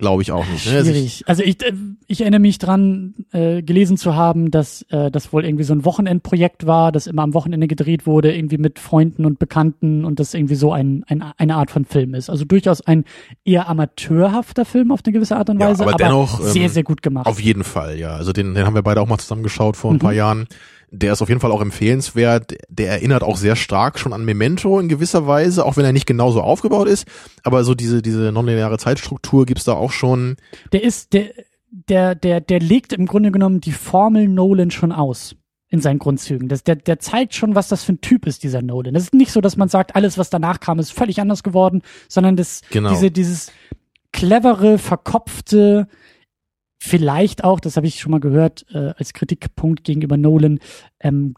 Glaube ich auch nicht. Ne? Also ich- Schwierig. Also ich, äh, ich erinnere mich dran, äh, gelesen zu haben, dass äh, das wohl irgendwie so ein Wochenendprojekt war, das immer am Wochenende gedreht wurde, irgendwie mit Freunden und Bekannten und das irgendwie so ein, ein, eine Art von Film ist. Also durchaus ein eher amateurhafter Film auf eine gewisse Art und Ja, Weise, aber dennoch, sehr, ähm, sehr gut gemacht. Auf jeden Fall, ja. Also den, den haben wir beide auch mal zusammengeschaut vor ein paar Mhm. Jahren. Der ist auf jeden Fall auch empfehlenswert. Der erinnert auch sehr stark schon an Memento in gewisser Weise, auch wenn er nicht genauso aufgebaut ist. Aber so diese, diese nonlineare Zeitstruktur gibt's da auch schon. Der ist, der, der, der, der legt im Grunde genommen die Formel Nolan schon aus. In seinen Grundzügen. Das, der, der zeigt schon, was das für ein Typ ist, dieser Nolan. Das ist nicht so, dass man sagt, alles, was danach kam, ist völlig anders geworden, sondern das, Genau. diese, dieses clevere, verkopfte, vielleicht auch, das habe ich schon mal gehört, äh, als Kritikpunkt gegenüber Nolan, ähm,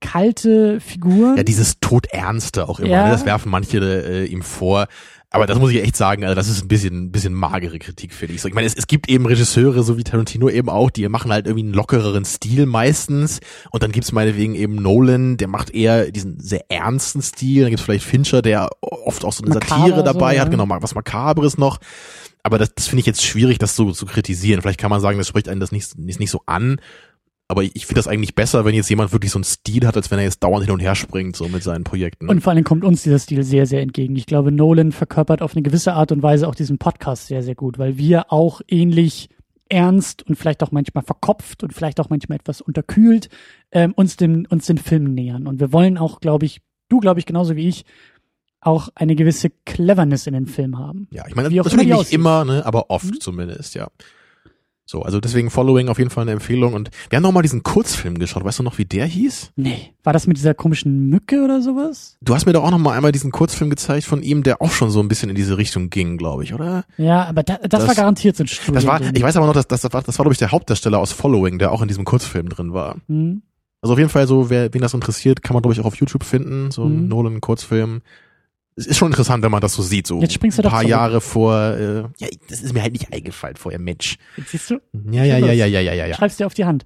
kalte Figur. Ja, dieses Todernste auch immer. Ja. Ne? Das werfen manche äh, ihm vor. Aber das muss ich echt sagen, also das ist ein bisschen, ein bisschen magere Kritik, finde ich. So, ich meine, es, es gibt eben Regisseure, so wie Tarantino eben auch, die machen halt irgendwie einen lockereren Stil meistens. Und dann gibt's meinetwegen eben Nolan, der macht eher diesen sehr ernsten Stil. Dann gibt's vielleicht Fincher, der oft auch so eine Makaber Satire dabei so, hat, ja. genau, was Makabres noch. Aber das, das finde ich jetzt schwierig, das so zu kritisieren. Vielleicht kann man sagen, das spricht einen das nicht, nicht, nicht so an. Aber ich, finde das eigentlich besser, wenn jetzt jemand wirklich so einen Stil hat, als wenn er jetzt dauernd hin und her springt, so mit seinen Projekten. Und vor allem kommt uns dieser Stil sehr, sehr entgegen. Ich glaube, Nolan verkörpert auf eine gewisse Art und Weise auch diesen Podcast sehr, sehr gut, weil wir auch ähnlich ernst und vielleicht auch manchmal verkopft und vielleicht auch manchmal etwas unterkühlt ähm, uns dem uns den Filmen nähern. Und wir wollen auch, glaube ich, du glaube ich genauso wie ich, auch eine gewisse Cleverness in den Film haben. Ja, ich meine, auch natürlich nicht aussieht. immer, ne, aber oft Mhm. zumindest, ja. So, also deswegen Following auf jeden Fall eine Empfehlung. Und wir haben noch mal diesen Kurzfilm geschaut. Weißt du noch, wie der hieß? Nee. War das mit dieser komischen Mücke oder sowas? Du hast mir doch auch noch mal einmal diesen Kurzfilm gezeigt von ihm, der auch schon so ein bisschen in diese Richtung ging, glaube ich, oder? Ja, aber da, das, Das- war garantiert so ein Studio. Das war, ich weiß aber noch, dass das, das war, das war glaube ich der Hauptdarsteller aus Following, der auch in diesem Kurzfilm drin war. hm? Also auf jeden Fall so, wer, wen das interessiert, kann man glaube ich auch auf YouTube finden, so ein Mhm. Nolan Kurzfilm. Es ist schon interessant, wenn man das so sieht, so Jetzt springst du ein paar zurück. Jahre vor. Äh, ja, das ist mir halt nicht eingefallen vorher, Mensch. Jetzt siehst du, Ja, ja, ja, ja, ja, ja, ja, ja. schreibst dir auf die Hand.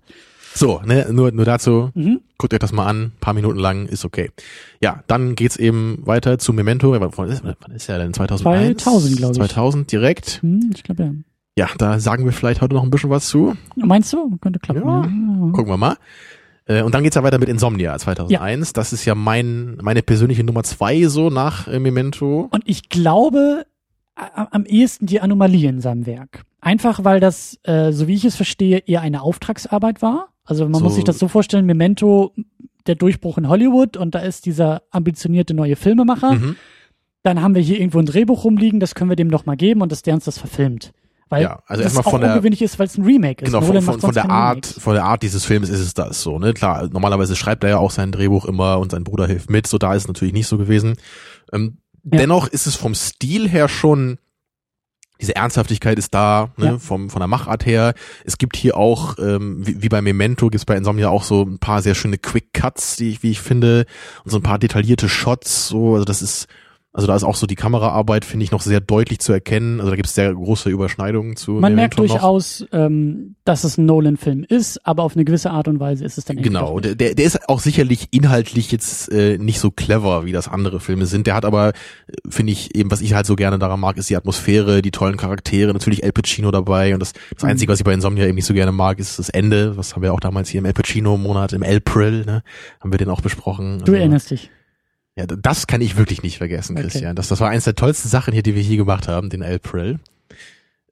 So, ne, nur, nur dazu, Mhm. guckt euch das mal an, paar Minuten lang, ist okay. Ja, dann geht's eben weiter zu Memento. Wann ist, wann ist ja denn 2001? 2000, glaub ich. 2000 direkt. Hm, ich glaube ja. Ja, da sagen wir vielleicht heute noch ein bisschen was zu. Meinst du? Könnte klappen. Ja. Ja. Gucken wir mal. Äh, Und dann geht's ja weiter mit Insomnia 2001. Das ist ja mein, meine persönliche Nummer zwei so nach äh, Memento. Und ich glaube am ehesten die Anomalie in seinem Werk. Einfach weil das, äh, so wie ich es verstehe, eher eine Auftragsarbeit war. Also man So- muss sich das so vorstellen, Memento, der Durchbruch in Hollywood und da ist dieser ambitionierte neue Filmemacher. Mhm. Dann haben wir hier irgendwo ein Drehbuch rumliegen, das können wir dem doch mal geben und dass der uns das verfilmt. Weil Ja, also das erstmal auch von der- ungewöhnlich ist, weil es ein Remake ist. Genau, von, von, von der Art, Remakes. von der Art dieses Films ist es das so, ne? Klar, normalerweise schreibt er ja auch sein Drehbuch immer und sein Bruder hilft mit, so da ist es natürlich nicht so gewesen. Ähm, Ja. Dennoch ist es vom Stil her schon, diese Ernsthaftigkeit ist da, ne? Ja. vom, von der Machart her. Es gibt hier auch, ähm, wie, wie bei Memento, gibt's bei Insomnia auch so ein paar sehr schöne Quick Cuts, die ich, wie ich finde, und so ein paar detaillierte Shots, so, also das ist, also da ist auch so die Kameraarbeit, finde ich, noch sehr deutlich zu erkennen. Also da gibt's sehr große Überschneidungen zu Man merkt noch. durchaus, ähm, dass es ein Nolan-Film ist, aber auf eine gewisse Art und Weise ist es dann Genau, der der ist auch sicherlich inhaltlich jetzt äh, nicht so clever, wie das andere Filme sind. Der hat aber, äh, finde ich, eben, was ich halt so gerne daran mag, ist die Atmosphäre, die tollen Charaktere, natürlich El Pacino dabei. Und das, das Mhm. Einzige, was ich bei Insomnia eben nicht so gerne mag, ist das Ende. Was haben wir auch damals hier im El Pacino-Monat, im April, ne? Haben wir den auch besprochen. Du Also, erinnerst dich. Ja, das kann ich wirklich nicht vergessen, Okay. Christian. Das, das war eins der tollsten Sachen hier, die wir hier gemacht haben, den April.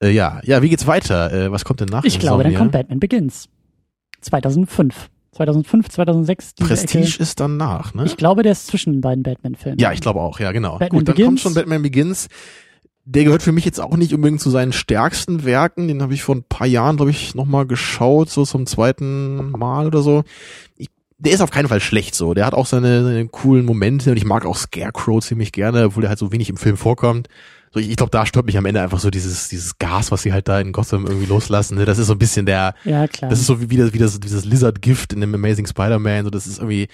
Äh, ja, ja, wie geht's weiter? Äh, was kommt denn nach Ich glaube, dann Insomnia? kommt Batman Begins. 2005. 2005, 2006, diese Prestige Ecke. ist danach, ne? Ich glaube, der ist zwischen den beiden Batman-Filmen. Ja, ich glaube auch, ja, genau. Batman Gut, dann Begins. kommt schon Batman Begins. Der gehört für mich jetzt auch nicht unbedingt zu seinen stärksten Werken. Den habe ich vor ein paar Jahren, glaube ich, nochmal geschaut, so zum zweiten Mal oder so. Ich, der ist auf keinen Fall schlecht so. Der hat auch seine, seine coolen Momente und ich mag auch Scarecrow ziemlich gerne, obwohl der halt so wenig im Film vorkommt. So, ich, ich glaube, da stört mich am Ende einfach so dieses, dieses Gas, was sie halt da in Gotham irgendwie loslassen. Ne? Das ist so ein bisschen der, Ja, klar. das ist so wie, wie, das, wie das, dieses Lizard-Gift in dem Amazing Spider-Man. So, das ist irgendwie,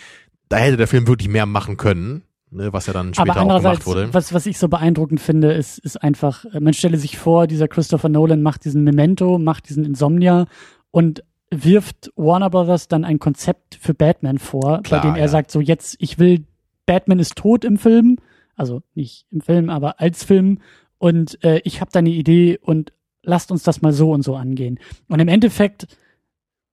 da hätte der Film wirklich mehr machen können, ne, was ja dann später aber auch gemacht andererseits, wurde. was, was ich so beeindruckend finde, ist, ist einfach, äh, man stelle sich vor, dieser Christopher Nolan macht diesen Memento, macht diesen Insomnia und wirft Warner Brothers dann ein Konzept für Batman vor, Klar, bei dem er ja. sagt, so jetzt, ich will, Batman ist tot im Film, also nicht im Film, aber als Film und äh, ich habe da eine Idee und lasst uns das mal so und so angehen. Und im Endeffekt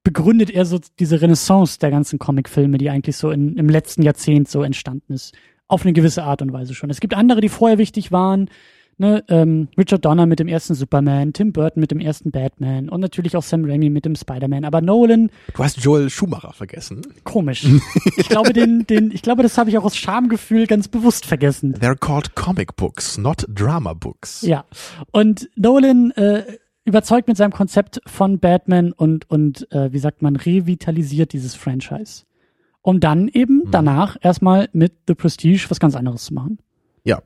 begründet er so diese Renaissance der ganzen Comicfilme, die eigentlich so in, im letzten Jahrzehnt so entstanden ist. Auf eine gewisse Art und Weise schon. Es gibt andere, die vorher wichtig waren. Ne, ähm, Richard Donner mit dem ersten Superman, Tim Burton mit dem ersten Batman und natürlich auch Sam Raimi mit dem Spider-Man. Aber Nolan, Du hast Joel Schumacher vergessen. komisch. ich glaube, den, den, ich glaube, das habe ich auch aus Schamgefühl ganz bewusst vergessen. They're called comic books, not drama books. Ja. Und Nolan äh, überzeugt mit seinem Konzept von Batman und, und äh, wie sagt man, revitalisiert dieses Franchise. Um dann eben Mhm. danach erstmal mit The Prestige was ganz anderes zu machen. Ja,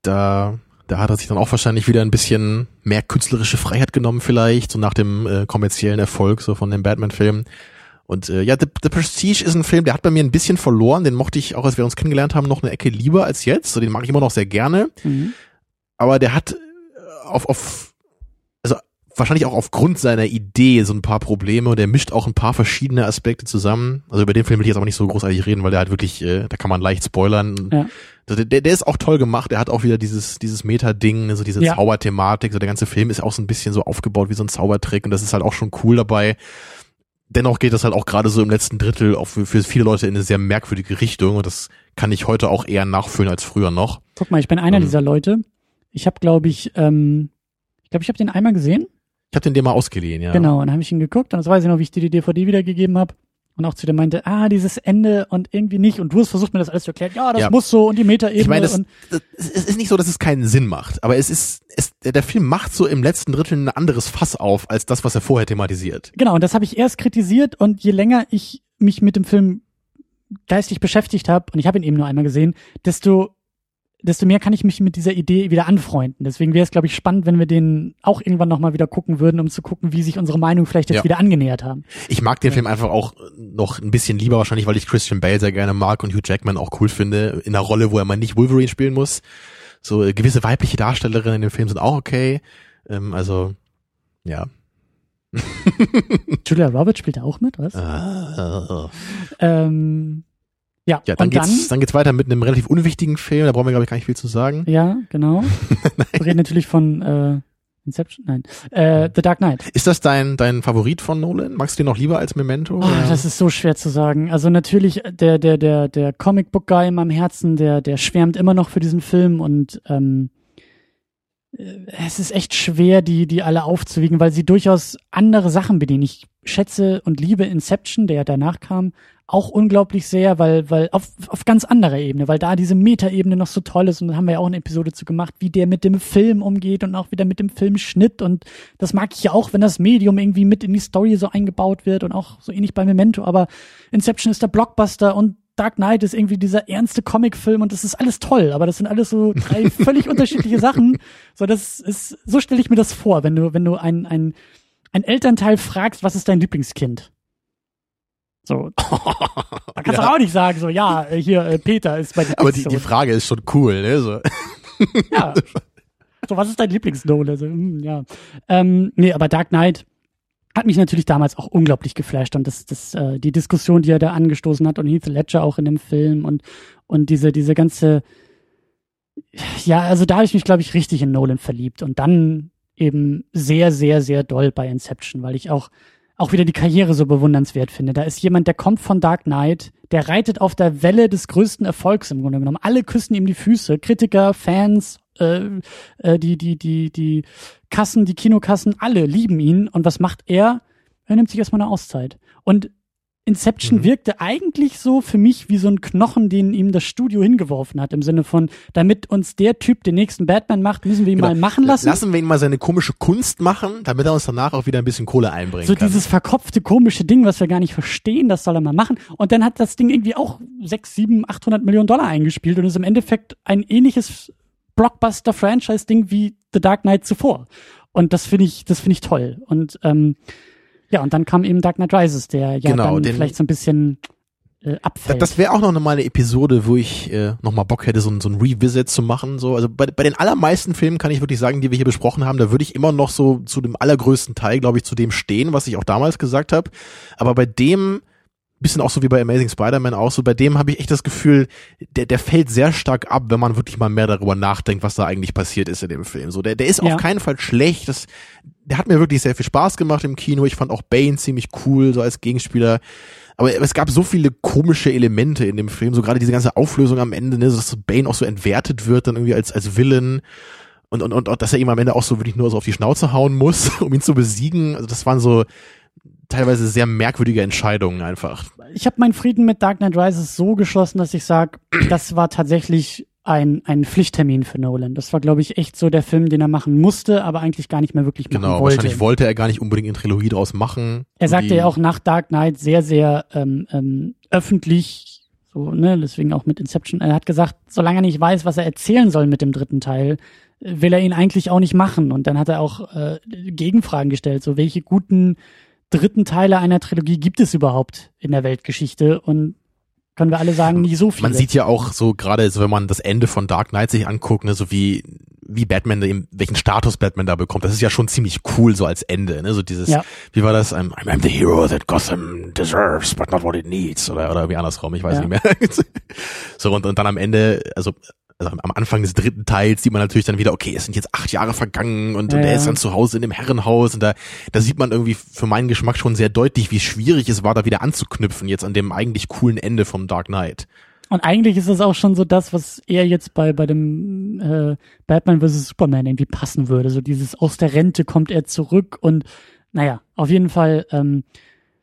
da, da hat er sich dann auch wahrscheinlich wieder ein bisschen mehr künstlerische Freiheit genommen vielleicht, so nach dem äh, kommerziellen Erfolg so von dem Batman-Film. Und äh, ja, The, The Prestige ist ein Film, der hat bei mir ein bisschen verloren. Den mochte ich auch, als wir uns kennengelernt haben, noch eine Ecke lieber als jetzt. So, den mag ich immer noch sehr gerne. Mhm. aber der hat äh, auf, auf wahrscheinlich auch aufgrund seiner Idee so ein paar Probleme und der mischt auch ein paar verschiedene Aspekte zusammen. Also über den Film will ich jetzt aber nicht so großartig reden, weil der halt wirklich, äh, da kann man leicht spoilern. Ja. Also der, der ist auch toll gemacht, der hat auch wieder dieses, dieses Meta-Ding, so diese Ja. Zauberthematik, so der ganze Film ist auch so ein bisschen so aufgebaut wie so ein Zaubertrick und das ist halt auch schon cool dabei. dennoch geht das halt auch gerade so im letzten Drittel auch für, für viele Leute in eine sehr merkwürdige Richtung und das kann ich heute auch eher nachfühlen als früher noch. Guck mal, ich bin einer Ähm. dieser Leute. Ich habe, glaube ich, ähm, ich glaube, ich habe den einmal gesehen. Ich habe den dir mal ausgeliehen, ja. Genau, und dann habe ich ihn geguckt und das weiß ich noch, wie ich dir die DVD wiedergegeben habe. Und auch zu dir meinte, ah, dieses Ende und irgendwie nicht. Und du hast versucht, mir das alles zu erklären. Ja, das Ja. muss so und die Metaebene. Ich meine, das, das, es ist nicht so, dass es keinen Sinn macht, aber es ist, es, der Film macht so im letzten Drittel ein anderes Fass auf, als das, was er vorher thematisiert. Genau, und das habe ich erst kritisiert und je länger ich mich mit dem Film geistig beschäftigt habe, und ich habe ihn eben nur einmal gesehen, desto, desto mehr kann ich mich mit dieser Idee wieder anfreunden. Deswegen wäre es, glaube ich, spannend, wenn wir den auch irgendwann nochmal wieder gucken würden, um zu gucken, wie sich unsere Meinung vielleicht jetzt Ja. wieder angenähert haben. Ich mag den Film einfach auch noch ein bisschen lieber, wahrscheinlich, weil ich Christian Bale sehr gerne mag und Hugh Jackman auch cool finde, in einer Rolle, wo er mal nicht Wolverine spielen muss. So äh, gewisse weibliche Darstellerinnen in dem Film sind auch okay. Ähm, also, ja. [LAUGHS] Julia Roberts spielt da auch mit, was? Äh, Ähm, ja, ja, dann und geht's, dann geht's weiter mit einem relativ unwichtigen Film, da brauchen wir, glaube ich, gar nicht viel zu sagen. Ja, genau. [LAUGHS] Wir reden natürlich von äh, Inception, nein. Äh, The Dark Knight. Ist das dein, dein Favorit von Nolan? Magst du den noch lieber als Memento? Oh, das ist so schwer zu sagen. Also natürlich der der der der Comic Book Guy in meinem Herzen, der der schwärmt immer noch für diesen Film und ähm, äh, es ist echt schwer, die die alle aufzuwiegen, weil sie durchaus andere Sachen bedienen. Ich schätze und liebe Inception, der ja danach kam, auch unglaublich sehr, weil weil auf auf ganz anderer Ebene, weil da diese Metaebene noch so toll ist und da haben wir ja auch eine Episode zu gemacht, wie der mit dem Film umgeht und auch wieder mit dem Filmschnitt und das mag ich ja auch, wenn das Medium irgendwie mit in die Story so eingebaut wird und auch so ähnlich bei Memento, aber Inception ist der Blockbuster und Dark Knight ist irgendwie dieser ernste Comicfilm und das ist alles toll, aber das sind alles so drei [LAUGHS] völlig unterschiedliche Sachen. So, das ist, so stelle ich mir das vor, wenn du, wenn du ein, ein, ein Elternteil fragst, was ist dein Lieblingskind? So. Da kannst du Ja. auch nicht sagen, so, ja, hier, äh, Peter ist bei dir. Aber die, die Frage ist schon cool, ne? So. [LAUGHS] ja. So, was ist dein Lieblingsnolan? Also, hm, ja. Ähm, nee, aber Dark Knight hat mich natürlich damals auch unglaublich geflasht und das, das, äh, die Diskussion, die er da angestoßen hat und Heath Ledger auch in dem Film und, und diese, diese ganze, ja, also da habe ich mich, glaube ich, richtig in Nolan verliebt und dann eben sehr, sehr, sehr doll bei Inception, weil ich auch, auch wieder die Karriere so bewundernswert finde. Da ist jemand, der kommt von Dark Knight, der reitet auf der Welle des größten Erfolgs im Grunde genommen. Alle küssen ihm die Füße, Kritiker, Fans, äh, äh, die, die, die, die Kassen, die Kinokassen, alle lieben ihn. Und was macht er? Er nimmt sich erstmal eine Auszeit. Und Inception Mhm. wirkte eigentlich so für mich wie so ein Knochen, den ihm das Studio hingeworfen hat, im Sinne von, damit uns der Typ den nächsten Batman macht, müssen wir ihn Genau. mal machen lassen. Lassen wir ihn mal seine komische Kunst machen, damit er uns danach auch wieder ein bisschen Kohle einbringen so kann. dieses verkopfte, komische Ding, was wir gar nicht verstehen, das soll er mal machen. Und dann hat das Ding irgendwie auch sechs, sieben, 800 Millionen Dollar eingespielt und ist im Endeffekt ein ähnliches Blockbuster-Franchise-Ding wie The Dark Knight zuvor. Und das finde ich, das finde ich toll. Und ähm, ja, und dann kam eben Dark Knight Rises, der ja Genau, dann den- vielleicht so ein bisschen äh, abfällt. Das wäre auch noch mal eine Episode, wo ich äh, noch mal Bock hätte, so, ein- so ein Revisit zu machen. So, also bei, bei den allermeisten Filmen kann ich wirklich sagen, die wir hier besprochen haben, da würde ich immer noch so zu dem allergrößten Teil, glaube ich, zu dem stehen, was ich auch damals gesagt habe. Aber bei dem bisschen auch so wie bei Amazing Spider-Man auch so, bei dem habe ich echt das Gefühl, der, der fällt sehr stark ab, wenn man wirklich mal mehr darüber nachdenkt, was da eigentlich passiert ist in dem Film. So, der, der ist Ja. auf keinen Fall schlecht. Das, der hat mir wirklich sehr viel Spaß gemacht im Kino. Ich fand auch Bane ziemlich cool, so als Gegenspieler. Aber es gab so viele komische Elemente in dem Film, so gerade diese ganze Auflösung am Ende, ne, dass Bane auch so entwertet wird, dann irgendwie als, als Villain. Und, und, und, und dass er ihm am Ende auch so wirklich nur so auf die Schnauze hauen muss, [LAUGHS] um ihn zu besiegen. Also das waren so teilweise sehr merkwürdige Entscheidungen einfach. ich habe meinen Frieden mit Dark Knight Rises so geschlossen, dass ich sage, [CLEARS THROAT] das war tatsächlich ein, ein Pflichttermin für Nolan. Das war, glaube ich, echt so der Film, den er machen musste, aber eigentlich gar nicht mehr wirklich machen Genau, wollte. wahrscheinlich wollte er gar nicht unbedingt eine Trilogie draus machen. Er sagte ja auch nach Dark Knight sehr, sehr ähm, ähm, öffentlich, so, ne, deswegen auch mit Inception, er hat gesagt, solange er nicht weiß, was er erzählen soll mit dem dritten Teil, äh, will er ihn eigentlich auch nicht machen. Und dann hat er auch äh, Gegenfragen gestellt, so welche guten dritten Teile einer Trilogie gibt es überhaupt in der Weltgeschichte? Und können wir alle sagen, nie so viele. Man sieht ja auch so gerade, so wenn man das Ende von Dark Knight sich anguckt, ne, so wie wie Batman, eben, welchen Status Batman da bekommt, das ist ja schon ziemlich cool so als Ende, ne, so dieses, Ja. wie war das, I'm, I'm the hero that Gotham deserves, but not what it needs, oder oder wie andersrum, ich weiß Ja. nicht mehr. [LAUGHS] so und, und dann am Ende, also also am Anfang des dritten Teils sieht man natürlich dann wieder, okay, es sind jetzt acht Jahre vergangen und, Ja, und er ist dann zu Hause in dem Herrenhaus und da, da sieht man irgendwie für meinen Geschmack schon sehr deutlich, wie schwierig es war, da wieder anzuknüpfen, jetzt an dem eigentlich coolen Ende vom Dark Knight. Und eigentlich ist das auch schon so das, was eher jetzt bei, bei dem äh, Batman vs. Superman irgendwie passen würde. So dieses aus der Rente kommt er zurück und naja, auf jeden Fall ähm,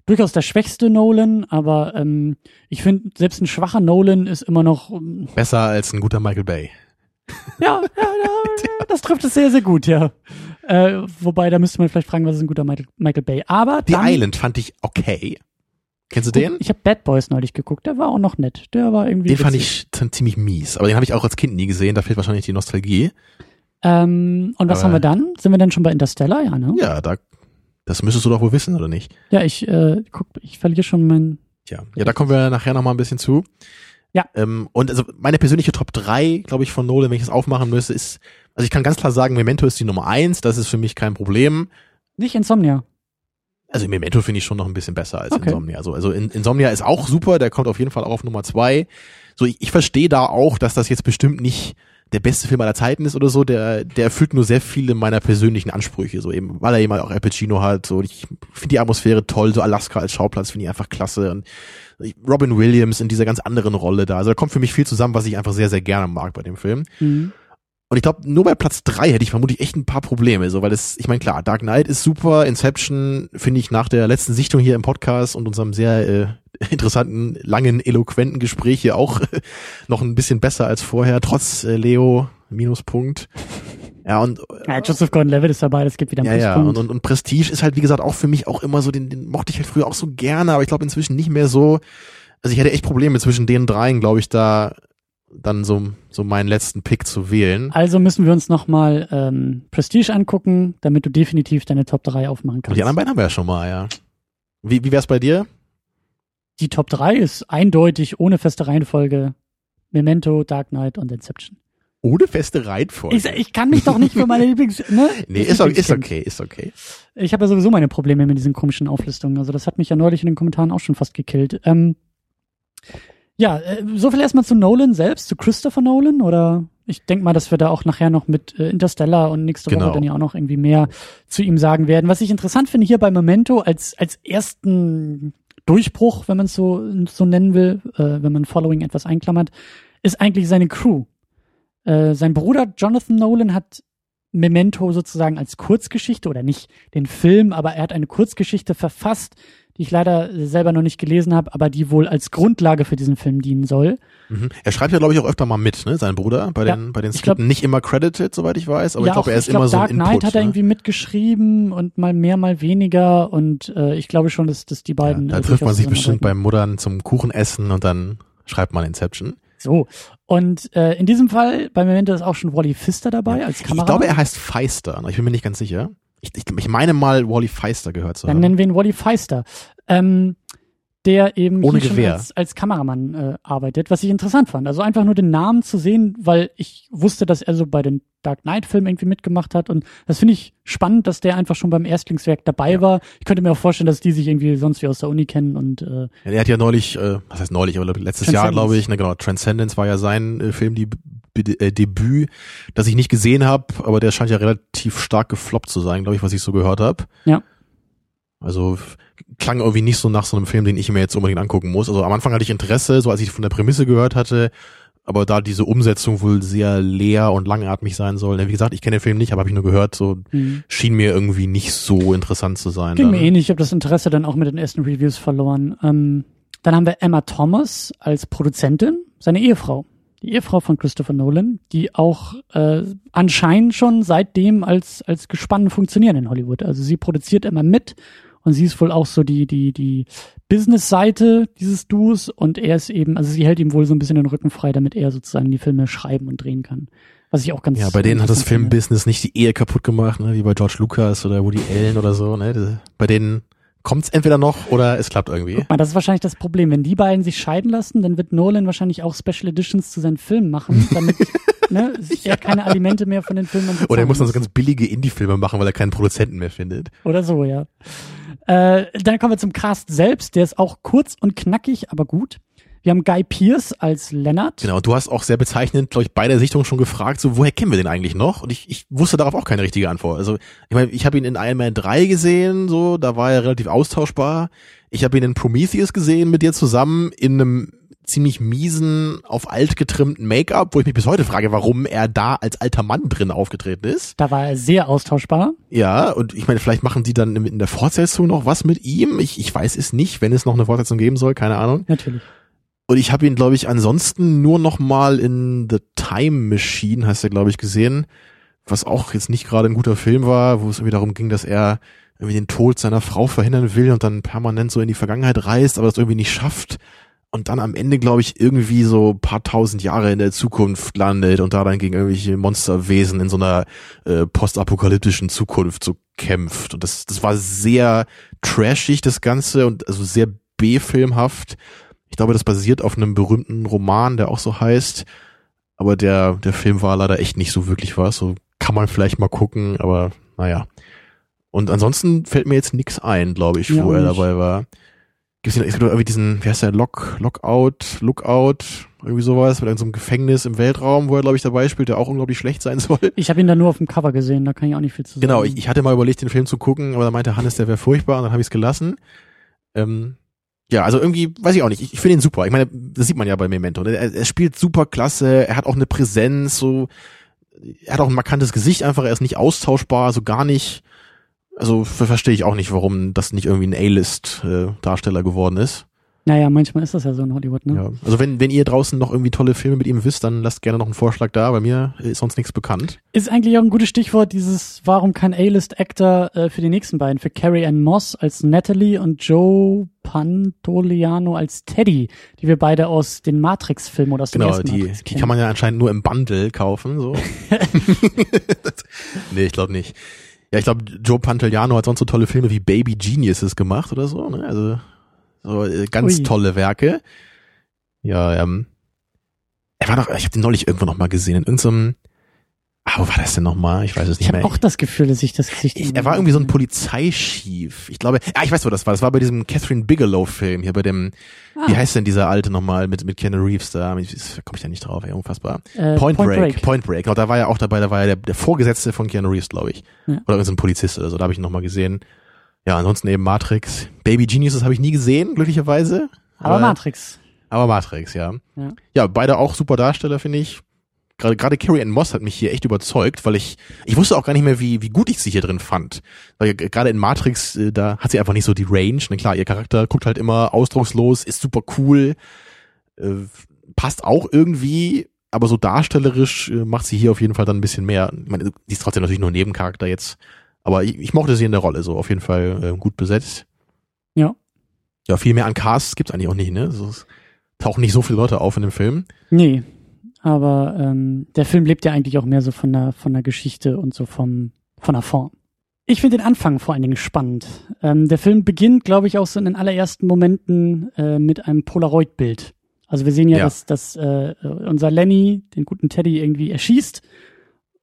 durchaus der schwächste Nolan, aber ähm, ich finde, selbst ein schwacher Nolan ist immer noch ähm, Besser als ein guter Michael Bay. [LAUGHS] ja, ja, ja, das trifft es sehr, sehr gut, ja. Äh, wobei, da müsste man vielleicht fragen, was ist ein guter Michael, Michael Bay. Aber The dann, Island fand ich okay. Kennst du den? Ich habe Bad Boys neulich geguckt, der war auch noch nett. Der war irgendwie. Den fand witzig. ich dann ziemlich mies, aber den habe ich auch als Kind nie gesehen, da fehlt wahrscheinlich die Nostalgie. Ähm, und was Aber- haben wir dann? Sind wir dann schon bei Interstellar? Ja, ne? Ja, da, das müsstest du doch wohl wissen, oder nicht? Ja, ich äh, guck, ich verliere schon mein. Tja, ja, da kommen wir nachher nochmal ein bisschen zu. Ja. Ähm, und also meine persönliche Top 3, glaube ich, von Nolan, wenn ich das aufmachen müsste, ist, also ich kann ganz klar sagen, Memento ist die Nummer eins, das ist für mich kein Problem. Nicht Insomnia. Also Memento finde ich schon noch ein bisschen besser als Okay. Insomnia. Also, also In- Insomnia ist auch super, der kommt auf jeden Fall auch auf Nummer zwei. So, ich, ich verstehe da auch, dass das jetzt bestimmt nicht der beste Film aller Zeiten ist oder so, der, der erfüllt nur sehr viele meiner persönlichen Ansprüche, so eben, weil er eben auch Al hat, so, ich finde die Atmosphäre toll, so Alaska als Schauplatz finde ich einfach klasse und Robin Williams in dieser ganz anderen Rolle da, also da kommt für mich viel zusammen, was ich einfach sehr, sehr gerne mag bei dem Film. Mhm. Und ich glaube, nur bei Platz drei hätte ich vermutlich echt ein paar Probleme, so weil es, ich meine, klar, Dark Knight ist super, Inception finde ich nach der letzten Sichtung hier im Podcast und unserem sehr äh, [LAUGHS] interessanten, langen, eloquenten Gespräch hier auch [LAUGHS] noch ein bisschen besser als vorher, trotz äh, Leo Minuspunkt. Ja, und Ja, Joseph Gordon-Levitt ist dabei, das gibt wieder einen ja, ja, und, und, und Prestige ist halt, wie gesagt, auch für mich auch immer so, den, den mochte ich halt früher auch so gerne, aber ich glaube inzwischen nicht mehr so. Also ich hätte echt Probleme zwischen den dreien, glaube ich, da dann so, so meinen letzten Pick zu wählen. Also müssen wir uns nochmal ähm, Prestige angucken, damit du definitiv deine Top 3 aufmachen kannst. die anderen beiden haben wir ja schon mal, ja. Wie, wie wär's bei dir? Die Top 3 ist eindeutig ohne feste Reihenfolge Memento, Dark Knight und Inception. Ohne feste Reihenfolge. Ich, ich kann mich doch nicht für meine [LAUGHS] Lieblings... Ne? nee, ist, okay, ist okay, ist okay. Ich habe ja sowieso meine Probleme mit diesen komischen Auflistungen. Also das hat mich ja neulich in den Kommentaren auch schon fast gekillt. Ähm, ja, äh, so viel erstmal zu Nolan selbst, zu Christopher Nolan oder ich denke mal, dass wir da auch nachher noch mit äh, Interstellar und nächste Genau. Woche dann ja auch noch irgendwie mehr zu ihm sagen werden. Was ich interessant finde hier bei Memento als als ersten Durchbruch, wenn man es so so nennen will, äh, wenn man Following etwas einklammert, ist eigentlich seine Crew. Äh, sein Bruder Jonathan Nolan hat Memento sozusagen als Kurzgeschichte oder nicht den Film, aber er hat eine Kurzgeschichte verfasst, die ich leider selber noch nicht gelesen habe, aber die wohl als Grundlage für diesen Film dienen soll. Mhm. Er schreibt ja, glaube ich, auch öfter mal mit, ne, sein Bruder, bei Ja, den, bei den ich glaub- Skripten. Nicht immer credited, soweit ich weiß, aber ja, ich glaube, er ist glaub, immer so Dark ein Input. Knight hat er ne? irgendwie mitgeschrieben und mal mehr, mal weniger und äh, ich glaube schon, dass, dass die ja, beiden. da äh, trifft man sich bestimmt beim Muttern zum Kuchenessen und dann schreibt man Inception. So. Und äh, in diesem Fall bei Memento ist auch schon Wally Pfister dabei als Ich Kameramann. glaube, er heißt Feister, ich bin mir nicht ganz sicher. Ich, ich, ich meine mal, Wally Feister gehört zu Dann haben. nennen wir ihn Wally Feister. Ähm, der eben Ohne Gewehr. als, als Kameramann äh, arbeitet, was ich interessant fand. Also einfach nur den Namen zu sehen, weil ich wusste, dass er so bei den Dark Knight-Filmen irgendwie mitgemacht hat. Und das finde ich spannend, dass der einfach schon beim Erstlingswerk dabei Ja. war. Ich könnte mir auch vorstellen, dass die sich irgendwie sonst wie aus der Uni kennen und äh, Ja, er hat ja neulich, äh, was heißt neulich, aber letztes Jahr, glaube ich, ne, genau, Transcendence war ja sein äh, Film, die äh, Debüt, das ich nicht gesehen habe, aber der scheint ja relativ stark gefloppt zu sein, glaube ich, was ich so gehört habe. Ja. Also klang irgendwie nicht so nach so einem Film, den ich mir jetzt unbedingt angucken muss. Also am Anfang hatte ich Interesse, so als ich von der Prämisse gehört hatte, aber da diese Umsetzung wohl sehr leer und langatmig sein soll. ne, Wie gesagt, ich kenne den Film nicht, aber habe ich nur gehört, so mh. schien mir irgendwie nicht so interessant zu sein. ging dann. mir ähnlich. Ich habe das Interesse dann auch mit den ersten Reviews verloren. Ähm, dann haben wir Emma Thomas als Produzentin, seine Ehefrau. Die Ehefrau von Christopher Nolan, die auch äh, anscheinend schon seitdem als, als Gespann funktionieren in Hollywood. Also sie produziert immer mit und sie ist wohl auch so die, die, die Business-Seite dieses Duos und er ist eben, also sie hält ihm wohl so ein bisschen den Rücken frei, damit er sozusagen die Filme schreiben und drehen kann. Was ich auch ganz Ja, bei denen hat das. Filmbusiness nicht die Ehe kaputt gemacht, ne, wie bei George Lucas oder Woody Allen oder so. Ne? Bei denen kommt's entweder noch oder es klappt irgendwie. Guck mal, das ist wahrscheinlich das Problem. Wenn die beiden sich scheiden lassen, dann wird Nolan wahrscheinlich auch Special Editions zu seinen Filmen machen, damit [LAUGHS] ne, er keine Alimente mehr von den Filmen Oder er muss dann so ganz billige Indie-Filme machen, weil er keinen Produzenten mehr findet. Oder so, ja. Äh, dann kommen wir zum Cast selbst. Der ist auch kurz und knackig, aber gut. Wir haben Guy Pierce als Leonard. Genau, du hast auch sehr bezeichnend, glaube ich, bei der Sichtung schon gefragt, so woher kennen wir den eigentlich noch? Und ich, ich wusste darauf auch keine richtige Antwort. Also ich meine, ich habe ihn in Iron Man 3 gesehen, so, da war er relativ austauschbar. Ich habe ihn in Prometheus gesehen mit dir zusammen in einem ziemlich miesen, auf alt getrimmten Make-up, wo ich mich bis heute frage, warum er da als alter Mann drin aufgetreten ist. Da war er sehr austauschbar. Ja, und ich meine, vielleicht machen die dann in der Fortsetzung noch was mit ihm. Ich, ich weiß es nicht, wenn es noch eine Fortsetzung geben soll, keine Ahnung. Natürlich. Und ich habe ihn, glaube ich, ansonsten nur noch mal in The Time Machine, heißt er, glaube ich, gesehen, was auch jetzt nicht gerade ein guter Film war, wo es irgendwie darum ging, dass er irgendwie den Tod seiner Frau verhindern will und dann permanent so in die Vergangenheit reist, aber das irgendwie nicht schafft und dann am Ende, glaube ich, irgendwie so paar tausend Jahre in der Zukunft landet und da dann gegen irgendwelche Monsterwesen in so einer äh, postapokalyptischen Zukunft so kämpft. Und das, das war sehr trashig, das Ganze, und also sehr B-filmhaft. Ich glaube, das basiert auf einem berühmten Roman, der auch so heißt. Aber der, der Film war leider echt nicht so wirklich was. So kann man vielleicht mal gucken, aber naja. Und ansonsten fällt mir jetzt nix ein, glaube ich, Ja, wo er dabei war. Gibt's nicht, es gibt irgendwie diesen, wie heißt der, Lock, Lockout, Lookout, irgendwie sowas, mit irgendeinem Gefängnis im Weltraum, wo er, glaube ich, dabei spielt, der auch unglaublich schlecht sein [LAUGHS] soll. Ich habe ihn da nur auf dem Cover gesehen, da kann ich auch nicht viel zu sagen. Genau, ich, ich hatte mal überlegt, den Film zu gucken, aber da meinte Hannes, der wäre furchtbar und dann habe ich es gelassen. Ähm, ja, also irgendwie, weiß ich auch nicht, ich, ich finde ihn super. Ich meine, das sieht man ja bei Memento. Ne? Er, er spielt super klasse, er hat auch eine Präsenz, so, er hat auch ein markantes Gesicht einfach, er ist nicht austauschbar, so gar nicht. Also ver verstehe ich auch nicht, warum das nicht irgendwie ein A-List-Darsteller geworden ist. Naja, manchmal ist das ja so in Hollywood, ne? Ja. Also wenn, wenn ihr draußen noch irgendwie tolle Filme mit ihm wisst, dann lasst gerne noch einen Vorschlag da. Bei mir ist sonst nichts bekannt. Ist eigentlich auch ein gutes Stichwort, dieses, warum kein A-List-Actor äh, für die nächsten beiden, für Carrie Ann Moss als Natalie und Joe Pantoliano als Teddy, die wir beide aus den Matrix-Filmen oder aus dem Genau, die, Matrix die kann man ja anscheinend nur im Bundle kaufen. So. Das- [LAUGHS] nee, ich glaube nicht. Ja, ich glaube, Joe Pantoliano hat sonst so tolle Filme wie Baby Geniuses gemacht oder so. Ne? Also so äh, ganz Ui. tolle Werke. Ja, ähm, er war doch, ich habe den neulich irgendwo noch mal gesehen in irgendeinem, ah, wo war das denn noch mal? Ich weiß es Ich nicht habe mehr. auch das Gefühl, dass ich das Gesicht. Ich, er war irgendwie so ein Polizeischief. Ich glaube, ja, ich weiß, wo das war. Das war bei diesem Catherine Bigelow-Film hier bei dem, Ah. wie heißt denn dieser alte nochmal mit, mit Keanu Reeves da? Komme ich da nicht drauf, ey, unfassbar. äh, Point, Break. Point Break. Genau, da war er auch dabei, da war er der, der Vorgesetzte von Keanu Reeves, glaube ich. Ja. Oder irgendein Polizist oder so, da habe ich ihn nochmal gesehen. Ja, ansonsten eben Matrix. Baby Geniuses habe ich nie gesehen, glücklicherweise. Aber Matrix. Aber Matrix, ja. Ja. Ja, beide auch super Darsteller, finde ich. Gerade gerade Carrie Ann Moss hat mich hier echt überzeugt, weil ich ich wusste auch gar nicht mehr, wie wie gut ich sie hier drin fand. Weil g- gerade in Matrix äh, da hat sie einfach nicht so die Range. Ne, klar, ihr Charakter guckt halt immer ausdruckslos, ist super cool, äh, passt auch irgendwie, aber so darstellerisch äh, macht sie hier auf jeden Fall dann ein bisschen mehr. Ich meine, die ist trotzdem natürlich nur Nebencharakter jetzt, aber ich, ich mochte sie in der Rolle so auf jeden Fall äh, gut besetzt. Ja. Ja, viel mehr an Casts gibt's eigentlich auch nicht, ne? So, es tauchen nicht so viele Leute auf in dem Film. Nee. Aber ähm, der Film lebt ja eigentlich auch mehr so von der, von der Geschichte und so vom, von der Form. Ich finde den Anfang vor allen Dingen spannend. Ähm, der Film beginnt, glaube ich, auch so in den allerersten Momenten äh, mit einem Polaroid-Bild. Also wir sehen ja, Ja. dass, dass äh, unser Lenny den guten Teddy irgendwie erschießt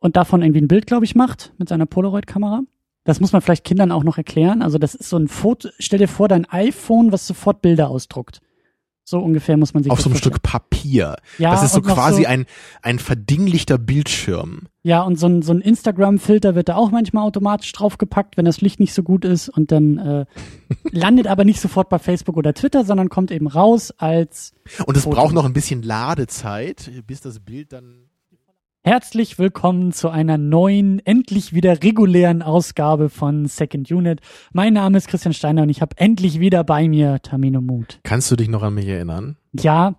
und davon irgendwie ein Bild, glaube ich, macht mit seiner Polaroid-Kamera. Das muss man vielleicht Kindern auch noch erklären. Also das ist so ein Foto, stell dir vor, dein iPhone, was sofort Bilder ausdruckt. So ungefähr muss man sich auf das so einem vorstellen. Stück Papier. Ja, das ist so quasi so- ein, ein verdinglichter Bildschirm. Ja, und so ein, so ein Instagram-Filter wird da auch manchmal automatisch draufgepackt, wenn das Licht nicht so gut ist und dann äh, [LAUGHS] landet aber nicht sofort bei Facebook oder Twitter, sondern kommt eben raus als Und es braucht noch ein bisschen Ladezeit, bis das Bild dann. Herzlich willkommen zu einer neuen, endlich wieder regulären Ausgabe von Second Unit. Mein Name ist Christian Steiner und ich habe endlich wieder bei mir Tamino Mut. Kannst du dich noch an mich erinnern? Ja,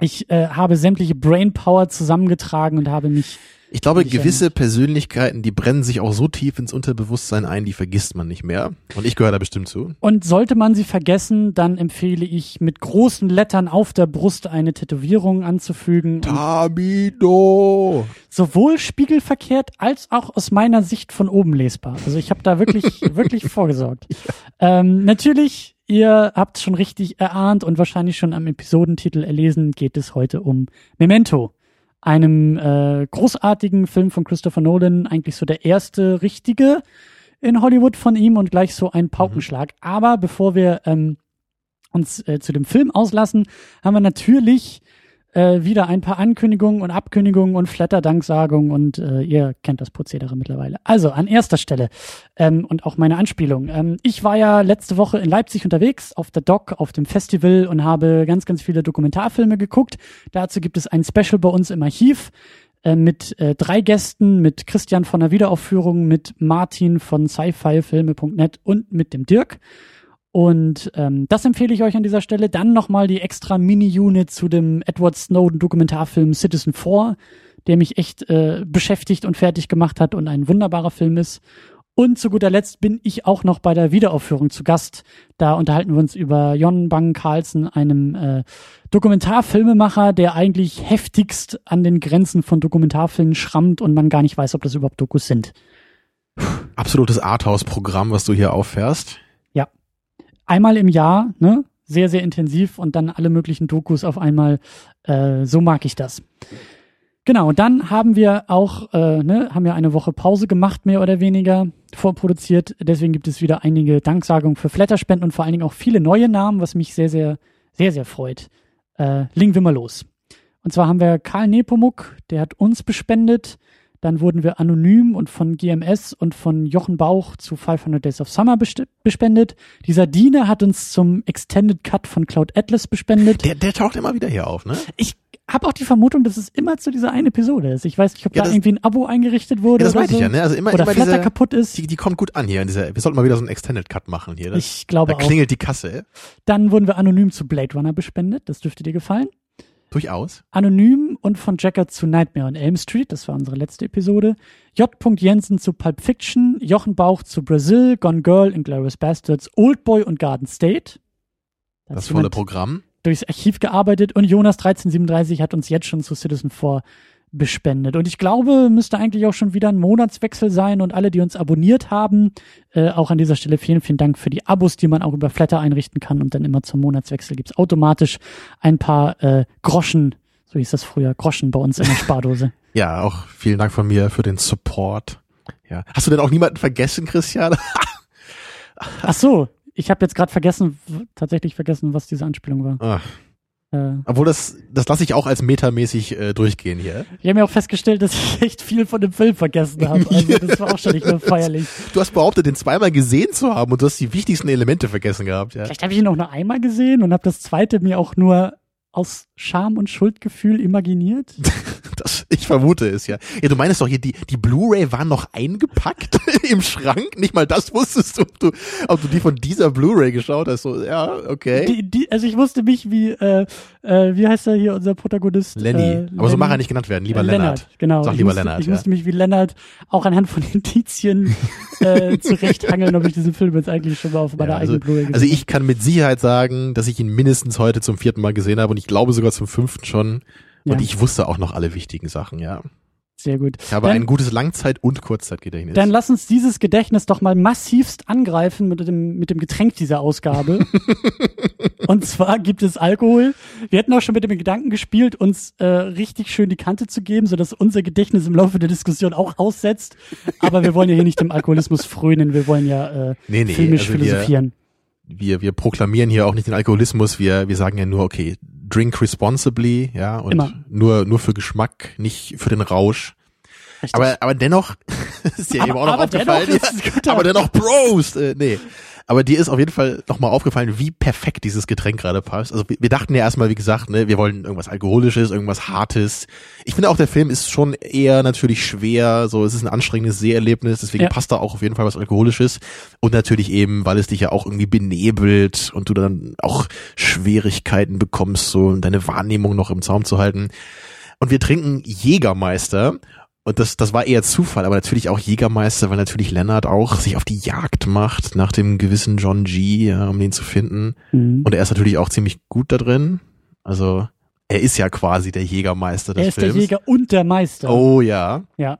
ich äh, habe sämtliche Brainpower zusammengetragen und habe mich Ich glaube, Ich gewisse Persönlichkeiten, die brennen sich auch so tief ins Unterbewusstsein ein, die vergisst man nicht mehr. Und ich gehöre da bestimmt zu. Und sollte man sie vergessen, dann empfehle ich mit großen Lettern auf der Brust eine Tätowierung anzufügen. Und Tamino! sowohl spiegelverkehrt als auch aus meiner Sicht von oben lesbar. Also ich habe da wirklich, [LAUGHS] wirklich vorgesorgt. Ähm, natürlich, ihr habt schon richtig erahnt und wahrscheinlich schon am Episodentitel erlesen, geht es heute um Memento. Einem äh, großartigen Film von Christopher Nolan, eigentlich so der erste richtige in Hollywood von ihm und gleich so ein Paukenschlag. Aber bevor wir ähm, uns äh, zu dem Film auslassen, haben wir natürlich äh, wieder ein paar Ankündigungen und Abkündigungen und Flatter-Danksagungen und äh, ihr kennt das Prozedere mittlerweile. Also an erster Stelle ähm, und auch meine Anspielung. Ähm, ich war ja letzte Woche in Leipzig unterwegs auf der Doc, auf dem Festival und habe ganz, ganz viele Dokumentarfilme geguckt. Dazu gibt es ein Special bei uns im Archiv äh, mit äh, drei Gästen, mit Christian von der Wiederaufführung, mit Martin von sci-fi-filme.net und mit dem Dirk. Und ähm, das empfehle ich euch an dieser Stelle. Dann nochmal die extra Mini-Unit zu dem Edward Snowden-Dokumentarfilm Citizen 4, der mich echt äh, beschäftigt und fertig gemacht hat und ein wunderbarer Film ist. Und zu guter Letzt bin ich auch noch bei der Wiederaufführung zu Gast. Da unterhalten wir uns über Jon Bang Carlsen, einem äh, Dokumentarfilmemacher, der eigentlich heftigst an den Grenzen von Dokumentarfilmen schrammt und man gar nicht weiß, ob das überhaupt Dokus sind. Absolutes Arthouse-Programm, was du hier auffährst einmal im Jahr, ne? Sehr, sehr intensiv und dann alle möglichen Dokus auf einmal. Äh, so mag ich das. Genau, und dann haben wir auch, äh, ne, haben wir eine Woche Pause gemacht, mehr oder weniger, vorproduziert. Deswegen gibt es wieder einige Danksagungen für Flatterspenden und vor allen Dingen auch viele neue Namen, was mich sehr, sehr, sehr, sehr freut. Äh, legen wir mal los. Und zwar haben wir Karl Nepomuk, der hat uns bespendet. Dann wurden wir anonym und von GMS und von Jochen Bauch zu 500 Days of Summer bespendet. Dieser Diener hat uns zum Extended Cut von Cloud Atlas bespendet. Der, der taucht immer wieder hier auf, ne? Ich habe auch die Vermutung, dass es immer zu dieser einen Episode ist. Ich weiß nicht, ob ja, da irgendwie ein Abo eingerichtet wurde. Ja, das oder meinte so. ich ja, ne? Also immer, oder immer Flatter diese, kaputt ist. Die, die kommt gut an hier in dieser. Wir sollten mal wieder so einen Extended Cut machen hier. Das, ich glaube da auch. klingelt die Kasse. Dann wurden wir anonym zu Blade Runner bespendet. Das dürfte dir gefallen. Durchaus. Anonym und von Jacker zu Nightmare on Elm Street, das war unsere letzte Episode. J. Jensen zu Pulp Fiction, Jochen Bauch zu Brazil, Gone Girl, Inglourious Bastards, Oldboy und Garden State. Da das volle Programm. Durchs Archiv gearbeitet und Jonas 1337 hat uns jetzt schon zu Citizen 4 bespendet. Und ich glaube, müsste eigentlich auch schon wieder ein Monatswechsel sein und alle, die uns abonniert haben, äh, auch an dieser Stelle vielen, vielen Dank für die Abos, die man auch über Flatter einrichten kann und dann immer zum Monatswechsel gibt's automatisch ein paar äh, Groschen, so hieß das früher, Groschen bei uns in der Spardose. [LAUGHS] ja, auch vielen Dank von mir für den Support. Ja. Hast du denn auch niemanden vergessen, Christian? [LAUGHS] Ach so, ich habe jetzt gerade vergessen, tatsächlich vergessen, was diese Anspielung war. Ach. Äh, Obwohl das, das lasse ich auch als metamäßig äh, durchgehen hier. Ich habe mir auch festgestellt, dass ich [LAUGHS] echt viel von dem Film vergessen habe. Also [LAUGHS] das war auch schon nicht mehr feierlich. Du hast behauptet, den zweimal gesehen zu haben und du hast die wichtigsten Elemente vergessen gehabt. Ja. Vielleicht habe ich ihn auch nur einmal gesehen und habe das zweite mir auch nur aus Scham und Schuldgefühl imaginiert? [LAUGHS] Das, ich vermute es ja. Ja, du meinst doch hier, die, die Blu-ray war noch eingepackt [LAUGHS] im Schrank? Nicht mal das wusstest du, ob du, ob du die von dieser Blu-ray geschaut hast. So, ja, okay. Die, die, also ich wusste mich, wie, äh, äh, wie heißt er hier, unser Protagonist? Lenny. Äh, Aber Lenny. so mag er nicht genannt werden, lieber Lennart. Lennart. Genau. Sag ich lieber musste, Lennart. Ich ja. musste mich wie Lennart auch anhand von Indizien [LAUGHS] äh, zurechthangeln, ob ich diesen Film jetzt eigentlich schon mal auf meiner ja, also, eigenen Blu-ray gesehen Also ich kann mit Sicherheit sagen, dass ich ihn mindestens heute zum vierten Mal gesehen habe und ich glaube sogar zum fünften schon. Und Ja. ich wusste auch noch alle wichtigen Sachen, ja. Sehr gut. Ich habe Dann- ein gutes Langzeit- und Kurzzeitgedächtnis. Dann lass uns dieses Gedächtnis doch mal massivst angreifen mit dem, mit dem Getränk dieser Ausgabe. [LAUGHS] Und zwar gibt es Alkohol. Wir hätten auch schon mit dem Gedanken gespielt, uns äh, richtig schön die Kante zu geben, sodass unser Gedächtnis im Laufe der Diskussion auch aussetzt. Aber wir wollen ja hier nicht dem Alkoholismus frönen, wir wollen ja äh, Nee, nee, filmisch also philosophieren. Wir, wir proklamieren hier auch nicht den Alkoholismus, wir, wir sagen ja nur, okay, drink responsibly, ja, und Immer. nur, nur für Geschmack, nicht für den Rausch. Richtig. Aber, aber dennoch, [LAUGHS] ist dir Aber- eben auch noch aufgefallen, gut. aber dennoch Prost, äh, nee. Aber dir ist auf jeden Fall nochmal aufgefallen, wie perfekt dieses Getränk gerade passt. Also wir, dachten ja erstmal, wie gesagt, ne, wir wollen irgendwas Alkoholisches, irgendwas Hartes. Ich finde auch, der Film ist schon eher natürlich schwer, so, es ist ein anstrengendes Seherlebnis, deswegen Ja. passt da auch auf jeden Fall was Alkoholisches. Und natürlich eben, weil es dich ja auch irgendwie benebelt und du dann auch Schwierigkeiten bekommst, so deine Wahrnehmung noch im Zaum zu halten. Und wir trinken Jägermeister. Und das, das war eher Zufall, aber natürlich auch Jägermeister, weil natürlich Lennart auch sich auf die Jagd macht nach dem gewissen John G., ja, um den zu finden. Mhm. Und er ist natürlich auch ziemlich gut da drin. Also, er ist ja quasi der Jägermeister des er ist Films. der Jäger und der Meister. Oh ja. Ja.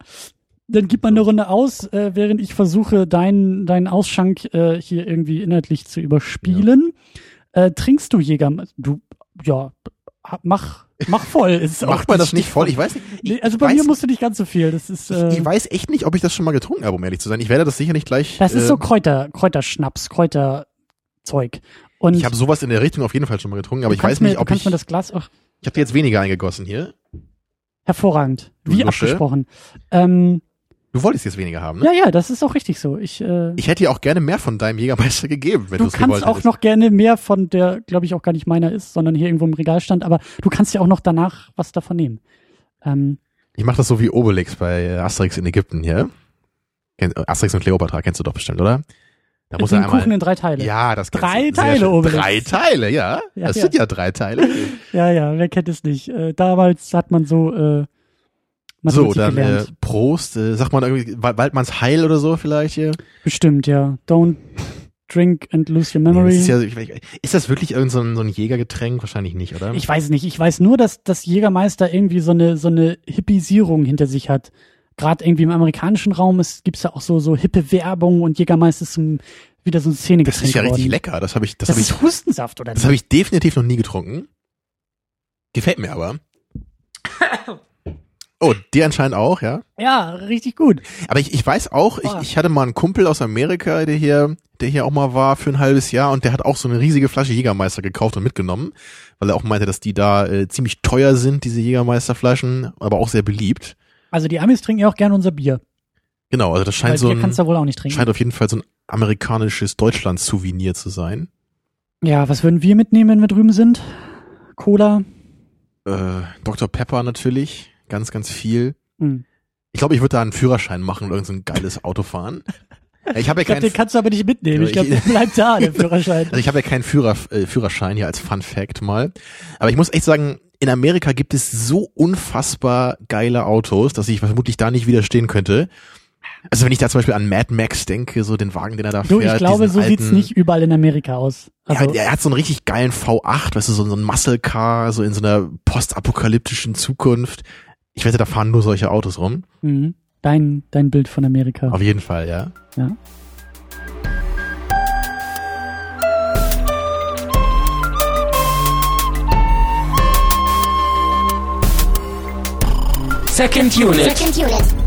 Dann gib mal eine Runde aus, äh, während ich versuche, deinen deinen Ausschank äh, hier irgendwie inhaltlich zu überspielen. Äh, trinkst du Jäger? Du, ja, mach, mach voll. Ist auch Macht man das nicht voll? Ich weiß nicht. Ich, also bei weiß, mir musst du nicht ganz so viel. Das ist, äh, ich, ich weiß echt nicht, ob ich das schon mal getrunken habe, um ehrlich zu sein. Ich werde das sicher nicht gleich. das ist äh, so Kräuter, Kräuterschnaps, Kräuterzeug. Und Ich habe sowas in der Richtung auf jeden Fall schon mal getrunken, aber ich weiß mir, nicht, ob kannst ich. mir das Glas auch Ich habe dir jetzt weniger eingegossen hier. hervorragend, wie Lusche. abgesprochen. Ähm, Du wolltest jetzt weniger haben, ne? ja, ja, das ist auch richtig so. Ich, äh, Ich hätte dir auch gerne mehr von deinem Jägermeister gegeben, wenn du es kannst gewollt auch hättest. noch gerne mehr von der, glaube ich, auch gar nicht meiner ist, sondern hier irgendwo im Regal stand, aber du kannst ja auch noch danach was davon nehmen. Ähm, Ich mache das so wie Obelix bei äh, Asterix in Ägypten hier. Äh, Asterix und Cleopatra kennst du doch bestimmt, oder? Da muss er einmal. Kuchen in drei Teile. Ja, das Drei du. Teile. Obelix. Drei Teile, ja. Ja, das ja. sind ja drei Teile. [LAUGHS] ja, ja, wer kennt es nicht? Äh, damals hat man so, äh, so, Mathematik dann äh, gelernt. Prost. Äh, sagt man irgendwie Wa- Waldmanns Heil oder so vielleicht hier? Bestimmt, ja. Don't drink and lose your memory. ist, ja, ich, ich- ist das wirklich irgend so ein, so ein Jägergetränk? Wahrscheinlich nicht, oder? Ich weiß nicht. Ich weiß nur, dass das Jägermeister irgendwie so eine so eine Hippisierung hinter sich hat. Gerade irgendwie im amerikanischen Raum ist, gibt's ja auch so so hippe Werbung und Jägermeister ist ein, wieder so ein Szenegetränk das ist ja richtig lecker. Das habe ich, das, Das ich, ist Hustensaft oder das habe ich definitiv noch nie getrunken. Gefällt mir aber. [LAUGHS] Oh, dir anscheinend auch, ja? Ja, richtig gut. Aber ich, ich weiß auch, ich, ich hatte mal einen Kumpel aus Amerika, der hier, der hier auch mal war für ein halbes Jahr und der hat auch so eine riesige Flasche Jägermeister gekauft und mitgenommen, weil er auch meinte, dass die da äh, ziemlich teuer sind, diese Jägermeisterflaschen, aber auch sehr beliebt. Also die Amis trinken ja auch gerne unser Bier. Genau, also das Weil scheint so Bier ein, kannst du wohl auch nicht trinken. scheint auf jeden Fall so ein amerikanisches Deutschland-Souvenir zu sein. Ja, was würden wir mitnehmen, wenn wir drüben sind? Cola? Äh, Dr. Pepper natürlich, ganz, ganz viel. Hm. Ich glaube, ich würde da einen Führerschein machen und irgend so ein geiles Auto fahren. [LAUGHS] Ich habe ja Ich keinen den kannst du aber nicht mitnehmen. Ich glaube, der [LAUGHS] bleibt da, der [LAUGHS] Führerschein. Also ich habe ja keinen Führer, äh, Führerschein hier als Fun Fact mal. Aber ich muss echt sagen, in Amerika gibt es so unfassbar geile Autos, dass ich vermutlich da nicht widerstehen könnte. Also wenn ich da zum Beispiel an Mad Max denke, so den Wagen, den er da Du, fährt. ich glaube, so sieht's alten, nicht überall in Amerika aus. Also, ja, er hat so einen richtig geilen V8, weißt du, so, so ein Muscle Car, so in so einer postapokalyptischen Zukunft. Ich wette, da fahren nur solche Autos rum. mhm. dein, dein Bild von Amerika. Auf jeden Fall, ja. Ja. Second Unit. Second unit.